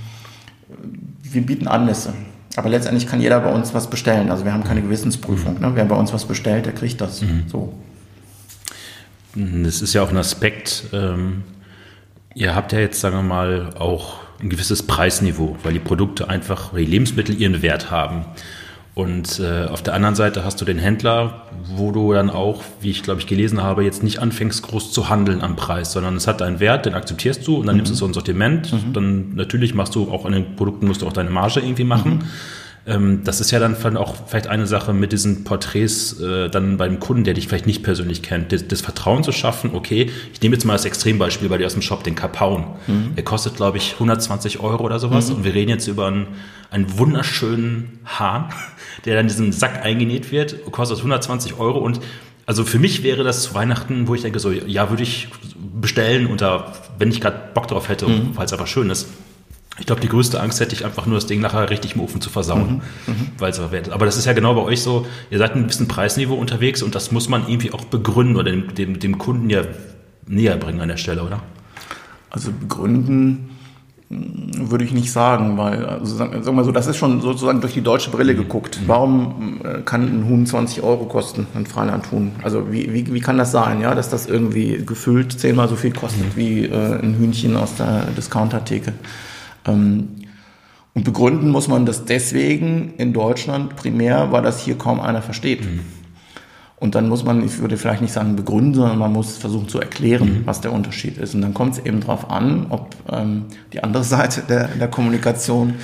wir bieten Anlässe. Aber letztendlich kann jeder bei uns was bestellen. Also wir haben keine Gewissensprüfung. Ne? Wer bei uns was bestellt, der kriegt das. Mhm. So. Das ist ja auch ein Aspekt. Ähm, ihr habt ja jetzt, sagen wir mal, auch ein gewisses Preisniveau, weil die Produkte einfach, die Lebensmittel ihren Wert haben. Und äh, auf der anderen Seite hast du den Händler, wo du dann auch, wie ich glaube ich gelesen habe, jetzt nicht anfängst groß zu handeln am Preis, sondern es hat einen Wert, den akzeptierst du und dann mhm. nimmst du so ein Sortiment. Mhm. Dann natürlich machst du auch an den Produkten musst du auch deine Marge irgendwie machen. Mhm. ähm, das ist ja dann auch vielleicht eine Sache mit diesen Porträts äh, dann beim Kunden, der dich vielleicht nicht persönlich kennt, das, das, Vertrauen zu schaffen, okay, ich nehme jetzt mal das Extrembeispiel bei dir aus dem Shop, den Kapaun. Mhm. Der kostet, glaube ich, 120 Euro oder sowas mhm. und wir reden jetzt über einen, einen wunderschönen Hahn, der dann in diesen Sack eingenäht wird, kostet 120 Euro und also für mich wäre das zu Weihnachten, wo ich denke, so, ja, würde ich bestellen unter, wenn ich gerade Bock drauf hätte, mhm. weil es einfach schön ist. Ich glaube, die größte Angst hätte ich einfach nur, das Ding nachher richtig im Ofen zu versauen. Mhm. Mhm. Weil aber das ist ja genau bei euch so, ihr seid ein bisschen Preisniveau unterwegs und das muss man irgendwie auch begründen oder dem, dem, dem Kunden ja näher bringen an der Stelle, oder? Also begründen würde ich nicht sagen, weil, also sagen wir mal so, das ist schon sozusagen durch die deutsche Brille mhm. geguckt. Warum äh, kann ein Huhn 20 Euro kosten, ein Freilandhuhn? Also wie, wie, wie kann das sein, ja, dass das irgendwie gefüllt zehnmal so viel kostet mhm. wie äh, ein Hühnchen aus der Discountertheke? Ähm, und begründen muss man das deswegen in Deutschland primär, weil das hier kaum einer versteht. Mhm. Und dann muss man, ich würde vielleicht nicht sagen begründen, sondern man muss versuchen zu erklären, mhm. was der Unterschied ist. Und dann kommt es eben darauf an, ob ähm, die andere Seite der, der Kommunikation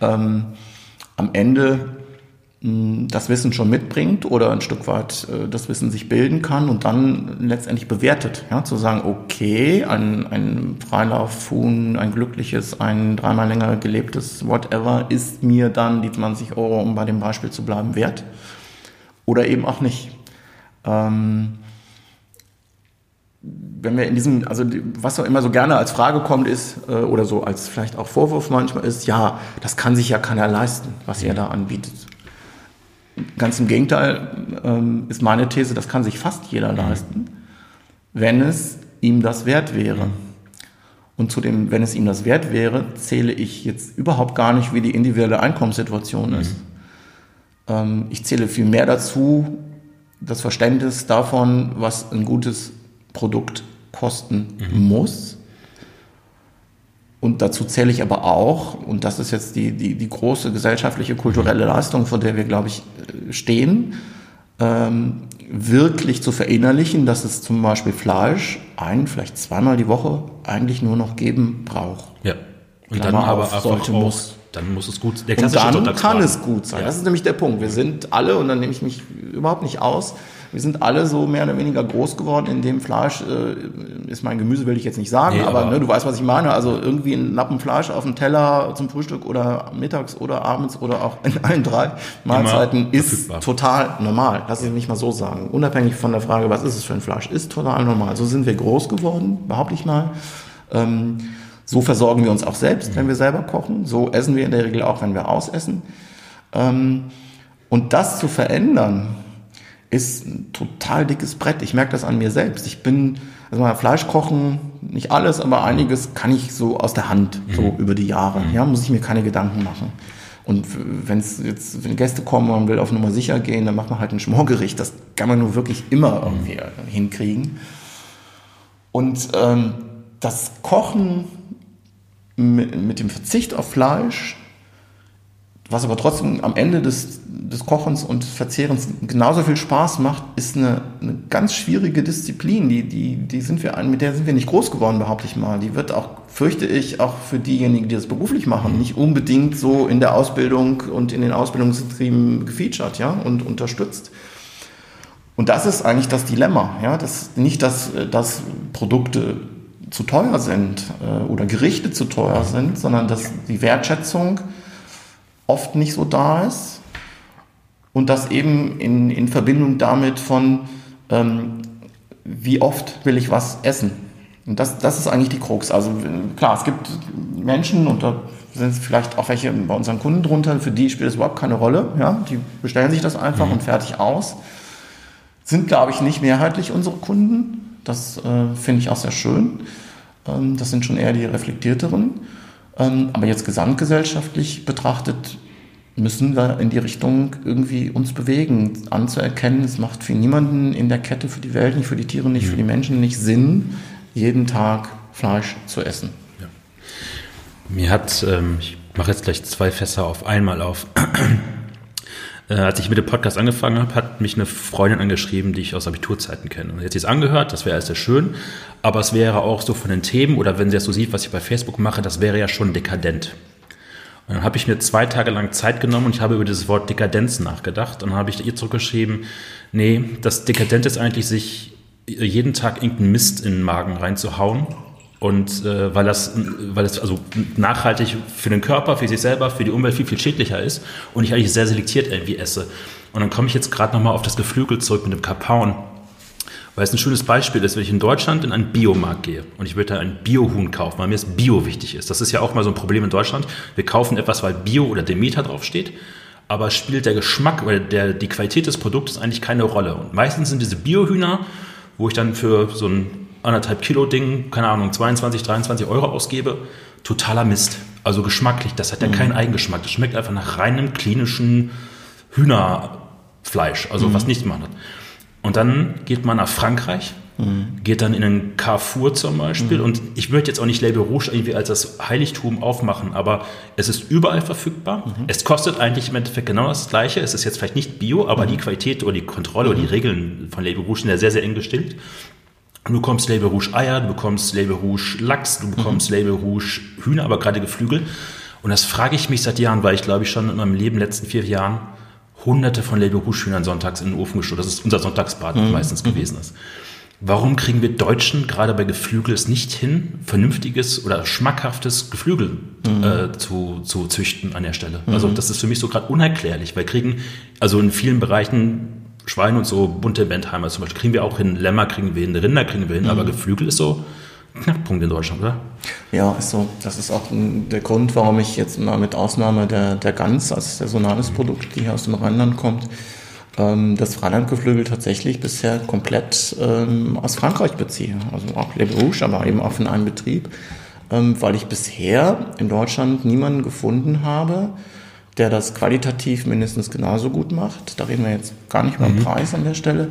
ähm, am Ende das Wissen schon mitbringt oder ein Stück weit äh, das Wissen sich bilden kann und dann letztendlich bewertet. Ja, zu sagen, okay, ein, ein Freilaufhuhn, ein glückliches, ein dreimal länger gelebtes whatever ist mir dann die 20 Euro, um bei dem Beispiel zu bleiben, wert. Oder eben auch nicht. Ähm, wenn wir in diesem, also was auch immer so gerne als Frage kommt, ist, äh, oder so als vielleicht auch Vorwurf manchmal ist, ja, das kann sich ja keiner leisten, was ihr da anbietet. Ganz im Gegenteil ähm, ist meine These, das kann sich fast jeder mhm. leisten, wenn es ihm das wert wäre. Mhm. Und zu dem, wenn es ihm das wert wäre, zähle ich jetzt überhaupt gar nicht, wie die individuelle Einkommenssituation mhm. ist. Ähm, ich zähle viel mehr dazu, das Verständnis davon, was ein gutes Produkt kosten mhm. muss und dazu zähle ich aber auch, und das ist jetzt die, die, die große gesellschaftliche, kulturelle Leistung, vor der wir, glaube ich, äh, stehen, ähm, wirklich zu verinnerlichen, dass es zum Beispiel Fleisch ein, vielleicht zweimal die Woche eigentlich nur noch geben braucht. Ja. Und Klammer dann aber auf, sollte, auch, muss. Dann muss es gut. Der und dann kann es gut sein. Ja. Das ist nämlich der Punkt. Wir sind alle, und dann nehme ich mich überhaupt nicht aus, wir sind alle so mehr oder weniger groß geworden, in dem Fleisch äh, ist mein Gemüse, will ich jetzt nicht sagen, nee, aber, aber ne, du weißt, was ich meine. Also irgendwie ein Lappen Fleisch auf dem Teller zum Frühstück oder mittags oder abends oder auch in allen drei Mahlzeiten ist verfügbar. total normal. Lass es mich mal so sagen. Unabhängig von der Frage, was ist es für ein Fleisch, ist total normal. So sind wir groß geworden, behaupte ich mal. Ähm, so versorgen wir uns auch selbst, mhm. wenn wir selber kochen. So essen wir in der Regel auch, wenn wir ausessen. Ähm, und das zu verändern, ist ein total dickes Brett. Ich merke das an mir selbst. Ich bin, also mal Fleisch kochen, nicht alles, aber einiges kann ich so aus der Hand, so mhm. über die Jahre. Mhm. Ja, muss ich mir keine Gedanken machen. Und wenn es jetzt, wenn Gäste kommen und man will auf Nummer sicher gehen, dann macht man halt ein Schmorgericht. Das kann man nur wirklich immer irgendwie mhm. hinkriegen. Und ähm, das Kochen mit, mit dem Verzicht auf Fleisch, was aber trotzdem am Ende des, des Kochens und Verzehrens genauso viel Spaß macht, ist eine, eine ganz schwierige Disziplin. Die, die, die sind wir, mit der sind wir nicht groß geworden, behaupte ich mal. Die wird auch, fürchte ich, auch für diejenigen, die das beruflich machen, nicht unbedingt so in der Ausbildung und in den Ausbildungsbetrieben gefeatured, ja, und unterstützt. Und das ist eigentlich das Dilemma, ja, das, nicht, dass, dass Produkte zu teuer sind äh, oder Gerichte zu teuer sind, sondern dass die Wertschätzung oft nicht so da ist und das eben in, in Verbindung damit von, ähm, wie oft will ich was essen. Und das, das ist eigentlich die Krux. Also klar, es gibt Menschen und da sind vielleicht auch welche bei unseren Kunden drunter, für die spielt es überhaupt keine Rolle. Ja? Die bestellen sich das einfach mhm. und fertig aus. Sind, glaube ich, nicht mehrheitlich unsere Kunden. Das äh, finde ich auch sehr schön. Ähm, das sind schon eher die reflektierteren. Ähm, aber jetzt gesamtgesellschaftlich betrachtet müssen wir in die Richtung irgendwie uns bewegen, anzuerkennen, es macht für niemanden in der Kette, für die Welt nicht, für die Tiere nicht, für die Menschen nicht Sinn, jeden Tag Fleisch zu essen. Ja. Mir hat, ähm, ich mache jetzt gleich zwei Fässer auf einmal auf. Äh, als ich mit dem Podcast angefangen habe, hat mich eine Freundin angeschrieben, die ich aus Abiturzeiten kenne. Und jetzt ist angehört, das wäre alles sehr schön, aber es wäre auch so von den Themen oder wenn sie das so sieht, was ich bei Facebook mache, das wäre ja schon dekadent. Und dann habe ich mir zwei Tage lang Zeit genommen und ich habe über dieses Wort Dekadenz nachgedacht. Und dann habe ich ihr zurückgeschrieben, nee, das Dekadent ist eigentlich, sich jeden Tag irgendeinen Mist in den Magen reinzuhauen. Und äh, weil das, weil das also nachhaltig für den Körper, für sich selber, für die Umwelt viel, viel schädlicher ist und ich eigentlich sehr selektiert irgendwie esse. Und dann komme ich jetzt gerade nochmal auf das Geflügel zurück mit dem Kapaun. Weil es ein schönes Beispiel ist, wenn ich in Deutschland in einen Biomarkt gehe und ich würde da ein Biohuhn kaufen, weil mir das Bio wichtig ist. Das ist ja auch mal so ein Problem in Deutschland. Wir kaufen etwas, weil Bio oder Demeter draufsteht, aber spielt der Geschmack oder der, die Qualität des Produktes eigentlich keine Rolle. Und meistens sind diese Biohühner, wo ich dann für so ein anderthalb Kilo Ding, keine Ahnung, 22, 23 Euro ausgebe, totaler Mist. Also geschmacklich, das hat ja mhm. keinen Eigengeschmack. Das schmeckt einfach nach reinem klinischen Hühnerfleisch, also mhm. was nichts man hat. Und dann geht man nach Frankreich, mhm. geht dann in einen Carrefour zum Beispiel. Mhm. Und ich möchte jetzt auch nicht Label Rouge irgendwie als das Heiligtum aufmachen, aber es ist überall verfügbar. Mhm. Es kostet eigentlich im Endeffekt genau das Gleiche. Es ist jetzt vielleicht nicht Bio, aber mhm. die Qualität oder die Kontrolle oder die. Regeln von Label Rouge sind ja sehr, sehr eng gestillt. Du bekommst Label Rouge Eier, du bekommst Label Rouge Lachs, du bekommst mhm. Label Rouge Hühner, aber gerade Geflügel. Und das frage ich mich seit Jahren, weil ich glaube ich schon in meinem Leben, letzten vier Jahren, hunderte von Label Rouge-Hühnern sonntags in den Ofen geschoben. Das ist unser Sonntagsbraten mhm. meistens mhm. gewesen ist. Warum kriegen wir Deutschen gerade bei Geflügel es nicht hin, vernünftiges oder schmackhaftes Geflügel mhm. äh, zu, zu züchten an der Stelle? Also mhm. das ist für mich so gerade unerklärlich, weil kriegen, also in vielen Bereichen Schweine und so bunte Bentheimer zum Beispiel kriegen wir auch hin, Lämmer kriegen wir hin, Rinder kriegen wir hin, aber mhm. Geflügel ist so Knackpunkt in Deutschland, oder? Ja, ist so. Das ist auch der Grund, warum ich jetzt mal mit Ausnahme der, der Gans als saisonales Produkt, die hier aus dem Rheinland kommt, ähm, das Freilandgeflügel tatsächlich bisher komplett ähm, aus Frankreich beziehe. Also auch Le Rouge, aber eben auch von einem Betrieb, ähm, weil ich bisher in Deutschland niemanden gefunden habe, der das qualitativ mindestens genauso gut macht. Da reden wir jetzt gar nicht über den mhm. Preis an der Stelle.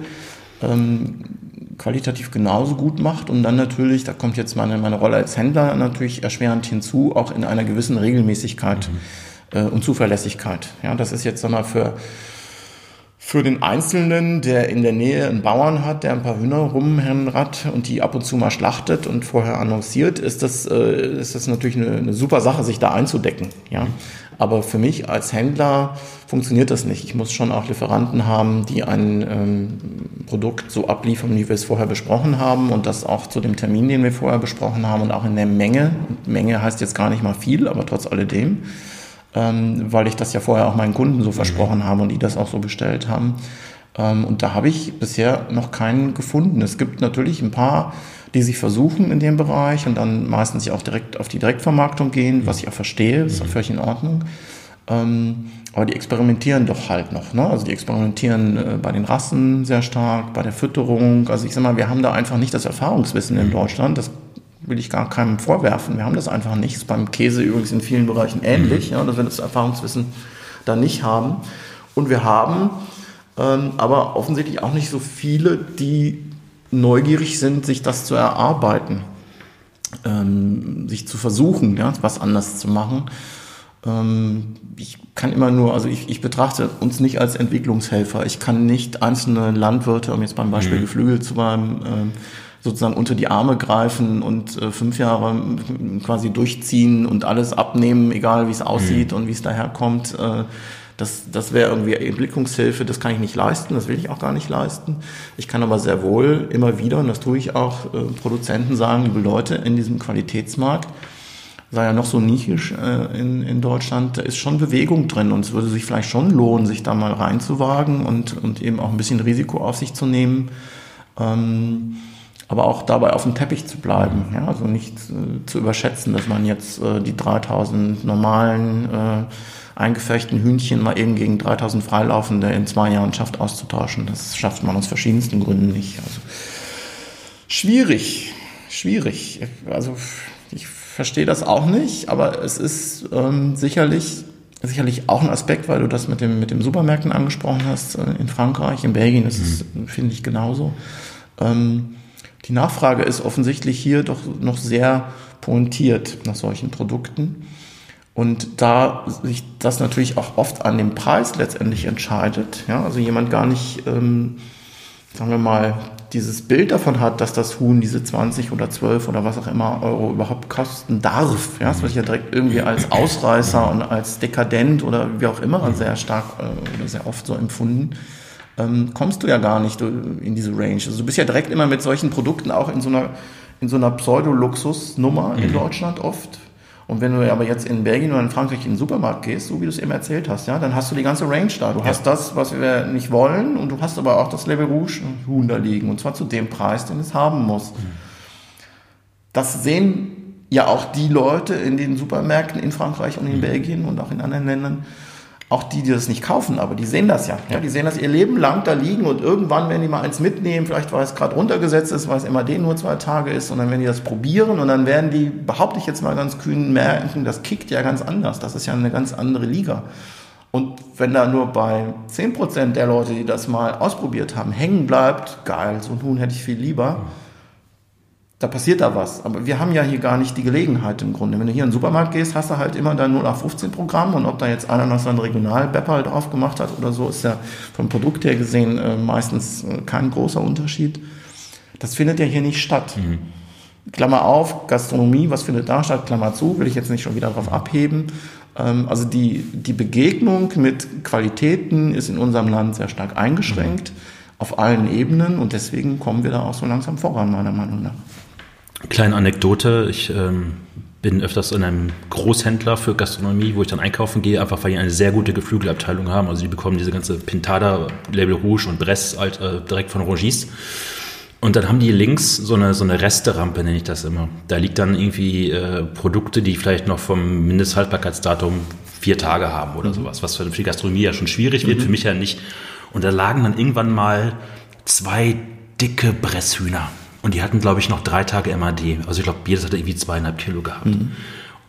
Ähm, qualitativ genauso gut macht und dann natürlich, da kommt jetzt meine, meine Rolle als Händler natürlich erschwerend hinzu, auch in einer gewissen Regelmäßigkeit mhm. äh, und Zuverlässigkeit. Ja, das ist jetzt sag mal für für den Einzelnen, der in der Nähe einen Bauern hat, der ein paar Hühner rumhängt und die ab und zu mal schlachtet und vorher annonciert, ist das, äh, ist das natürlich eine, eine super Sache, sich da einzudecken. Ja? Aber für mich als Händler funktioniert das nicht. Ich muss schon auch Lieferanten haben, die ein ähm, Produkt so abliefern, wie wir es vorher besprochen haben und das auch zu dem Termin, den wir vorher besprochen haben und auch in der Menge. Menge heißt jetzt gar nicht mal viel, aber trotz alledem ähm, weil ich das ja vorher auch meinen Kunden so mhm. versprochen habe und die das auch so bestellt haben. Ähm, und da habe ich bisher noch keinen gefunden. Es gibt natürlich ein paar, die sich versuchen in dem Bereich und dann meistens auch direkt auf die Direktvermarktung gehen, was ich auch verstehe, ist auch mhm. völlig in Ordnung. Ähm, aber die experimentieren doch halt noch. Ne? Also die experimentieren äh, bei den Rassen sehr stark, bei der Fütterung. Also ich sag mal, wir haben da einfach nicht das Erfahrungswissen in. Deutschland. Das will ich gar keinem vorwerfen. Wir haben das einfach nicht. Ist beim Käse übrigens in vielen Bereichen ähnlich, mhm. ja, dass wir das Erfahrungswissen da nicht haben. Und wir haben ähm, aber offensichtlich auch nicht so viele, die neugierig sind, sich das zu erarbeiten, ähm, sich zu versuchen, ja, was anders zu machen. Ähm, ich kann immer nur, also ich, ich betrachte uns nicht als Entwicklungshelfer. Ich kann nicht einzelne Landwirte, um jetzt beim Beispiel mhm. Geflügel zu bleiben, ähm, sozusagen unter die Arme greifen und äh, fünf Jahre quasi durchziehen und alles abnehmen, egal wie es aussieht mhm. und wie es daherkommt. Äh, das, das wäre irgendwie Entwicklungshilfe, das kann ich nicht leisten, das will ich auch gar nicht leisten. Ich kann aber sehr wohl immer wieder, und das tue ich auch, äh, Produzenten sagen, liebe Leute, in diesem Qualitätsmarkt, sei ja noch so nichisch äh, in, in Deutschland, da ist schon Bewegung drin und es würde sich vielleicht schon lohnen, sich da mal reinzuwagen und, und eben auch ein bisschen Risiko auf sich zu nehmen. Ähm, aber auch dabei auf dem Teppich zu bleiben. Ja, also nicht äh, zu überschätzen, dass man jetzt äh, die 3000 normalen äh, eingefechten Hühnchen mal eben gegen 3000 Freilaufende in zwei Jahren schafft auszutauschen. Das schafft man aus verschiedensten Gründen nicht. Also schwierig, schwierig. Also ich verstehe das auch nicht, aber es ist ähm, sicherlich sicherlich auch ein Aspekt, weil du das mit dem mit dem Supermärkten angesprochen hast äh, in Frankreich, in Belgien ist mhm. es finde ich genauso. Ähm, die Nachfrage ist offensichtlich hier doch noch sehr pointiert nach solchen Produkten. Und da sich das natürlich auch oft an dem Preis letztendlich entscheidet, ja, also jemand gar nicht, ähm, sagen wir mal, dieses Bild davon hat, dass das Huhn diese 20 oder 12 oder was auch immer Euro überhaupt kosten darf. Ja, das wird ja direkt irgendwie als Ausreißer und als dekadent oder wie auch immer sehr stark äh, oder sehr oft so empfunden. Ähm, kommst du ja gar nicht in diese Range. Also du bist ja direkt immer mit solchen Produkten auch in so einer, in so einer Pseudo-Luxus-Nummer in mhm. Deutschland oft. Und wenn du aber jetzt in Belgien oder in Frankreich in den Supermarkt gehst, so wie du es eben erzählt hast, ja, dann hast du die ganze Range da. Du ja. hast das, was wir nicht wollen, und du hast aber auch das Label Rouge Huhn da liegen. Und zwar zu dem Preis, den es haben muss. Mhm. Das sehen ja auch die Leute in den Supermärkten in Frankreich und in mhm. Belgien und auch in anderen Ländern auch die, die das nicht kaufen, aber die sehen das ja. ja. Die sehen das ihr Leben lang da liegen und irgendwann werden die mal eins mitnehmen, vielleicht weil es gerade runtergesetzt ist, weil es MAD nur zwei Tage ist, und dann werden die das probieren und dann werden die, behaupte ich jetzt mal ganz kühn, merken, das kickt ja ganz anders. Das ist ja eine ganz andere Liga. Und wenn da nur bei 10% der Leute, die das mal ausprobiert haben, hängen bleibt, geil, so ein Huhn hätte ich viel lieber, da passiert da was. Aber wir haben ja hier gar nicht die Gelegenheit im Grunde. Wenn du hier in den Supermarkt gehst, hast du halt immer dein 0815-Programm und ob da jetzt einer noch sein Regional-Bepper drauf gemacht hat oder so, ist ja vom Produkt her gesehen äh, meistens äh, kein großer Unterschied. Das findet ja hier nicht statt. Mhm. Klammer auf, Gastronomie, was findet da statt? Klammer zu, will ich jetzt nicht schon wieder darauf abheben. Ähm, also die, die Begegnung mit Qualitäten ist in unserem Land sehr stark eingeschränkt. Mhm. Auf allen Ebenen und deswegen kommen wir da auch so langsam voran, meiner Meinung nach. Kleine Anekdote, ich ähm, bin öfters in einem Großhändler für Gastronomie, wo ich dann einkaufen gehe, einfach weil die eine sehr gute Geflügelabteilung haben. Also die bekommen diese ganze Pintada, Label Rouge und Bress halt, äh, direkt von Rogis. Und dann haben die links so eine, so eine Resterampe, nenne ich das immer. Da liegt dann irgendwie äh, Produkte, die vielleicht noch vom Mindesthaltbarkeitsdatum vier Tage haben oder mhm. sowas, was für die Gastronomie ja schon schwierig wird, mhm. für mich ja nicht. Und da lagen dann irgendwann mal zwei dicke Bresshühner. Und die hatten, glaube ich, noch drei Tage MAD. Also ich glaube, jedes hatte irgendwie zweieinhalb Kilo gehabt. Mhm.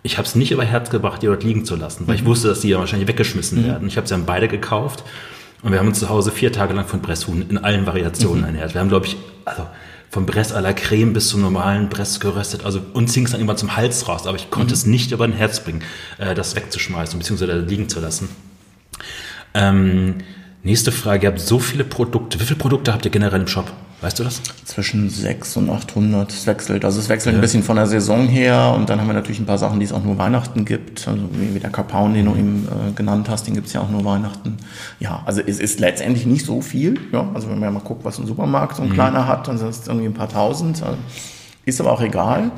Ich habe es nicht über Herz gebracht, die dort liegen zu lassen, weil mhm. ich wusste, dass die ja wahrscheinlich weggeschmissen mhm. werden. Ich habe sie dann beide gekauft und wir haben uns zu Hause vier Tage lang von Bresshuhn in allen Variationen mhm. ernährt. Wir haben, glaube ich, also vom Bress à la Creme bis zum normalen Bress geröstet. Also uns hing es dann immer zum Hals raus, aber ich konnte mhm. es nicht über ein Herz bringen, äh, das wegzuschmeißen bzw. liegen zu lassen. Ähm, nächste Frage, ihr habt so viele Produkte. Wie viele Produkte habt ihr generell im Shop? Weißt du das? Zwischen 6 und 800. Es wechselt. Also es wechselt ja. ein bisschen von der Saison her und dann haben wir natürlich ein paar Sachen, die es auch nur Weihnachten gibt. Also wie der Kapaun, den du eben äh, genannt hast, den gibt es ja auch nur Weihnachten. Ja, also es ist letztendlich nicht so viel. Ja, also wenn man mal guckt, was ein Supermarkt so ein mhm. kleiner hat, dann sind es irgendwie ein paar tausend. Also ist aber auch egal.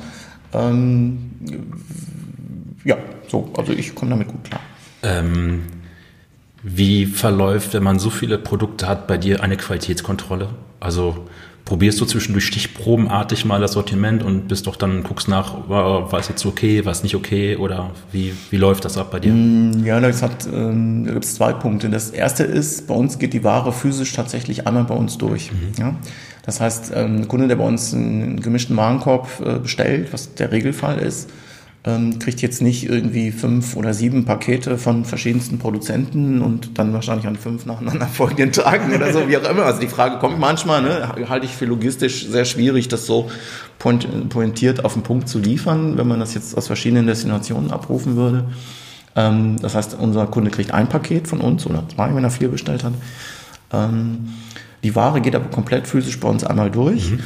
Ähm, ja, so, also ich komme damit gut klar. Ähm, wie verläuft, wenn man so viele Produkte hat, bei dir eine Qualitätskontrolle? Also probierst du zwischendurch stichprobenartig mal das Sortiment und bist doch dann, guckst nach, war, es jetzt okay, war es nicht okay oder wie, wie läuft das ab bei dir? Mm, ja, das hat, ähm, da gibt es zwei Punkte. Das erste ist, bei uns geht die Ware physisch tatsächlich einmal bei uns durch. Mhm. Ja? Das heißt, ähm, ein Kunde, der bei uns einen gemischten Warenkorb äh, bestellt, was der Regelfall ist, ähm, kriegt jetzt nicht irgendwie fünf oder sieben Pakete von verschiedensten Produzenten und dann wahrscheinlich an fünf nacheinander folgenden Tagen oder so, wie auch immer. Also die Frage kommt manchmal, ne, halte ich für logistisch sehr schwierig, das so pointiert auf den Punkt zu liefern, wenn man das jetzt aus verschiedenen Destinationen abrufen würde. Ähm, das heißt, unser Kunde kriegt ein Paket von uns oder zwei, wenn er vier bestellt hat. Ähm, die Ware geht aber komplett physisch bei uns einmal durch. Mhm.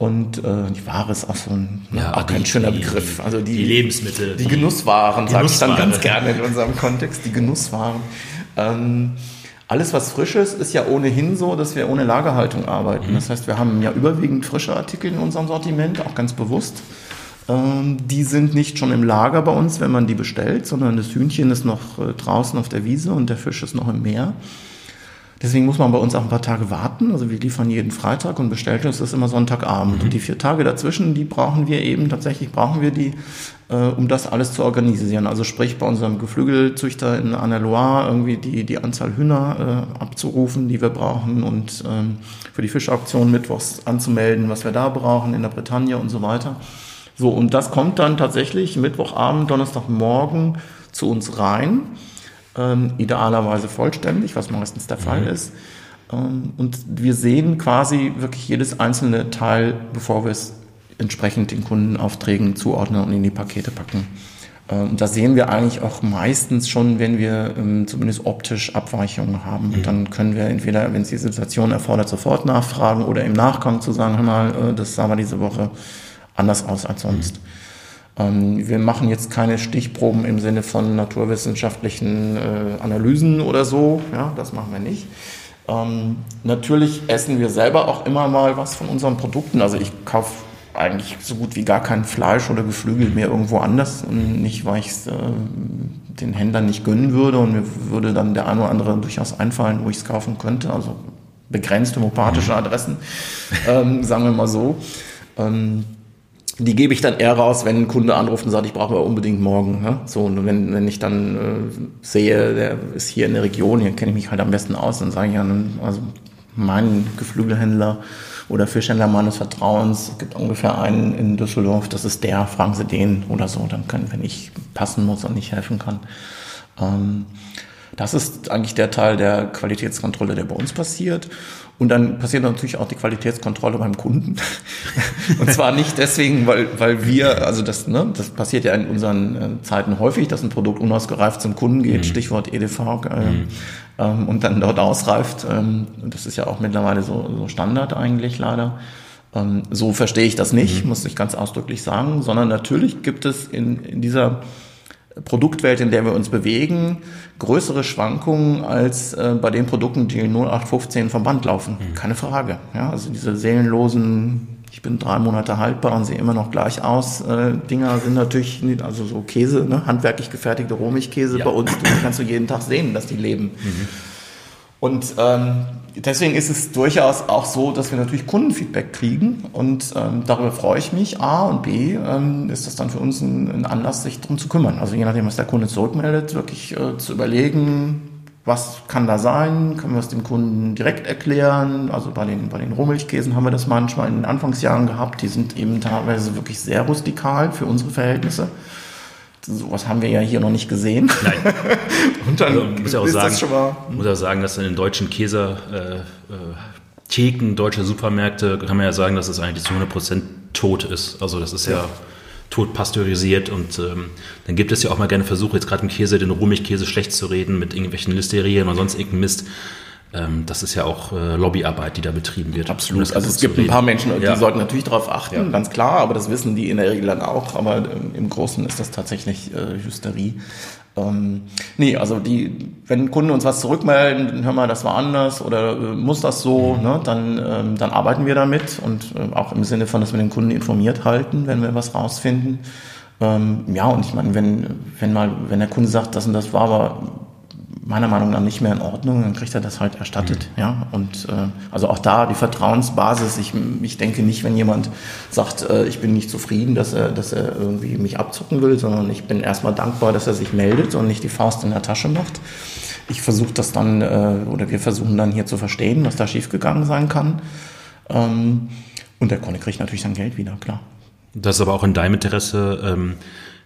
Und äh, die Ware ist auch so ein, ja, auch kein die, schöner Begriff. Also die, die Lebensmittel. Die Genusswaren, sage ich dann ganz gerne in unserem Kontext, die Genusswaren. Ähm, alles, was frisch ist, ist ja ohnehin so, dass wir ohne Lagerhaltung arbeiten. Mhm. Das heißt, wir haben ja überwiegend frische Artikel in unserem Sortiment, auch ganz bewusst. Ähm, die sind nicht schon im Lager bei uns, wenn man die bestellt, sondern das Hühnchen ist noch äh, draußen auf der Wiese und der Fisch ist noch im Meer. Deswegen muss man bei uns auch ein paar Tage warten. Also wir liefern jeden Freitag und bestellt uns das immer Sonntagabend. Mhm. Und die vier Tage dazwischen, die brauchen wir eben, tatsächlich brauchen wir die, äh, um das alles zu organisieren. Also sprich bei unserem Geflügelzüchter in Anne-Loire irgendwie die, die Anzahl Hühner äh, abzurufen, die wir brauchen und ähm, für die Fischauktion mittwochs anzumelden, was wir da brauchen in der Bretagne und so weiter. So, und das kommt dann tatsächlich Mittwochabend, Donnerstagmorgen zu uns rein ähm, idealerweise vollständig, was meistens der Fall mhm. ist. Ähm, und wir sehen quasi wirklich jedes einzelne Teil, bevor wir es entsprechend den Kundenaufträgen zuordnen und in die Pakete packen. Ähm, da sehen wir eigentlich auch meistens schon, wenn wir ähm, zumindest optisch Abweichungen haben. Und mhm. dann können wir entweder, wenn es die Situation erfordert, sofort nachfragen oder im Nachgang zu sagen, hör mal, äh, das sah mal diese Woche anders aus als sonst. Mhm. Ähm, wir machen jetzt keine Stichproben im Sinne von naturwissenschaftlichen äh, Analysen oder so. Ja, das machen wir nicht. Ähm, natürlich essen wir selber auch immer mal was von unseren Produkten. Also ich kaufe eigentlich so gut wie gar kein Fleisch oder Geflügel mehr irgendwo anders und nicht, weil ich es äh, den Händlern nicht gönnen würde und mir würde dann der eine oder andere durchaus einfallen, wo ich es kaufen könnte. Also begrenzt homopathische mhm. Adressen, ähm, sagen wir mal so. Ähm, die gebe ich dann eher raus, wenn ein Kunde anruft und sagt, ich brauche unbedingt morgen. Ne? So, und wenn, wenn ich dann äh, sehe, der ist hier in der Region, hier kenne ich mich halt am besten aus, dann sage ich ja, also mein Geflügelhändler oder Fischhändler meines Vertrauens, es gibt ungefähr einen in Düsseldorf, das ist der, fragen Sie den oder so, dann können, wenn ich passen muss und nicht helfen kann. Ähm, das ist eigentlich der Teil der Qualitätskontrolle, der bei uns passiert. Und dann passiert natürlich auch die Qualitätskontrolle beim Kunden. und zwar nicht deswegen, weil, weil wir, also das, ne, das passiert ja in unseren äh, Zeiten häufig, dass ein Produkt unausgereift zum Kunden geht, mhm. Stichwort EDV, äh, mhm. ähm, und dann dort ausreift. Ähm, das ist ja auch mittlerweile so, so Standard eigentlich leider. Ähm, so verstehe ich das nicht, mhm. muss ich ganz ausdrücklich sagen, sondern natürlich gibt es in, in dieser Produktwelt, in der wir uns bewegen, größere Schwankungen als äh, bei den Produkten, die 0815 vom Band laufen. Mhm. Keine Frage. Ja, also diese seelenlosen, ich bin drei Monate haltbar und sehe immer noch gleich aus, äh, Dinger sind natürlich, also so Käse, ne, handwerklich gefertigte Rohmilchkäse ja. bei uns, die kannst du jeden Tag sehen, dass die leben. Mhm. Und ähm, deswegen ist es durchaus auch so, dass wir natürlich Kundenfeedback kriegen und ähm, darüber freue ich mich. A und B ähm, ist das dann für uns ein, ein, Anlass, sich darum zu kümmern. Also je nachdem, was der Kunde zurückmeldet, wirklich äh, zu überlegen, was kann da sein? Können wir es dem Kunden direkt erklären? Also bei den, bei den Rohmilchkäsen haben wir das manchmal in den Anfangsjahren gehabt. Die sind eben teilweise wirklich sehr rustikal für unsere Verhältnisse. Sowas haben wir ja hier noch nicht gesehen. Nein. Und dann also, muss ja auch sagen, mal, muss auch sagen, dass in den deutschen Käse äh, äh, Theken deutsche Supermärkte kann man ja sagen, dass es eigentlich zu 100% tot ist. Also das ist ja, ja tot pasteurisiert und ähm, dann gibt es ja auch mal gerne Versuche, jetzt gerade im Käse, den Rohmilchkäse schlecht zu reden mit irgendwelchen Listerien oder sonst irgendeinem Mist. Ähm, das ist ja auch äh, Lobbyarbeit, die da betrieben wird. Absolut. Um also es gibt ein paar Menschen, die ja. sollten natürlich darauf achten, ja. ganz klar, aber das wissen die in der Regel dann auch. Aber ähm, im Großen ist das tatsächlich äh, Hysterie. Ähm, nee, also die, wenn Kunden uns was zurückmelden, hör mal, das war anders oder äh, muss das so, mhm. ne, dann, ähm, dann arbeiten wir damit und äh, auch im Sinne von, dass wir den Kunden informiert halten, wenn wir was rausfinden. Ähm, ja, und ich meine, wenn, wenn mal, wenn der Kunde sagt, das und das war aber meiner Meinung nach nicht mehr in Ordnung, dann kriegt er das halt erstattet. Mhm. Ja? Und äh, also auch da die Vertrauensbasis, ich, ich denke nicht, wenn jemand sagt, äh, ich bin nicht zufrieden, dass er, dass er irgendwie mich abzucken will, sondern ich bin erstmal dankbar, dass er sich meldet und nicht die Faust in der Tasche macht. Ich versuche das dann, äh, oder wir versuchen dann hier zu verstehen, was da schiefgegangen sein kann. Ähm, und der Kunde kriegt natürlich sein Geld wieder, klar. Das ist aber auch in deinem Interesse, ähm,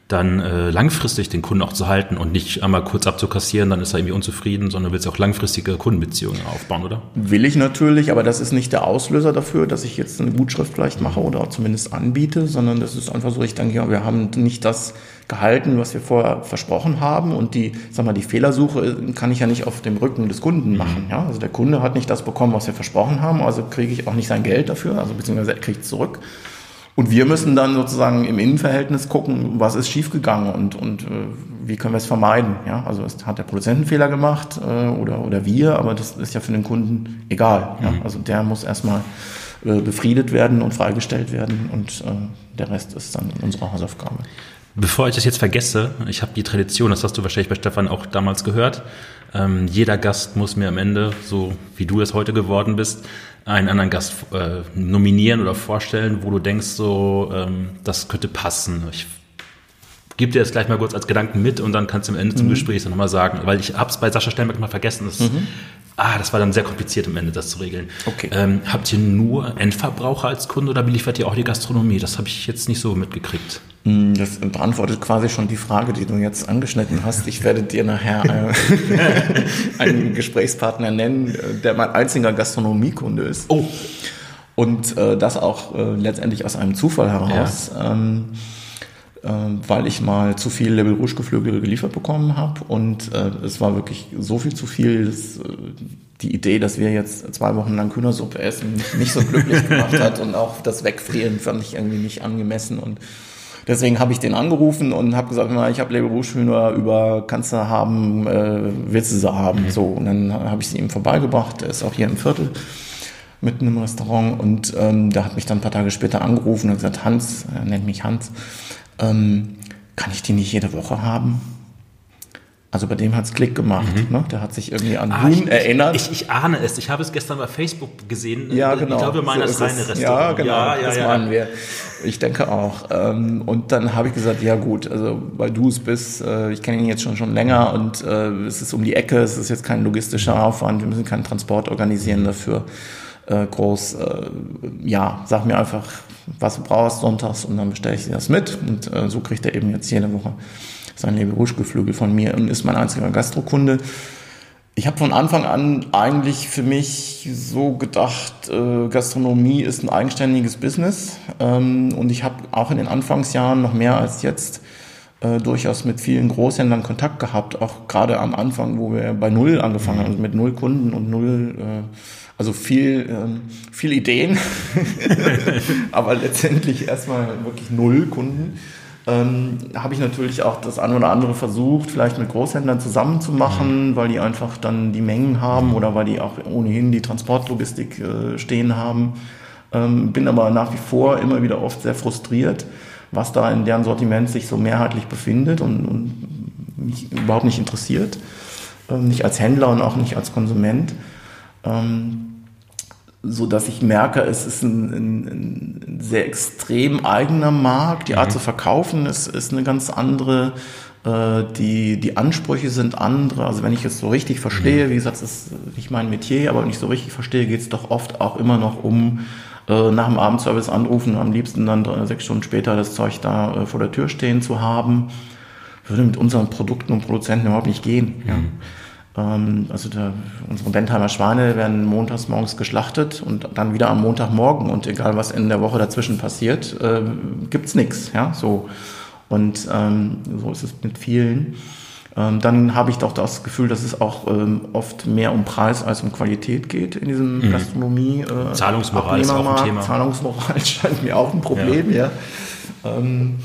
dann äh, langfristig den Kunden auch zu halten und nicht einmal kurz abzukassieren, dann ist er irgendwie unzufrieden, sondern willst auch langfristige Kundenbeziehungen aufbauen, oder? Will ich natürlich, aber das ist nicht der Auslöser dafür, dass ich jetzt eine Gutschrift vielleicht mache oder auch zumindest anbiete, sondern das ist einfach so, ich denke, ja, wir haben nicht das gehalten, was wir vorher versprochen haben und die, sag mal, die Fehlersuche kann ich ja nicht auf dem Rücken des Kunden mhm. machen, ja? Also der Kunde hat nicht das bekommen, was wir versprochen haben, also kriege ich auch nicht sein Geld dafür, also beziehungsweise er kriegt es zurück. Und wir müssen dann sozusagen im Innenverhältnis gucken, was ist schiefgegangen und, und äh, wie können wir es vermeiden. Ja? Also es hat der Produzent einen Fehler gemacht äh, oder, oder wir, aber das ist ja für den Kunden egal. Ja? Mhm. Also der muss erstmal äh, befriedet werden und freigestellt werden und äh, der Rest ist dann unsere Hausaufgabe. Bevor ich das jetzt vergesse, ich habe die Tradition, das hast du wahrscheinlich bei Stefan auch damals gehört, ähm, jeder Gast muss mir am Ende, so wie du es heute geworden bist, einen anderen Gast äh, nominieren oder vorstellen, wo du denkst, so, ähm, das könnte passen. Ich gebe dir das gleich mal kurz als Gedanken mit und dann kannst du am Ende zum mhm. Gespräch dann nochmal sagen, weil ich habe es bei Sascha Sternberg mal vergessen. Das, mhm. Ah, das war dann sehr kompliziert am Ende, das zu regeln. Okay. Ähm, habt ihr nur Endverbraucher als Kunde oder beliefert ihr auch die Gastronomie? Das habe ich jetzt nicht so mitgekriegt. Hm, das beantwortet quasi schon die Frage, die du jetzt angeschnitten hast. Ich werde dir nachher äh, einen Gesprächspartner nennen, der mein einziger Gastronomiekunde ist. Oh. Und äh, das auch äh, letztendlich aus einem Zufall heraus. Ja. Ähm, äh, weil ich mal zu viel Level Rouge Geflügel geliefert bekommen habe und äh, es war wirklich so viel zu viel, dass, äh, die Idee, dass wir jetzt zwei Wochen lang Kühnersuppe essen, mich nicht so glücklich gemacht hat und auch das Wegfrieren fand ich irgendwie nicht angemessen und Deswegen habe ich den angerufen und habe gesagt, na, ich habe Label Rouge Hühner über, kannst du haben, äh, willst du sie haben? Mhm. So, und dann habe ich sie ihm vorbeigebracht, er ist auch hier im Viertel mitten im Restaurant und ähm, der hat mich dann ein paar Tage später angerufen und gesagt, Hans, er nennt mich Hans, ähm, kann ich die nicht jede Woche haben? Also bei dem hat es Klick gemacht. Mhm. Ne? Der hat sich irgendwie an ah, Huhn erinnert. Ich, ich, ahne es. Ich habe es gestern bei Facebook gesehen. Ja, genau. Ich glaube, meiner so ist reine Restaurant. Ja, genau. Ja, ja, das ja. meinen wir. Ich denke auch. Ähm, und dann habe ich gesagt, ja gut, also weil du es bist, äh, ich kenne ihn jetzt schon, schon länger und äh, es ist um die Ecke, es ist jetzt kein logistischer Aufwand, wir müssen keinen Transport organisieren dafür äh, groß. Ja, sag mir einfach, was du brauchst sonntags und dann bestelle ich dir das mit und so kriegt er eben jetzt jede Woche sein Lebe Rouge-Geflügel von mir und ist mein einziger Gastrokunde. Ich habe von Anfang an eigentlich für mich so gedacht, äh, Gastronomie ist ein eigenständiges Business. Ähm, und ich habe auch in den Anfangsjahren noch mehr als jetzt äh, durchaus mit vielen Großhändlern Kontakt gehabt, auch gerade am Anfang, wo wir bei Null angefangen haben, also mit Null Kunden und Null, äh, also viel, ähm, viel Ideen, aber letztendlich erstmal wirklich Null Kunden ähm, habe ich natürlich auch das eine oder andere versucht, vielleicht mit Großhändlern zusammenzumachen, mhm. weil die einfach dann die Mengen haben oder weil die auch ohnehin die Transportlogistik äh, stehen haben. Ähm, bin aber nach wie vor immer wieder oft sehr frustriert, was da in deren Sortiment sich so mehrheitlich befindet und, und mich überhaupt nicht interessiert. Ähm, nicht als Händler und auch nicht als Konsument. Ähm, so dass ich merke, es ist ein, ein, ein sehr extrem eigener Markt. Die Art mhm. zu verkaufen ist, ist eine ganz andere. Äh, die, die Ansprüche sind andere. Also wenn ich es so richtig verstehe, mhm. wie gesagt, das ist nicht mein Metier, aber wenn ich so richtig verstehe, geht es doch oft auch immer noch um äh, nach dem Abendservice anrufen, am liebsten dann drei, sechs Stunden später das Zeug da äh, vor der Tür stehen zu haben. Würde mit unseren Produkten und Produzenten überhaupt nicht gehen. Mhm. Ja. Ähm, also der, unsere Bentheimer Schweine werden montags morgens geschlachtet und dann wieder am Montagmorgen und egal was in der Woche dazwischen passiert, äh, gibt's nichts. Ja, so und ähm, so ist es mit vielen. Ähm, dann habe ich doch das Gefühl, dass es auch ähm, oft mehr um Preis als um Qualität geht in diesem mhm. Gastronomie. Äh, Zahlungsmoral ist auch ein Thema. Zahlungsmoral scheint mir auch ein Problem, ja. ja. Ähm,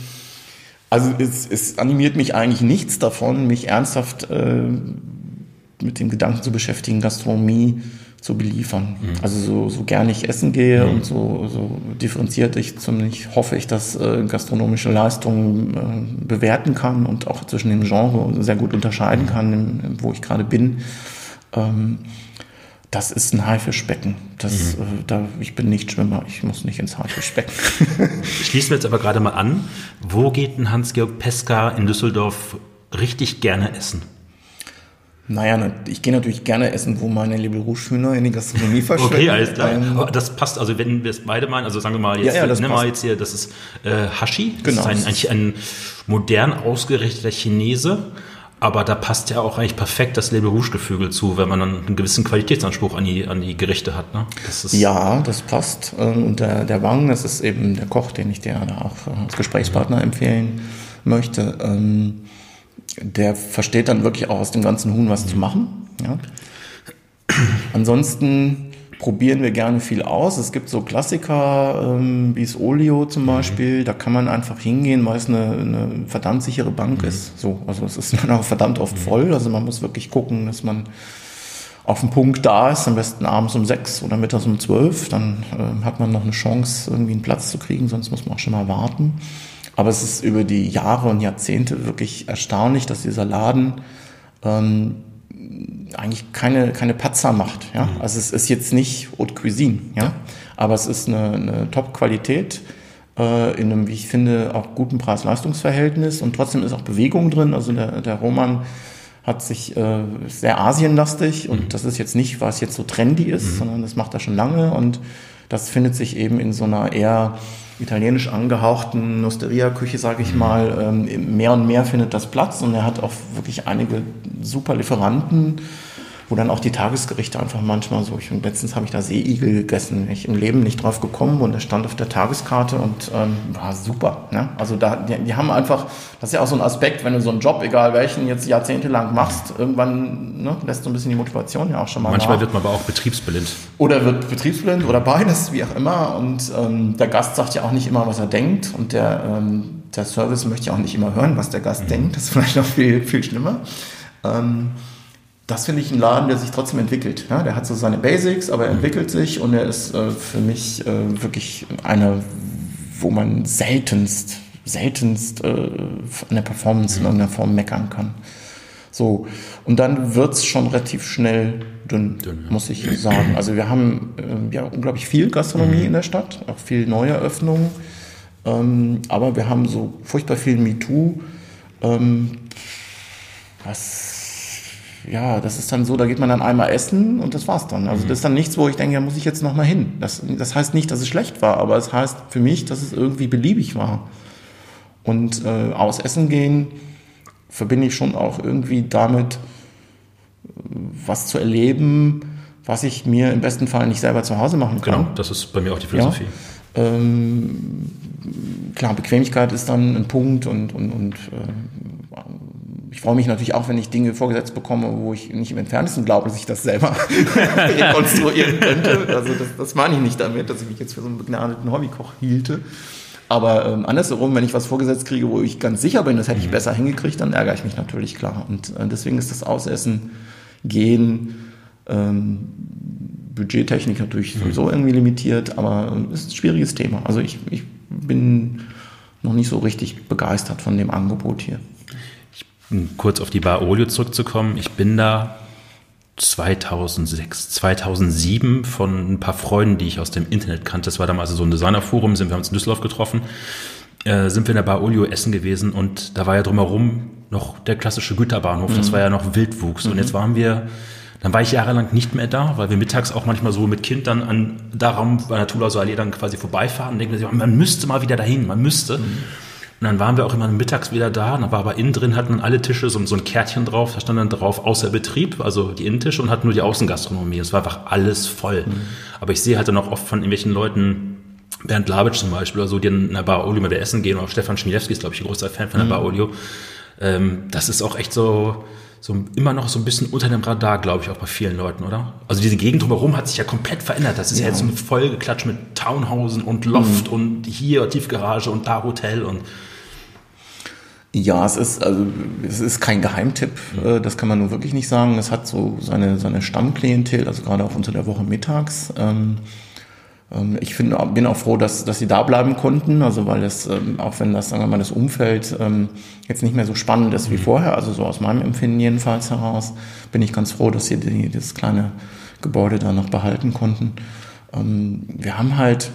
also es, es animiert mich eigentlich nichts davon, mich ernsthaft äh, mit dem Gedanken zu beschäftigen, Gastronomie zu beliefern. Mhm. Also so, so gern ich essen gehe mhm. und so, so differenziert ich zumindest hoffe ich, dass äh, gastronomische Leistungen äh, bewerten kann und auch zwischen dem Genre sehr gut unterscheiden mhm. kann, im, wo ich gerade bin. Ähm, das ist ein Haifischbecken. Das, mhm. äh, da, ich bin nicht Schwimmer, ich muss nicht ins Haifischbecken. Schließen wir jetzt aber gerade mal an. Wo geht ein Hans-Georg Peska in Düsseldorf richtig gerne essen? Naja, ich gehe natürlich gerne essen, wo meine Label Rouge Hühner in die Gastronomie verschwinden. Okay, alles klar. Ähm, das passt, also wenn wir es beide meinen, also sagen wir mal jetzt, ja, ja, das nehmen wir jetzt hier, das ist äh, Hashi, das genau. ist ein, eigentlich ein modern ausgerichteter Chinese, aber da passt ja auch eigentlich perfekt das Label Rouge Geflügel zu, wenn man dann einen gewissen Qualitätsanspruch an die, an die Gerichte hat. Ne? Das ja, das passt. Ähm, und der, der Wang, das ist eben der Koch, den ich dir auch als Gesprächspartner empfehlen möchte. Ähm, der versteht dann wirklich auch aus dem ganzen Huhn was zu machen. Ja. Ansonsten probieren wir gerne viel aus. Es gibt so Klassiker ähm, wie das Olio zum mhm. Beispiel. Da kann man einfach hingehen, weil es eine, eine verdammt sichere Bank mhm. ist. So, also es ist dann auch verdammt oft mhm. voll. Also man muss wirklich gucken, dass man auf dem Punkt da ist, am besten abends um sechs oder mittags um zwölf. Dann äh, hat man noch eine Chance, irgendwie einen Platz zu kriegen, sonst muss man auch schon mal warten. Aber es ist über die Jahre und Jahrzehnte wirklich erstaunlich, dass dieser Laden ähm, eigentlich keine, keine Patzer macht. Ja? Mhm. Also es ist jetzt nicht Haute Cuisine, ja? aber es ist eine, eine Top-Qualität äh, in einem, wie ich finde, auch guten Preis-Leistungs-Verhältnis und trotzdem ist auch Bewegung drin. Also der, der Roman hat sich äh, sehr asienlastig und mhm. das ist jetzt nicht, was jetzt so trendy ist, mhm. sondern das macht er schon lange und das findet sich eben in so einer eher italienisch angehauchten Osteria-Küche, sage ich mal, ähm, mehr und mehr findet das Platz. Und er hat auch wirklich einige super Lieferanten, wo dann auch die Tagesgerichte einfach manchmal so, ich, letztens habe ich da Seeigel gegessen, ich im Leben nicht drauf gekommen und der stand auf der Tageskarte und ähm, war super. Ne? Also da, die, die haben einfach, das ist ja auch so ein Aspekt, wenn du so einen Job, egal welchen, jetzt jahrzehntelang machst, irgendwann ne, lässt so ein bisschen die Motivation ja auch schon mal Manchmal nach. wird man aber auch betriebsblind. Oder wird betriebsblind oder beides, wie auch immer. Und ähm, der Gast sagt ja auch nicht immer, was er denkt und der, ähm, der Service möchte ja auch nicht immer hören, was der Gast mhm. denkt. Das ist vielleicht noch viel, viel schlimmer. Ähm, das finde ich ein Laden, der sich trotzdem entwickelt. Ja, der hat so seine Basics, aber er entwickelt sich und er ist äh, für mich äh, wirklich einer, wo man seltenst, seltenst äh, an der Performance in irgendeiner Form meckern kann. So, und dann wird es schon relativ schnell dünn, dünn ja. muss ich sagen. Also wir haben äh, ja unglaublich viel Gastronomie mhm. in der Stadt, auch viel Neueröffnungen, ähm, aber wir haben so furchtbar viel MeToo, ähm, was ja, das ist dann so, da geht man dann einmal essen und das war's dann. Also das ist dann nichts, wo ich denke, da muss ich jetzt nochmal hin. Das, das heißt nicht, dass es schlecht war, aber es heißt für mich, dass es irgendwie beliebig war. Und äh, aus Essen gehen verbinde ich schon auch irgendwie damit, was zu erleben, was ich mir im besten Fall nicht selber zu Hause machen kann. Genau, das ist bei mir auch die Philosophie. Ja. Ähm, klar, Bequemlichkeit ist dann ein Punkt und, und, und äh, ich freue mich natürlich auch, wenn ich Dinge vorgesetzt bekomme, wo ich nicht im Entferntesten glaube, dass ich das selber rekonstruieren könnte. Also das, das meine ich nicht damit, dass ich mich jetzt für so einen begnadeten Hobbykoch hielte. Aber ähm, andersherum, wenn ich was vorgesetzt kriege, wo ich ganz sicher bin, das hätte ich mhm. besser hingekriegt, dann ärgere ich mich natürlich klar. Und äh, deswegen ist das Ausessen, Gehen, ähm, Budgettechnik natürlich mhm. sowieso irgendwie limitiert, aber es äh, ist ein schwieriges Thema. Also ich, ich bin noch nicht so richtig begeistert von dem Angebot hier kurz auf die Bar Olio zurückzukommen, ich bin da 2006, 2007 von ein paar Freunden, die ich aus dem Internet kannte, das war damals so ein Designerforum, sind wir uns in Düsseldorf getroffen, äh, sind wir in der Bar Olio essen gewesen und da war ja drumherum noch der klassische Güterbahnhof, mhm. das war ja noch Wildwuchs mhm. und jetzt waren wir, dann war ich jahrelang nicht mehr da, weil wir mittags auch manchmal so mit Kind dann an darum bei der Tulauser Allee dann quasi vorbeifahren und denken, man müsste mal wieder dahin, man müsste. Mhm. Und dann waren wir auch immer mittags wieder da, und da war aber innen drin hatten alle Tische so, so ein Kärtchen drauf, da stand dann drauf außer Betrieb, also die Innentische und hatten nur die Außengastronomie. Es war einfach alles voll. Mhm. Aber ich sehe halt dann auch oft von irgendwelchen Leuten, Bernd Labitsch zum Beispiel, oder so, die in der Bar Olio mal wieder essen gehen, oder Stefan Schmielewski ist, glaube ich, ein großer Fan von der mhm. Bar Olio. Ähm, das ist auch echt so, so immer noch so ein bisschen unter dem Radar, glaube ich, auch bei vielen Leuten, oder? Also diese Gegend drumherum hat sich ja komplett verändert. Das ist ja, ja jetzt so vollgeklatscht mit Townhausen und Loft mhm. und hier Tiefgarage und da Hotel und ja, es ist, also, es ist kein Geheimtipp, mhm. das kann man nur wirklich nicht sagen. Es hat so seine, seine Stammklientel, also gerade auch unter der Woche mittags. Ähm, ähm, ich find, bin auch froh, dass, dass sie da bleiben konnten, also weil es, ähm, auch wenn das, sagen wir mal, das Umfeld jetzt nicht mehr so spannend ist wie mhm. vorher, also so aus meinem Empfinden jedenfalls heraus, bin ich ganz froh, dass sie die, das kleine Gebäude da noch behalten konnten. Wir haben halt,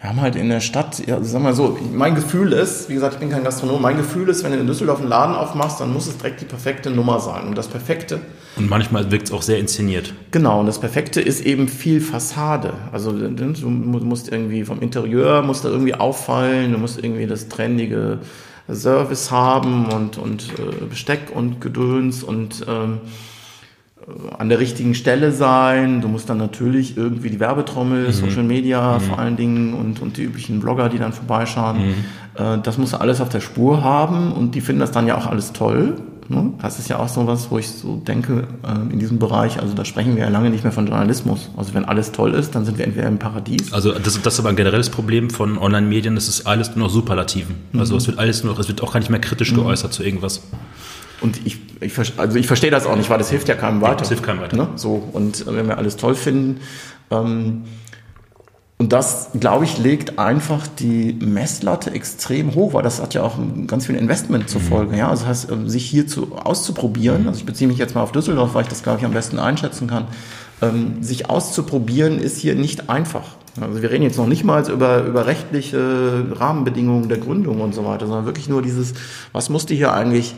wir haben halt in der Stadt, ja, sag mal so, mein Gefühl ist, wie gesagt, ich bin kein Gastronom, mein Gefühl ist, wenn du in Düsseldorf einen Laden aufmachst, dann muss es direkt die perfekte Nummer sein. Und das Perfekte. Und manchmal wirkt es auch sehr inszeniert. Genau, und das Perfekte ist eben viel Fassade. Also du musst irgendwie vom Interieur, musst da irgendwie auffallen, du musst irgendwie das trendige Service haben und, und äh, Besteck und Gedöns und ähm, an der richtigen Stelle sein. Du musst dann natürlich irgendwie die Werbetrommel, mhm. Social Media mhm. vor allen Dingen und, und die üblichen Blogger, die dann vorbeischauen. Mhm. Äh, das musst du alles auf der Spur haben und die finden das dann ja auch alles toll. Ne? Das ist ja auch so was, wo ich so denke, äh, in diesem Bereich, also da sprechen wir ja lange nicht mehr von Journalismus. Also wenn alles toll ist, dann sind wir entweder im Paradies. Also das, das ist aber ein generelles Problem von Online-Medien, das ist alles nur noch Superlativen. Also mhm. es wird alles nur noch, es wird auch gar nicht mehr kritisch mhm. geäußert zu irgendwas. Und ich, ich, also ich verstehe das auch nicht, weil das hilft ja keinem weiter. Das hilft keinem weiter. Ne? So, und wenn wir alles toll finden. Ähm, und das, glaube ich, legt einfach die Messlatte extrem hoch, weil das hat ja auch ganz viel Investment zur mhm. Folge. Ja? Also das heißt, ähm, sich hier zu, auszuprobieren, also ich beziehe mich jetzt mal auf Düsseldorf, weil ich das, glaube ich, am besten einschätzen kann, ähm, sich auszuprobieren ist hier nicht einfach. Also wir reden jetzt noch nicht mal über, über rechtliche Rahmenbedingungen der Gründung und so weiter, sondern wirklich nur dieses, was musste hier eigentlich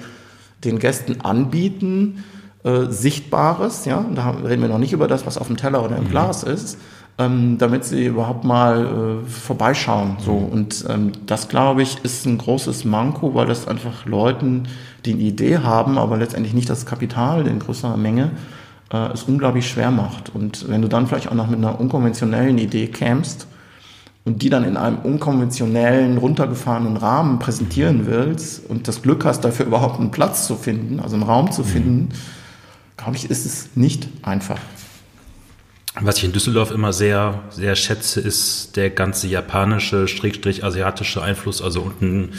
den Gästen anbieten, äh, Sichtbares, ja, da reden wir noch nicht über das, was auf dem Teller oder im mhm. Glas ist, ähm, damit sie überhaupt mal äh, vorbeischauen. So. Mhm. Und ähm, das, glaube ich, ist ein großes Manko, weil das einfach Leuten, die eine Idee haben, aber letztendlich nicht das Kapital in größerer Menge, äh, es unglaublich schwer macht. Und wenn du dann vielleicht auch noch mit einer unkonventionellen Idee kämst und die dann in einem unkonventionellen, runtergefahrenen Rahmen präsentieren willst und das Glück hast, dafür überhaupt einen Platz zu finden, also einen Raum zu finden, glaube ich, ist es nicht einfach. Was ich in Düsseldorf immer sehr, sehr schätze, ist der ganze japanische, Schrägstrich asiatische Einfluss, also unten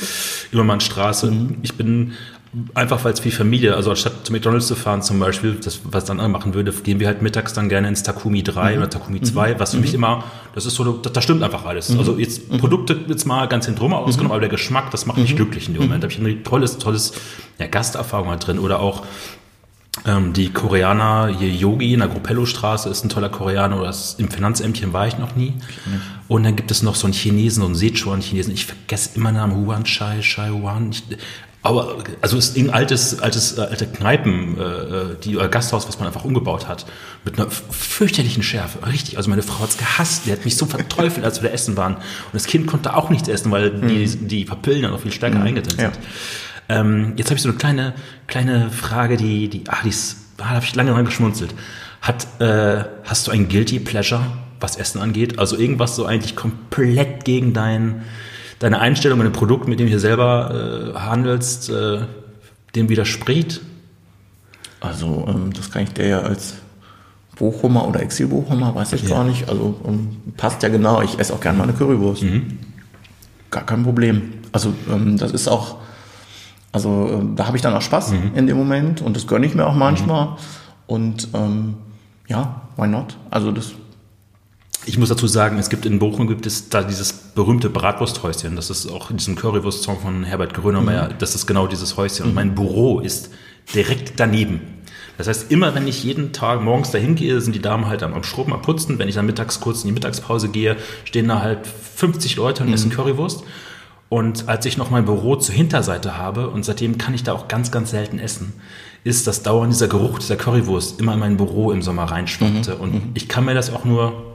Immermannstraße. Mhm. Ich bin einfach, weil es viel Familie, also anstatt zu McDonalds zu fahren zum Beispiel, das, was dann machen würde, gehen wir halt mittags dann gerne ins Takumi 3 mhm. oder Takumi 2, mhm. was für mhm. mich immer, das ist so, das, das stimmt einfach alles. Mhm. Also jetzt mhm. Produkte jetzt mal ganz hinten drum ausgenommen, mhm. aber der Geschmack, das macht mich glücklich in dem Moment. Da habe ich ein tolles, tolles ja, Gasterfahrung halt drin oder auch ähm, die Koreaner, hier Yogi in der Gruppello-Straße ist ein toller Koreaner, oder das, im Finanzämtchen war ich noch nie. Und dann gibt es noch so einen Chinesen, so einen Sichuan-Chinesen, ich vergesse immer den Namen, Huan Chai, Chai Wan. Ich, aber also es ist ein altes, altes, äh, alte Kneipen, äh, äh die äh, Gasthaus, was man einfach umgebaut hat, mit einer fürchterlichen Schärfe. Richtig. Also meine Frau hat's gehasst. Die hat mich so verteufelt, als wir da essen waren. Und das Kind konnte auch nichts essen, weil mhm. die, die Papillen dann noch viel stärker mhm. eingeteilt sind. Ja. Ähm, jetzt habe ich so eine kleine, kleine Frage, die, die, ah, die ist, ah, da habe ich lange dran geschmunzelt. Hat, äh, hast du ein Guilty Pleasure, was Essen angeht? Also irgendwas so eigentlich komplett gegen dein, deine Einstellung in dem Produkt, mit dem du hier selber äh, handelst, äh, dem widerspricht? Also, ähm, das kann ich dir ja als Bochumer oder Exil-Bochumer, weiß ich ja. gar nicht. Also, ähm, passt ja genau. Ich esse auch gerne mal eine Currywurst. Mhm. Gar kein Problem. Also, ähm, das ist auch, also äh, da habe ich dann auch Spaß mhm. in dem Moment und das gönne ich mir auch manchmal. Mhm. Und ähm, ja, why not? Also das. Ich muss dazu sagen, es gibt in Bochum gibt es da dieses berühmte Bratwursthäuschen. Das ist auch in diesem Currywurst-Song von Herbert Grönemeyer. Mhm. Das ist genau dieses Häuschen. Und mhm. mein Büro ist direkt daneben. Das heißt, immer wenn ich jeden Tag morgens dahin gehe, sind die Damen halt am, am Schrubben, am Putzen. Wenn ich dann mittags kurz in die Mittagspause gehe, stehen da halt 50 Leute und mhm. essen Currywurst. Und als ich noch mein Büro zur Hinterseite habe, und seitdem kann ich da auch ganz, ganz selten essen, ist das Dauern dieser Geruch dieser Currywurst immer in mein Büro im Sommer reinschwappte. Mhm. Und mhm. ich kann mir das auch nur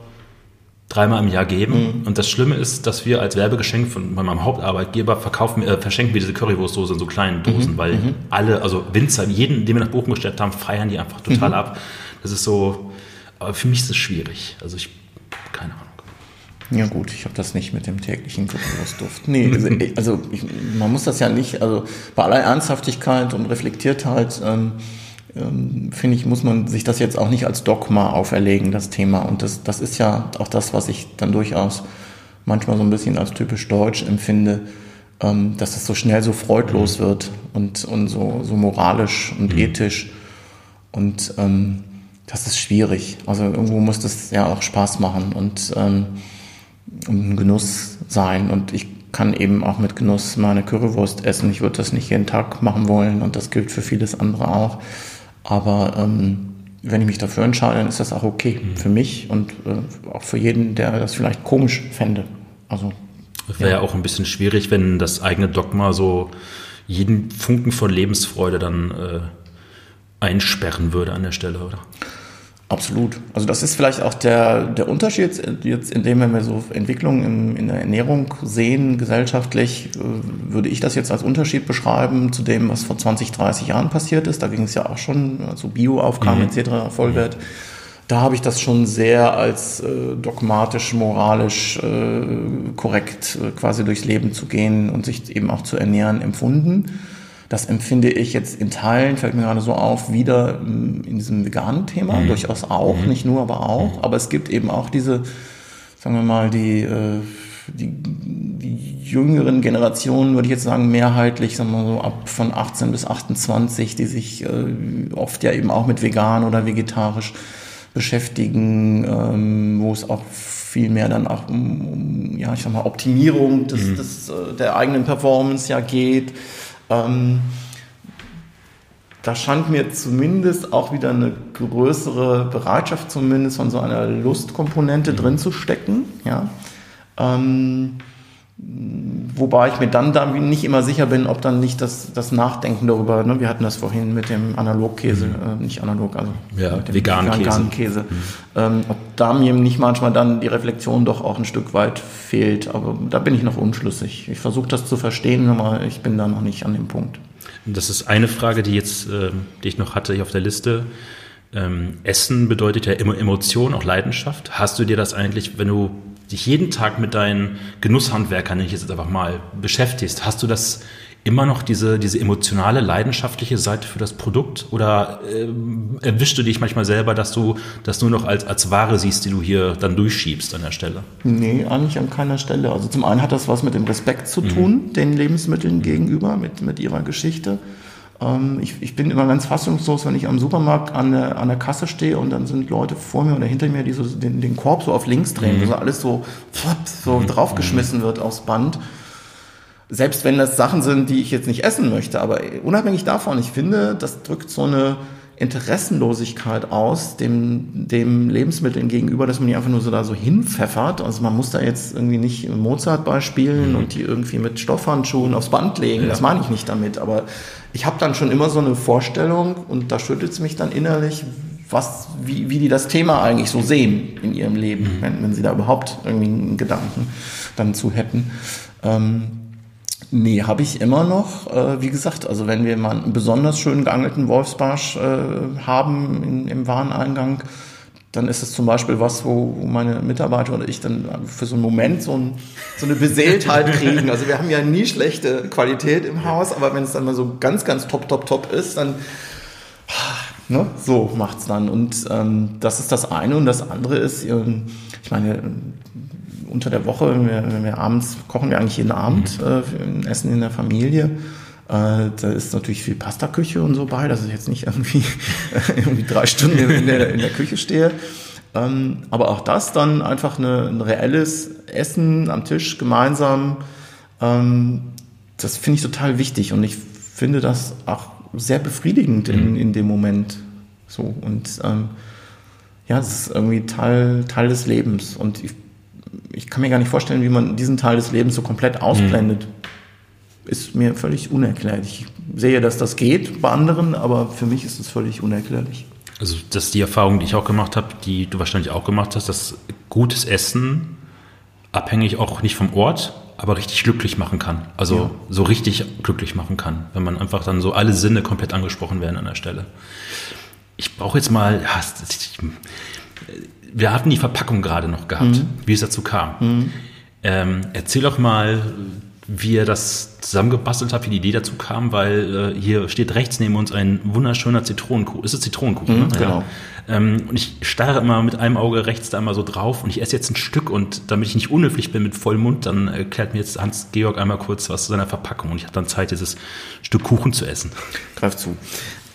dreimal im Jahr geben. Mhm. Und das Schlimme ist, dass wir als Werbegeschenk von meinem Hauptarbeitgeber verkaufen, äh, verschenken wir diese Currywurstdose in so kleinen Dosen, mhm. weil mhm. alle, also Winzer, jeden, den wir nach Bochum gestellt haben, feiern die einfach total mhm. ab. Das ist so, aber für mich ist es schwierig. Also ich, keine Ahnung. Ja gut, ich habe das nicht mit dem täglichen Currywurstduft. Nee, also, also ich, man muss das ja nicht, also bei aller Ernsthaftigkeit und Reflektiertheit, ähm, ähm, finde ich, muss man sich das jetzt auch nicht als Dogma auferlegen, das Thema. Und das, das ist ja auch das, was ich dann durchaus manchmal so ein bisschen als typisch deutsch empfinde, ähm, dass es so schnell so freudlos mhm. wird und, und so, so moralisch und mhm. ethisch. Und ähm, das ist schwierig. Also irgendwo muss das ja auch Spaß machen. Und ähm, ein Genuss sein. Und ich kann eben auch mit Genuss meine Currywurst essen. Ich würde das nicht jeden Tag machen wollen und das gilt für vieles andere auch. Aber ähm, wenn ich mich dafür entscheide, dann ist das auch okay mhm. für mich und äh, auch für jeden, der das vielleicht komisch fände. Also wäre ja. ja auch ein bisschen schwierig, wenn das eigene Dogma so jeden Funken von Lebensfreude dann äh, einsperren würde an der Stelle, oder? Absolut. Also das ist vielleicht auch der, der Unterschied jetzt, in dem, wenn wir so Entwicklungen in, in der Ernährung sehen, gesellschaftlich, äh, würde ich das jetzt als Unterschied beschreiben zu dem, was vor 20, 30 Jahren passiert ist. Da ging es ja auch schon, also Bio aufkam mhm. etc., Vollwert. Da habe ich das schon sehr als äh, dogmatisch, moralisch äh, korrekt äh, quasi durchs Leben zu gehen und sich eben auch zu ernähren empfunden. Das empfinde ich jetzt in Teilen, fällt mir gerade so auf, wieder in diesem veganen Thema, mhm. durchaus auch, mhm. nicht nur, aber auch. Mhm. Aber es gibt eben auch diese, sagen wir mal, die, äh, die, die jüngeren Generationen, würde ich jetzt sagen, mehrheitlich, sagen wir so ab von 18 bis 28, die sich äh, oft ja eben auch mit vegan oder vegetarisch beschäftigen, ähm, wo es auch viel mehr dann auch um, um ja, ich sag mal, Optimierung des, mhm. des, äh, der eigenen Performance ja geht. Ähm, da scheint mir zumindest auch wieder eine größere Bereitschaft zumindest von so einer Lustkomponente mhm. drin zu stecken. Ja. Ähm, wobei ich mir dann, dann nicht immer sicher bin, ob dann nicht das, das Nachdenken darüber, ne, wir hatten das vorhin mit dem Analogkäse, mhm. äh, nicht analog, also ja, mit dem veganen, veganen Käse, Käse. Mhm. Ähm, ob da mir nicht manchmal dann die Reflexion doch auch ein Stück weit fehlt, aber da bin ich noch unschlüssig. Ich versuche das zu verstehen, aber ich bin da noch nicht an dem Punkt. Das ist eine Frage, die jetzt, äh, die ich noch hatte hier auf der Liste. ähm, Essen bedeutet ja immer Emotion, auch Leidenschaft. Hast du dir das eigentlich, wenn du dich jeden Tag mit deinen Genusshandwerkern, ich jetzt einfach mal beschäftigst, hast du das immer noch diese, diese emotionale, leidenschaftliche Seite für das Produkt? Oder äh, erwischst du dich manchmal selber, dass du das nur noch als, als Ware siehst, die du hier dann durchschiebst an der Stelle? Nee, eigentlich an keiner Stelle. Also zum einen hat das was mit dem Respekt zu tun, mhm. den Lebensmitteln gegenüber, mit, mit ihrer Geschichte. Ähm, ich, ich, bin immer ganz fassungslos, wenn ich am Supermarkt an der, an der Kasse stehe und dann sind Leute vor mir oder hinter mir, die so den, den Korb so auf links drehen, mhm. also alles so, so mhm. draufgeschmissen wird aufs Band. Selbst wenn das Sachen sind, die ich jetzt nicht essen möchte, aber unabhängig davon, ich finde, das drückt so eine Interessenlosigkeit aus dem, dem Lebensmitteln gegenüber, dass man die einfach nur so da so hinpfeffert. Also man muss da jetzt irgendwie nicht Mozart beispielen mhm. und die irgendwie mit Stoffhandschuhen aufs Band legen. Ja. Das meine ich nicht damit. Aber ich habe dann schon immer so eine Vorstellung und da schüttelt es mich dann innerlich, was, wie, wie die das Thema eigentlich so sehen in ihrem Leben, mhm. wenn, wenn sie da überhaupt irgendwie einen Gedanken dann zu hätten. Ähm, Nee, habe ich immer noch. Äh, wie gesagt, also wenn wir mal einen besonders schön geangelten Wolfsbarsch äh, haben in, im Wareneingang, dann ist es zum Beispiel was, wo, meine Mitarbeiter oder ich dann für so einen Moment so, ein, so eine Beseeltheit kriegen. Also wir haben ja nie schlechte Qualität im Haus, aber wenn es dann mal so ganz, ganz top, top, top ist, dann ne, so macht's dann. Und ähm, das ist das eine. Und das andere ist, ich meine, unter der Woche, wenn wir, abends kochen wir eigentlich jeden Abend mhm. äh, Essen in der Familie. Äh, da ist natürlich viel Pastaküche und so bei, dass ich jetzt nicht irgendwie, irgendwie drei Stunden in der, in der Küche stehe. Ähm, aber auch das dann einfach eine, ein reelles Essen am Tisch gemeinsam, ähm, das finde ich total wichtig und ich finde das auch sehr befriedigend in, mhm. in dem Moment. So und ähm, ja, das ist irgendwie Teil, Teil des Lebens und ich ich kann mir gar nicht vorstellen, wie man diesen Teil des Lebens so komplett ausblendet. Mhm. Ist mir völlig unerklärlich. Ich sehe, dass das geht bei anderen, aber für mich ist es völlig unerklärlich. Also das ist die Erfahrung, die ich auch gemacht habe, die du wahrscheinlich auch gemacht hast, dass gutes Essen abhängig auch nicht vom Ort, aber richtig glücklich machen kann. Also ja. so richtig glücklich machen kann, wenn man einfach dann so alle Sinne komplett angesprochen werden an der Stelle. Ich brauche jetzt mal, ja, wir hatten die Verpackung gerade noch gehabt, mhm. wie es dazu kam. Mhm. Ähm, erzähl doch mal, wie ihr das zusammengebastelt habt, wie die Idee dazu kam, weil äh, hier steht rechts neben uns ein wunderschöner Zitronenkuchen. Ist es Zitronenkuchen? Mhm, ne? Genau. Ja. Ähm, und ich starre immer mit einem Auge rechts da mal so drauf und ich esse jetzt ein Stück und damit ich nicht unhöflich bin mit vollem Mund, dann erklärt mir jetzt Hans-Georg einmal kurz was zu seiner Verpackung und ich habe dann Zeit, dieses Stück Kuchen zu essen. Greif zu.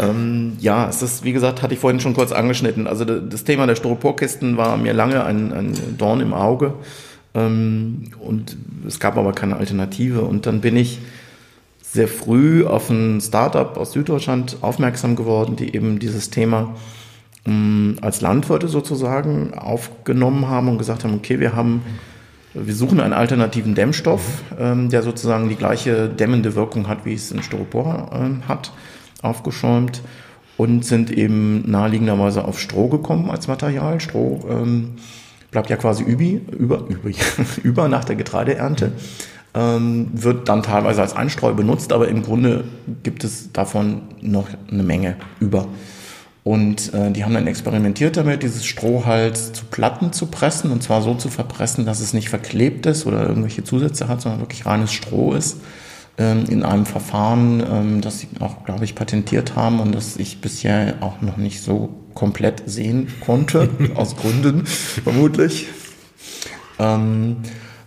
Ähm, ja, es ist, wie gesagt, hatte ich vorhin schon kurz angeschnitten. Also das Thema der Styroporkisten war mir lange ein, ein Dorn im Auge. Ähm, und es gab aber keine Alternative. Und dann bin ich sehr früh auf ein Startup aus Süddeutschland aufmerksam geworden, die eben dieses Thema ähm, als Landwirte sozusagen aufgenommen haben und gesagt haben, okay, wir haben wir suchen einen alternativen Dämmstoff, ähm, der sozusagen die gleiche dämmende Wirkung hat, wie es ein Styropor äh, hat aufgeschäumt und sind eben naheliegenderweise auf Stroh gekommen als Material. Stroh ähm, bleibt ja quasi übi, über, über, über nach der Getreideernte, ähm, wird dann teilweise als Einstreu benutzt, aber im Grunde gibt es davon noch eine Menge über. Und äh, die haben dann experimentiert damit, dieses Stroh halt zu Platten zu pressen und zwar so zu verpressen, dass es nicht verklebt ist oder irgendwelche Zusätze hat, sondern wirklich reines Stroh ist. Ähm, in einem Verfahren, ähm, das sie auch, glaube ich, patentiert haben und das ich bisher auch noch nicht so komplett sehen konnte, aus Gründen vermutlich. Ähm,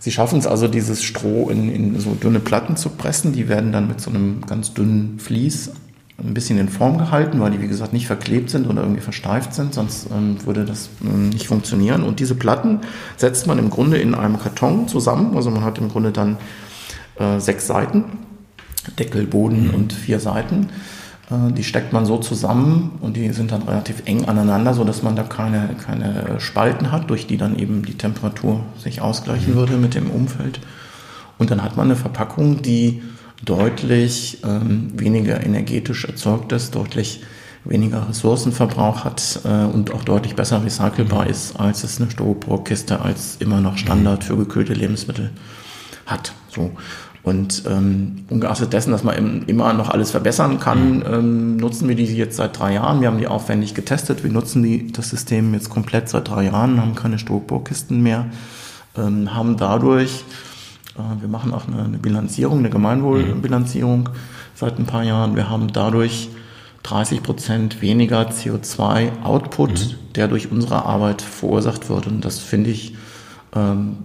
sie schaffen es also, dieses Stroh in, in so dünne Platten zu pressen. Die werden dann mit so einem ganz dünnen Vlies ein bisschen in Form gehalten, weil die, wie gesagt, nicht verklebt sind oder irgendwie versteift sind, sonst ähm, würde das ähm, nicht funktionieren. Und diese Platten setzt man im Grunde in einem Karton zusammen. Also man hat im Grunde dann äh, sechs Seiten, Deckel, Boden mhm. und vier Seiten. Äh, die steckt man so zusammen und die sind dann relativ eng aneinander, sodass man da keine, keine Spalten hat, durch die dann eben die Temperatur sich ausgleichen mhm. würde mit dem Umfeld. Und dann hat man eine Verpackung, die deutlich ähm, weniger energetisch erzeugt ist, deutlich weniger Ressourcenverbrauch hat äh, und auch deutlich besser recycelbar mhm. ist, als es eine Styroporkiste als immer noch Standard für gekühlte Lebensmittel hat. So. Und ähm, ungeachtet dessen, dass man immer noch alles verbessern kann, ähm, nutzen wir die jetzt seit drei Jahren. Wir haben die aufwendig getestet. Wir nutzen die, das System jetzt komplett seit drei Jahren, haben keine Styroporkisten mehr, ähm, haben dadurch, äh, wir machen auch eine, eine Bilanzierung, eine Gemeinwohlbilanzierung seit ein paar Jahren. Wir haben dadurch 30 Prozent weniger CO2-Output, mhm. der durch unsere Arbeit verursacht wird. Und das finde ich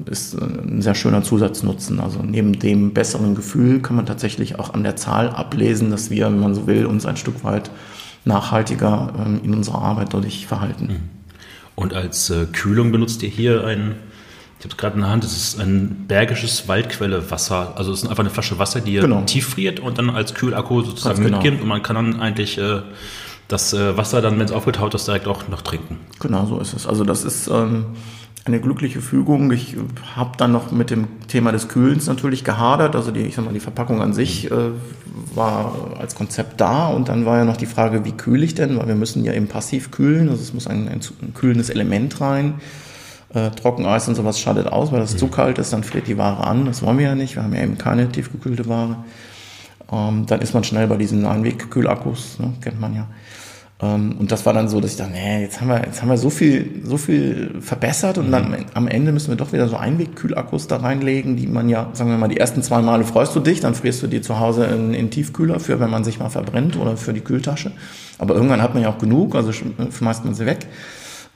ist ein sehr schöner Zusatznutzen. Also neben dem besseren Gefühl kann man tatsächlich auch an der Zahl ablesen, dass wir, wenn man so will, uns ein Stück weit nachhaltiger ähm, in unserer Arbeit dadurch verhalten. Mhm. Und als äh, Kühlung benutzt ihr hier ein, ich habe es gerade in der Hand, das ist ein bergisches Waldquellewasser. Also es ist einfach eine Flasche Wasser, die ihr genau. tief friert und dann als Kühlakku sozusagen genau. mitgibt und man kann dann eigentlich äh, das äh, Wasser dann, wenn es aufgetaut ist, direkt auch noch trinken. Genau so ist es. Also das ist ähm, eine glückliche Fügung. Ich habe dann noch mit dem Thema des Kühlens natürlich gehadert. Also die, ich sag mal, die Verpackung an sich äh, war als Konzept da und dann war ja noch die Frage, wie kühle ich denn? Weil wir müssen ja eben passiv kühlen. Also es muss ein, ein, ein kühlendes Element rein. Äh, Trockeneis und sowas schadet aus, weil das zu kalt ist, dann friert die Ware an. Das wollen wir ja nicht. Wir haben ja eben keine tiefgekühlte Ware. Ähm, dann ist man schnell bei diesen Einwegkühlakkus, ne, kennt man ja. Ähm, und das war dann so, dass ich dachte, nee, jetzt haben wir, jetzt haben wir so viel, so viel verbessert und dann mhm. am Ende müssen wir doch wieder so Einwegkühlakkus da reinlegen, die man ja, sagen wir mal, die ersten zwei Male freust du dich, dann frierst du dir zu Hause in, in Tiefkühler für, wenn man sich mal verbrennt oder für die Kühltasche. Aber irgendwann hat man ja auch genug, also schmeißt man sie weg.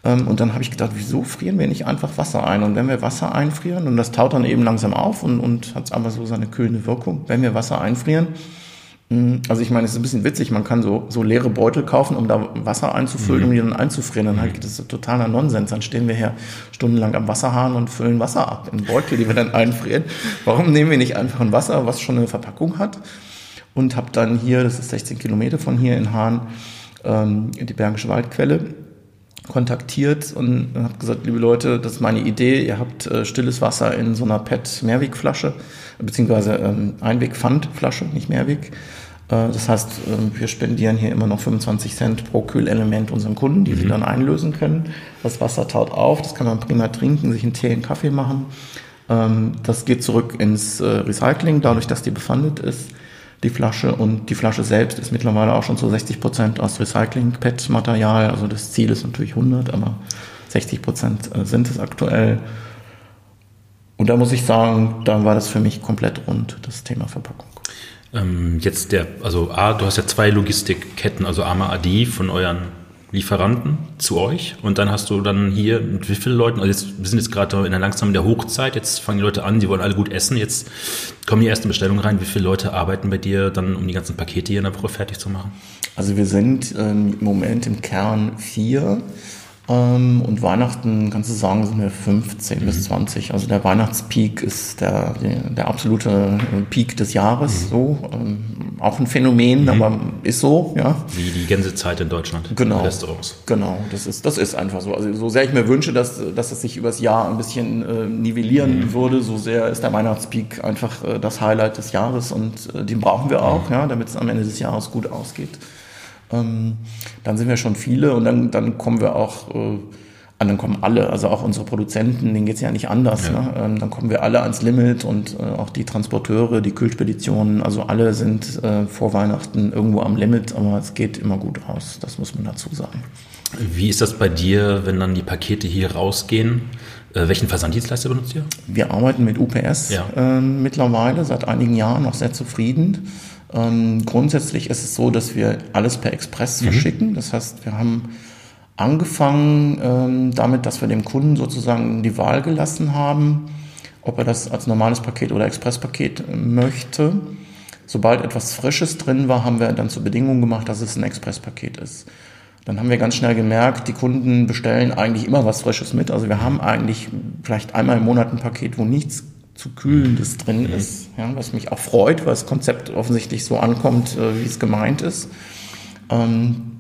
Ähm, und dann habe ich gedacht, wieso frieren wir nicht einfach Wasser ein? Und wenn wir Wasser einfrieren, und das taut dann eben langsam auf und, und hat aber so seine kühlende Wirkung, wenn wir Wasser einfrieren, also ich meine, es ist ein bisschen witzig, man kann so, so leere Beutel kaufen, um da Wasser einzufüllen, mhm. um die dann einzufrieren. Dann halt, das ist totaler Nonsens. Dann stehen wir hier stundenlang am Wasserhahn und füllen Wasser ab in Beutel, die wir dann einfrieren. Warum nehmen wir nicht einfach ein Wasser, was schon eine Verpackung hat? Und habe dann hier, das ist 16 Kilometer von hier in Hahn, ähm, die Bergische Waldquelle kontaktiert und habe gesagt, liebe Leute, das ist meine Idee. Ihr habt äh, stilles Wasser in so einer PET-Mehrwegflasche, beziehungsweise ähm, Einweg-Pfandflasche, nicht Mehrweg. Äh, das heißt, äh, wir spendieren hier immer noch 25 Cent pro Kühlelement unseren Kunden, die mhm. sie dann einlösen können. Das Wasser taut auf, das kann man prima trinken, sich einen Tee, einen Kaffee machen. Ähm, das geht zurück ins äh, Recycling, dadurch, dass die befandet ist die Flasche und die Flasche selbst ist mittlerweile auch schon zu 60 Prozent aus Recycling-PET-Material. Also das Ziel ist natürlich 100, aber 60 Prozent äh, sind es aktuell. Und da muss ich sagen, da war das für mich komplett rund, das Thema Verpackung. Ähm, jetzt der, also A, du hast ja zwei Logistikketten, also Arma AD von euren Lieferanten zu euch und dann hast du dann hier mit wie vielen Leuten, also jetzt, wir sind jetzt gerade in der langsam der Hochzeit, jetzt fangen die Leute an, die wollen alle gut essen, jetzt kommen die ersten Bestellungen rein, wie viele Leute arbeiten bei dir dann, um die ganzen Pakete hier in der Woche fertig zu machen? Also wir sind ähm, im Moment im Kern vier ähm, und Weihnachten, kannst du sagen, sind wir 15 mhm. bis 20. Also der Weihnachtspeak ist der, der, absolute Peak des Jahres, mhm. so. Ähm, auch ein Phänomen, mhm. aber ist so, ja. Wie die Gänsezeit in Deutschland. Genau. Restaurants. Genau, das ist, das ist einfach so. Also so sehr ich mir wünsche, dass, dass es sich übers Jahr ein bisschen äh, nivellieren mhm. würde, so sehr ist der Weihnachtspeak einfach äh, das Highlight des Jahres und äh, den brauchen wir auch, mhm. ja, damit es am Ende des Jahres gut ausgeht. Ähm, dann sind wir schon viele und dann, dann kommen wir auch, äh, dann kommen alle, also auch unsere Produzenten, denen geht es ja nicht anders. Ja. Ne? Ähm, dann kommen wir alle ans Limit und äh, auch die Transporteure, die Kühlspeditionen, also alle sind äh, vor Weihnachten irgendwo am Limit, aber es geht immer gut raus, das muss man dazu sagen. Wie ist das bei dir, wenn dann die Pakete hier rausgehen? Äh, welchen Versanddienstleister benutzt ihr? Wir arbeiten mit UPS ja. äh, mittlerweile, seit einigen Jahren noch sehr zufrieden. Ähm, grundsätzlich ist es so, dass wir alles per Express mhm. verschicken. Das heißt, wir haben angefangen ähm, damit, dass wir dem Kunden sozusagen die Wahl gelassen haben, ob er das als normales Paket oder Expresspaket möchte. Sobald etwas Frisches drin war, haben wir dann zur Bedingung gemacht, dass es ein Expresspaket ist. Dann haben wir ganz schnell gemerkt, die Kunden bestellen eigentlich immer was Frisches mit. Also wir haben eigentlich vielleicht einmal im Monat ein Paket, wo nichts zu Kühlendes drin mhm. ist, ja, was mich auch freut, weil das Konzept offensichtlich so ankommt, äh, wie es gemeint ist. Ähm,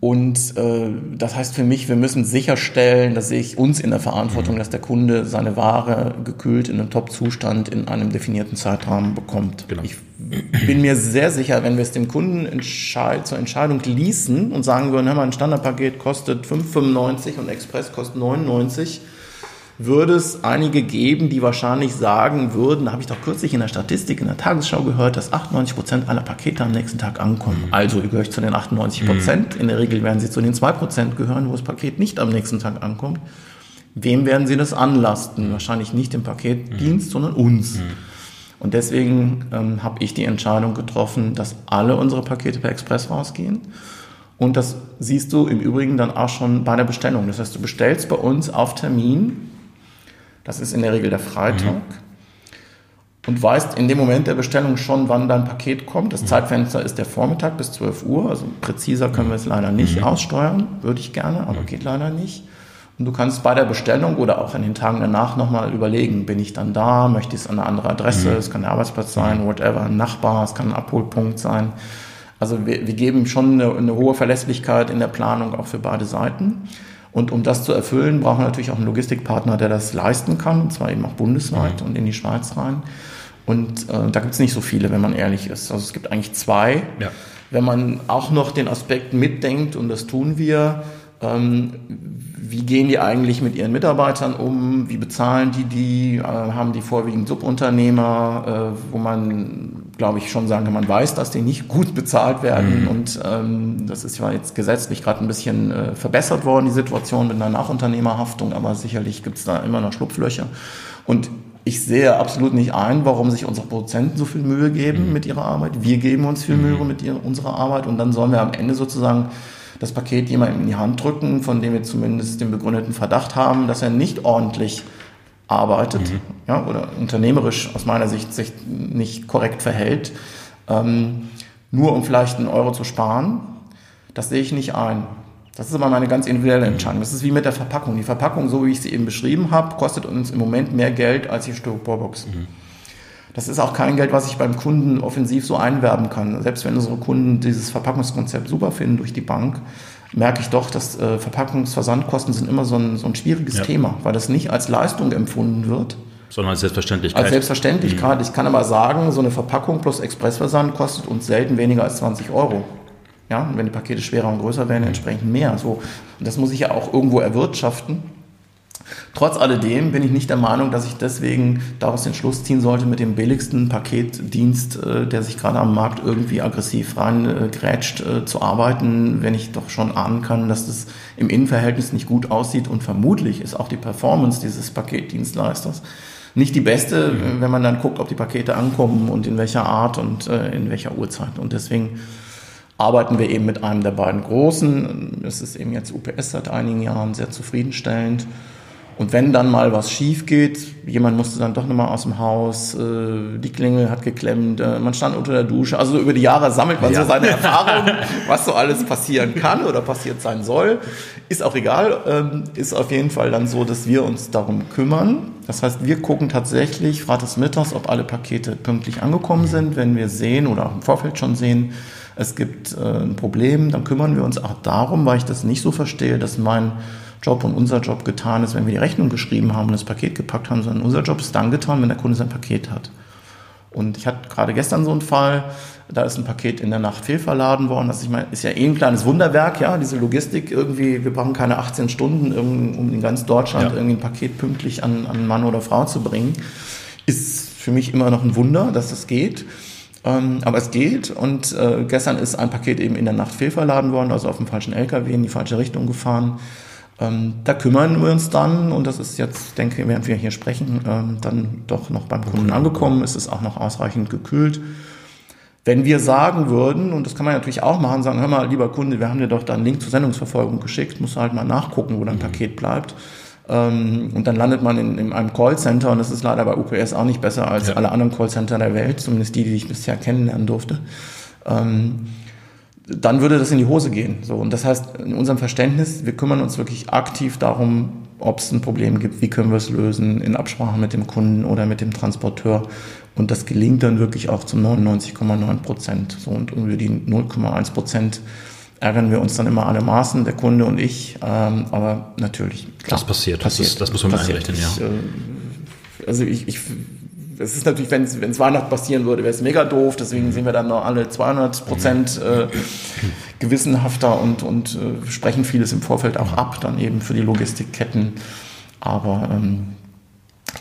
und äh, das heißt für mich, wir müssen sicherstellen, dass ich uns in der Verantwortung, mhm. dass der Kunde seine Ware gekühlt in einem Top-Zustand in einem definierten Zeitrahmen bekommt. Genau. Ich bin mir sehr sicher, wenn wir es dem Kunden entscheid zur Entscheidung ließen und sagen würden, hör mal, ein Standardpaket kostet 5,95 und Express kostet 99, würde es einige geben, die wahrscheinlich sagen würden, da habe ich doch kürzlich in der Statistik in der Tagesschau gehört, dass 98 Prozent aller Pakete am nächsten Tag ankommen. Mhm. Also gehöre ich zu den 98 Prozent. Mhm. In der Regel werden sie zu den 2 Prozent gehören, wo das Paket nicht am nächsten Tag ankommt. Wem werden sie das anlasten? Wahrscheinlich nicht dem Paketdienst, mhm. sondern uns. Mhm. Und deswegen ähm, habe ich die Entscheidung getroffen, dass alle unsere Pakete per Express rausgehen. Und das siehst du im Übrigen dann auch schon bei der Bestellung. Das heißt, du bestellst bei uns auf Termin das ist in der Regel der Freitag. Mhm. Und weißt in dem Moment der Bestellung schon, wann dein Paket kommt. Das mhm. Zeitfenster ist der Vormittag bis 12 Uhr. Also präziser können wir es leider nicht mhm. aussteuern. Würde ich gerne, aber mhm. geht leider nicht. Und du kannst bei der Bestellung oder auch in den Tagen danach nochmal überlegen, bin ich dann da, möchte ich es an eine andere Adresse, mhm. es kann der Arbeitsplatz sein, mhm. whatever, ein Nachbar, es kann ein Abholpunkt sein. Also wir, wir geben schon eine, eine hohe Verlässlichkeit in der Planung auch für beide Seiten. Und um das zu erfüllen, brauchen wir natürlich auch einen Logistikpartner, der das leisten kann, und zwar eben auch bundesweit mhm. und in die Schweiz rein. Und äh, da gibt es nicht so viele, wenn man ehrlich ist. Also es gibt eigentlich zwei. Ja. Wenn man auch noch den Aspekt mitdenkt, und das tun wir, wie gehen die eigentlich mit ihren Mitarbeitern um? Wie bezahlen die die? Äh, haben die vorwiegend Subunternehmer, äh, wo man, glaube ich, schon sagen kann, man weiß, dass die nicht gut bezahlt werden. Mhm. Und ähm, das ist ja jetzt gesetzlich gerade ein bisschen äh, verbessert worden, die Situation mit einer Nachunternehmerhaftung, aber sicherlich gibt es da immer noch Schlupflöcher. Und ich sehe absolut nicht ein, warum sich unsere Produzenten so viel Mühe geben mhm. mit ihrer Arbeit. Wir geben uns viel mhm. Mühe mit ihrer, unserer Arbeit und dann sollen wir am Ende sozusagen das Paket jemandem in die Hand drücken, von dem wir zumindest den begründeten Verdacht haben, dass er nicht ordentlich arbeitet mhm. ja, oder unternehmerisch aus meiner Sicht sich nicht korrekt verhält, ähm, nur um vielleicht einen Euro zu sparen, das sehe ich nicht ein. Das ist immer meine ganz individuelle Entscheidung. Das ist wie mit der Verpackung. Die Verpackung, so wie ich sie eben beschrieben habe, kostet uns im Moment mehr Geld als die Styroporbox. Mhm. Das ist auch kein Geld, was ich beim Kunden offensiv so einwerben kann. Selbst wenn unsere Kunden dieses Verpackungskonzept super finden durch die Bank, merke ich doch, dass äh, Verpackungsversandkosten sind immer so ein, so ein schwieriges ja. Thema, weil das nicht als Leistung empfunden wird. Sondern als Selbstverständlichkeit. Als Selbstverständlichkeit. Mhm. Ich kann aber sagen, so eine Verpackung plus Expressversand kostet uns selten weniger als 20 Euro. Ja, und wenn die Pakete schwerer und größer werden, entsprechend mehr. So. Und das muss ich ja auch irgendwo erwirtschaften. Trotz alledem bin ich nicht der Meinung, dass ich deswegen daraus den Schluss ziehen sollte, mit dem billigsten Paketdienst, äh, der sich gerade am Markt irgendwie aggressiv reingrätscht, äh, zu arbeiten, wenn ich doch schon ahnen kann, dass das im Innenverhältnis nicht gut aussieht und vermutlich ist auch die Performance dieses Paketdienstleisters nicht die beste, mhm. wenn man dann guckt, ob die Pakete ankommen und in welcher Art und äh, in welcher Uhrzeit. Und deswegen arbeiten wir eben mit einem der beiden großen. Das ist eben jetzt UPS seit einigen Jahren sehr zufriedenstellend. Und wenn dann mal was schief geht, jemand musste dann doch nochmal aus dem Haus, äh, die Klingel hat geklemmt, äh, man stand unter der Dusche. Also über die Jahre sammelt man ja. so seine Erfahrungen, was so alles passieren kann oder passiert sein soll. Ist auch egal, ähm, ist auf jeden Fall dann so, dass wir uns darum kümmern. Das heißt, wir gucken tatsächlich freitags mittags, ob alle Pakete pünktlich angekommen sind. Wenn wir sehen oder auch im Vorfeld schon sehen, es gibt äh, ein Problem, dann kümmern wir uns auch darum, weil ich das nicht so verstehe, dass mein Job und unser Job getan ist, wenn wir die Rechnung geschrieben haben und das Paket gepackt haben, sondern unser Job ist dann getan, wenn der Kunde sein Paket hat. Und ich hatte gerade gestern so einen Fall, da ist ein Paket in der Nacht fehlverladen worden. Das ist ja eh ein kleines Wunderwerk, ja, diese Logistik irgendwie, wir brauchen keine 18 Stunden, um in ganz Deutschland ja. irgendwie ein Paket pünktlich an, an Mann oder Frau zu bringen. Ist für mich immer noch ein Wunder, dass das geht. Ähm, aber es geht und äh, gestern ist ein Paket eben in der Nacht fehlverladen worden, also auf dem falschen LKW in die falsche Richtung gefahren. Ähm, da kümmern wir uns dann und das ist jetzt, denke ich, während wir hier sprechen, ähm, dann doch noch beim Kunden angekommen. Es ist auch noch ausreichend gekühlt. Wenn wir sagen würden, und das kann man natürlich auch machen, sagen, hör mal, lieber Kunde, wir haben dir doch da einen Link zur Sendungsverfolgung geschickt, musst du halt mal nachgucken, wo dein mhm. Paket bleibt. Ähm, und dann landet man in, in einem Callcenter und das ist leider bei UPS auch nicht besser als ja. alle anderen Callcenter der Welt, zumindest die, die ich bisher kennenlernen durfte. Ähm, dann würde das in die Hose gehen. So, und das heißt, in unserem Verständnis, wir kümmern uns wirklich aktiv darum, ob es ein Problem gibt, wie können wir es lösen, in Absprache mit dem Kunden oder mit dem Transporteur. Und das gelingt dann wirklich auch zu 99,9 Prozent. So, und über die 0,1 Prozent ärgern wir uns dann immer alle Maßen, der Kunde und ich. Ähm, aber natürlich. Klar, das passiert, passiert. Das, ist, das muss man einrechnen, ja. Ich, äh, also ich, ich es ist natürlich, wenn es Weihnachten passieren würde, wäre es mega doof. Deswegen sind wir dann noch alle 200 Prozent äh, gewissenhafter und, und äh, sprechen vieles im Vorfeld auch ab, dann eben für die Logistikketten. Aber ähm,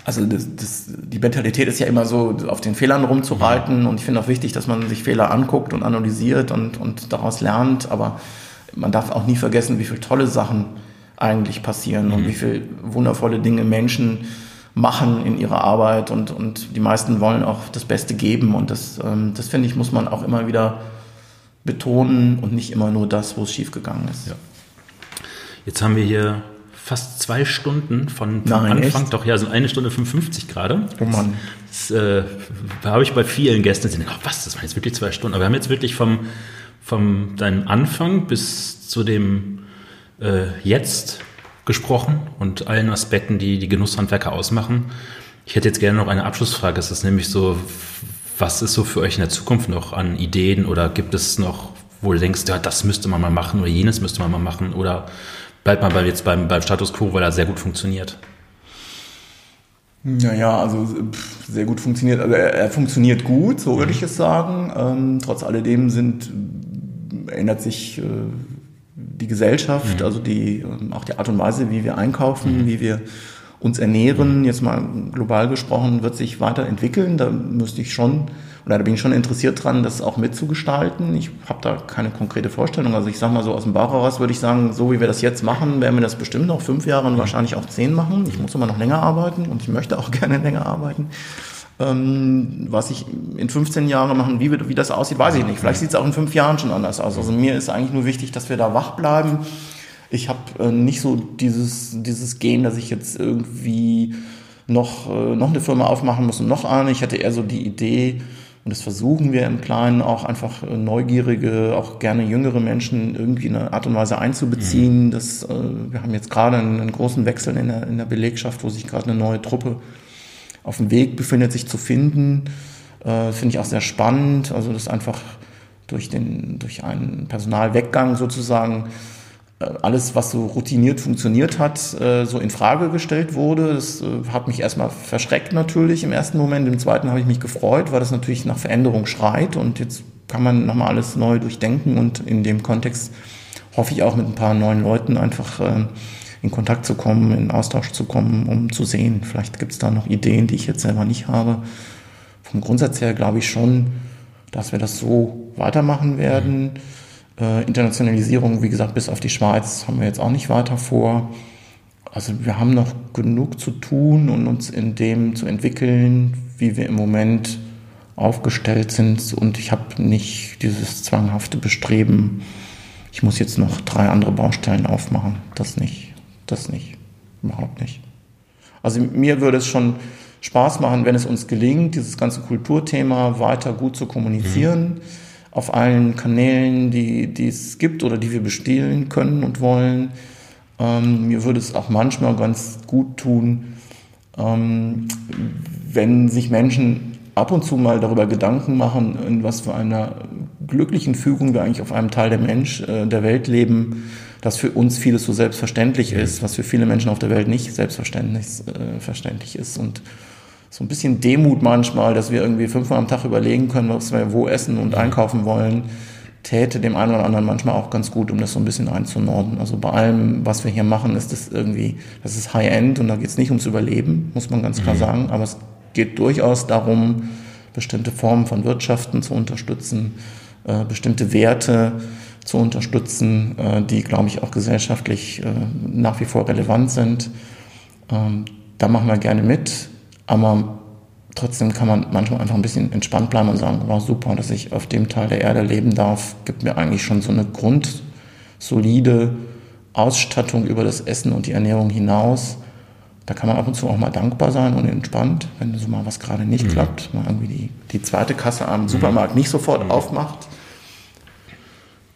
also das, das, die Mentalität ist ja immer so, auf den Fehlern rumzureiten. Und ich finde auch wichtig, dass man sich Fehler anguckt und analysiert und, und daraus lernt. Aber man darf auch nie vergessen, wie viele tolle Sachen eigentlich passieren mhm. und wie viele wundervolle Dinge Menschen machen in ihrer Arbeit. Und, und die meisten wollen auch das Beste geben. Und das, ähm, das finde ich, muss man auch immer wieder betonen und nicht immer nur das, wo es schiefgegangen ist. Ja. Jetzt haben wir hier fast zwei Stunden von, von Nein, Anfang, echt? doch ja, so eine Stunde 55 gerade. Oh Mann. Das äh, habe ich bei vielen Gästen gesehen, oh, was, das waren jetzt wirklich zwei Stunden. Aber wir haben jetzt wirklich vom, vom deinem Anfang bis zu dem äh, Jetzt gesprochen und allen Aspekten, die die Genusshandwerker ausmachen. Ich hätte jetzt gerne noch eine Abschlussfrage. Es ist nämlich so, was ist so für euch in der Zukunft noch an Ideen oder gibt es noch, wo du denkst, ja, das müsste man mal machen oder jenes müsste man mal machen oder bleibt man jetzt beim, beim Status quo, weil er sehr gut funktioniert? Naja, also sehr gut funktioniert. Also er, er funktioniert gut, so würde mhm. ich es sagen. Ähm, trotz alledem sind, ändert sich äh, die Gesellschaft, mhm. also die, ähm, auch die Art und Weise, wie wir einkaufen, mhm. wie wir uns ernähren, jetzt mal global gesprochen, wird sich weiterentwickeln. Da müsste ich schon, oder da bin ich schon interessiert dran, das auch mitzugestalten. Ich habe da keine konkrete Vorstellung. Also ich sage mal so aus dem Bauch heraus würde ich sagen, so wie wir das jetzt machen, werden wir das bestimmt noch fünf Jahre und wahrscheinlich auch zehn machen. Ich muss immer noch länger arbeiten und ich möchte auch gerne länger arbeiten. Ähm, was ich in 15 Jahren machen, wie, wie das aussieht, weiß ich nicht. Vielleicht sieht es auch in fünf Jahren schon anders aus. Also mir ist eigentlich nur wichtig, dass wir da wach bleiben ich habe äh, nicht so dieses, dieses Gen, dass ich jetzt irgendwie noch, äh, noch eine Firma aufmachen muss und noch eine. Ich hatte eher so die Idee, und das versuchen wir im Kleinen auch einfach äh, neugierige, auch gerne jüngere Menschen irgendwie in einer Art und Weise einzubeziehen. Mhm. Das, äh, wir haben jetzt gerade einen, einen, großen Wechsel in der, in der Belegschaft, wo sich gerade eine neue Truppe auf dem Weg befindet, sich zu finden. Äh, Finde ich auch sehr spannend. Also das einfach durch, den, durch einen Personalweggang sozusagen äh, alles, was so routiniert funktioniert hat, äh, so in Frage gestellt wurde. Das äh, hat mich erstmal verschreckt natürlich im ersten Moment. Im zweiten habe ich mich gefreut, weil das natürlich nach Veränderung schreit und jetzt kann man nochmal alles neu durchdenken und in dem Kontext hoffe ich auch mit ein paar neuen Leuten einfach in Kontakt zu kommen, in Austausch zu kommen, um zu sehen. Vielleicht gibt es da noch Ideen, die ich jetzt selber nicht habe. Vom Grundsatz her glaube ich schon, dass wir das so weitermachen werden. Äh, Internationalisierung, wie gesagt, bis auf die Schweiz haben wir jetzt auch nicht weiter vor. Also wir haben noch genug zu tun und uns in dem zu entwickeln, wie wir im Moment aufgestellt sind. Und ich habe nicht dieses zwanghafte Bestreben, ich muss jetzt noch drei andere Baustellen aufmachen. Das nicht. Das nicht. Überhaupt nicht. Also mir würde es schon Spaß machen, wenn es uns gelingt, dieses ganze Kulturthema weiter gut zu kommunizieren. Mhm auf allen Kanälen, die, die es gibt oder die wir bestehlen können und wollen. Ähm, mir würde es auch manchmal ganz gut tun, ähm, wenn sich Menschen ab und zu mal darüber Gedanken machen, in was für einer glücklichen Fügung wir eigentlich auf einem Teil der Mensch, äh, der Welt leben, dass für uns vieles so selbstverständlich ist, was für viele Menschen auf der Welt nicht selbstverständlich äh, verständlich ist. Und so ein bisschen Demut manchmal, dass wir irgendwie fünfmal am Tag überlegen können, was wir wo essen und einkaufen wollen, täte dem einen oder anderen manchmal auch ganz gut, um das so ein bisschen einzunorden. Also bei allem, was wir hier machen, ist das irgendwie, das ist High-End und da geht es nicht ums Überleben, muss man ganz klar mhm. sagen, aber es geht durchaus darum, bestimmte Formen von Wirtschaften zu unterstützen, äh, bestimmte Werte zu unterstützen, äh, die, glaube ich, auch gesellschaftlich äh, nach wie vor relevant sind. Ähm, da machen wir gerne mit. Aber trotzdem kann man manchmal einfach ein bisschen entspannt bleiben und sagen, wow, super, dass ich auf dem Teil der Erde leben darf, gibt mir eigentlich schon so eine grundsolide Ausstattung über das Essen und die Ernährung hinaus. Da kann man ab und zu auch mal dankbar sein und entspannt, wenn so mal was gerade nicht mhm. klappt, mal irgendwie die, die zweite Kasse am Supermarkt nicht sofort mhm. aufmacht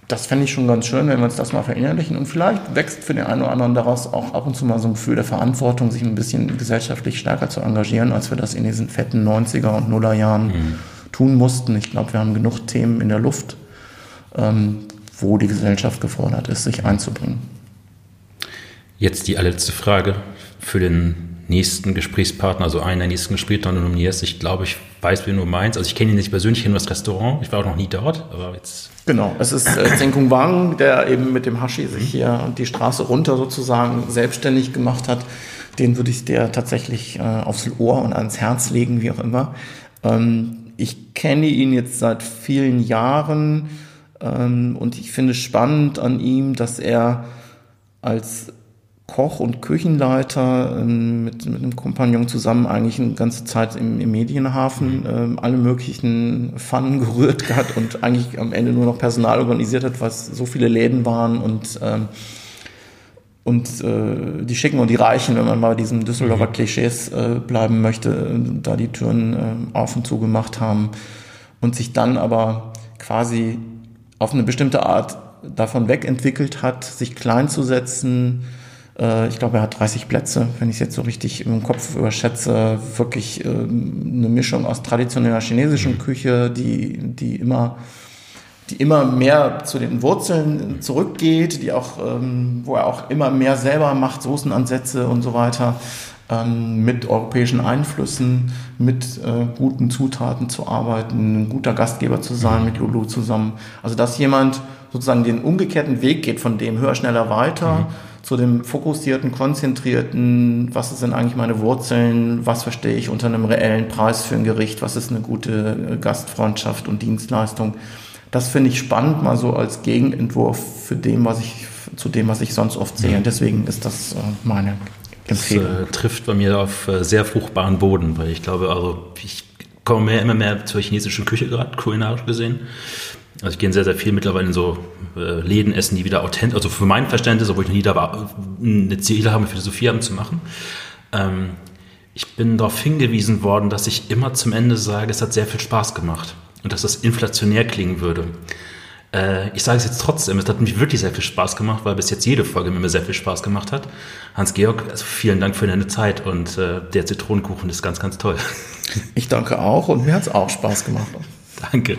das fände ich schon ganz schön, wenn wir uns das mal verinnerlichen. Und vielleicht wächst für den einen oder anderen daraus auch ab und zu mal so ein Gefühl der Verantwortung, sich ein bisschen gesellschaftlich stärker zu engagieren, als wir das in diesen fetten 90er und Nuller Jahren mhm. tun mussten. Ich glaube, wir haben genug Themen in der Luft, ähm, wo die Gesellschaft gefordert ist, sich einzubringen. Jetzt die allerletzte Frage für den nächsten Gesprächspartner, also einen der nächsten Gesprächspartner nominierst. Ich glaube, ich weiß, wie du meinst. Also ich kenne ihn nicht persönlich, ich kenne das Restaurant. Ich war auch noch nie dort, aber jetzt. Genau, es ist äh, Zeng Wang, der eben mit dem Hashi sich hier die Straße runter sozusagen selbstständig gemacht hat. den würde ich dir tatsächlich äh, aufs Ohr und ans Herz legen, wie auch immer. Ähm, ich kenne ihn jetzt seit vielen Jahren ähm, und ich finde spannend an ihm, dass er als Koch und Küchenleiter ähm, mit, mit einem Kompagnon zusammen eigentlich eine ganze Zeit im, im Medienhafen mhm. ähm, alle möglichen Pfannen gerührt hat und eigentlich am Ende nur noch Personal organisiert hat, was so viele Läden waren und ähm, und äh, die Schicken und die Reichen, wenn man mal bei diesen Düsseldorfer mhm. Klischees äh, bleiben möchte, da die Türen äh, auf und zu gemacht haben und sich dann aber quasi auf eine bestimmte Art davon wegentwickelt hat, sich klein zu setzen. Äh, ich glaube, er hat 30 Plätze, wenn ich es jetzt so richtig im Kopf überschätze. Wirklich äh, eine Mischung aus traditioneller chinesischen mhm. Küche, die, die immer die immer mehr zu den Wurzeln zurückgeht, die auch, ähm, wo er auch immer mehr selber macht, Soßenansätze und so weiter, ähm, mit europäischen Einflüssen, mit äh, guten Zutaten zu arbeiten, ein guter Gastgeber zu sein mit Lulu zusammen. Also dass jemand sozusagen den umgekehrten Weg geht von dem höher, schneller, weiter mhm. Zu dem fokussierten, konzentrierten, was sind eigentlich meine Wurzeln, was verstehe ich unter einem reellen Preis für ein Gericht, was ist eine gute äh, Gastfreundschaft und Dienstleistung das finde ich spannend, mal so als Gegenentwurf für dem, was ich, zu dem, was ich sonst oft sehe. Und deswegen ist das äh, meine Empfehlung. Das äh, trifft bei mir auf äh, sehr fruchtbaren Boden, weil ich glaube, also ich komme mehr, immer mehr zur chinesischen Küche gerade, kulinarisch gesehen. Also ich gehe sehr, sehr viel mittlerweile in so äh, Läden essen, die wieder authentisch, also für mein Verständnis, obwohl ich noch nie da war, eine Ziele habe, Philosophie haben zu machen. Ähm, ich bin darauf hingewiesen worden, dass ich immer zum Ende sage, es hat sehr viel Spaß gemacht und dass das inflationär klingen würde. Äh, ich sage es jetzt trotzdem, es hat mich wirklich sehr viel Spaß gemacht, weil bis jetzt jede Folge mir sehr viel Spaß gemacht hat. Hans-Georg, also vielen Dank für deine Zeit und äh, der Zitronenkuchen ist ganz, ganz toll. Ich danke auch und mir hat es auch Spaß gemacht. Danke.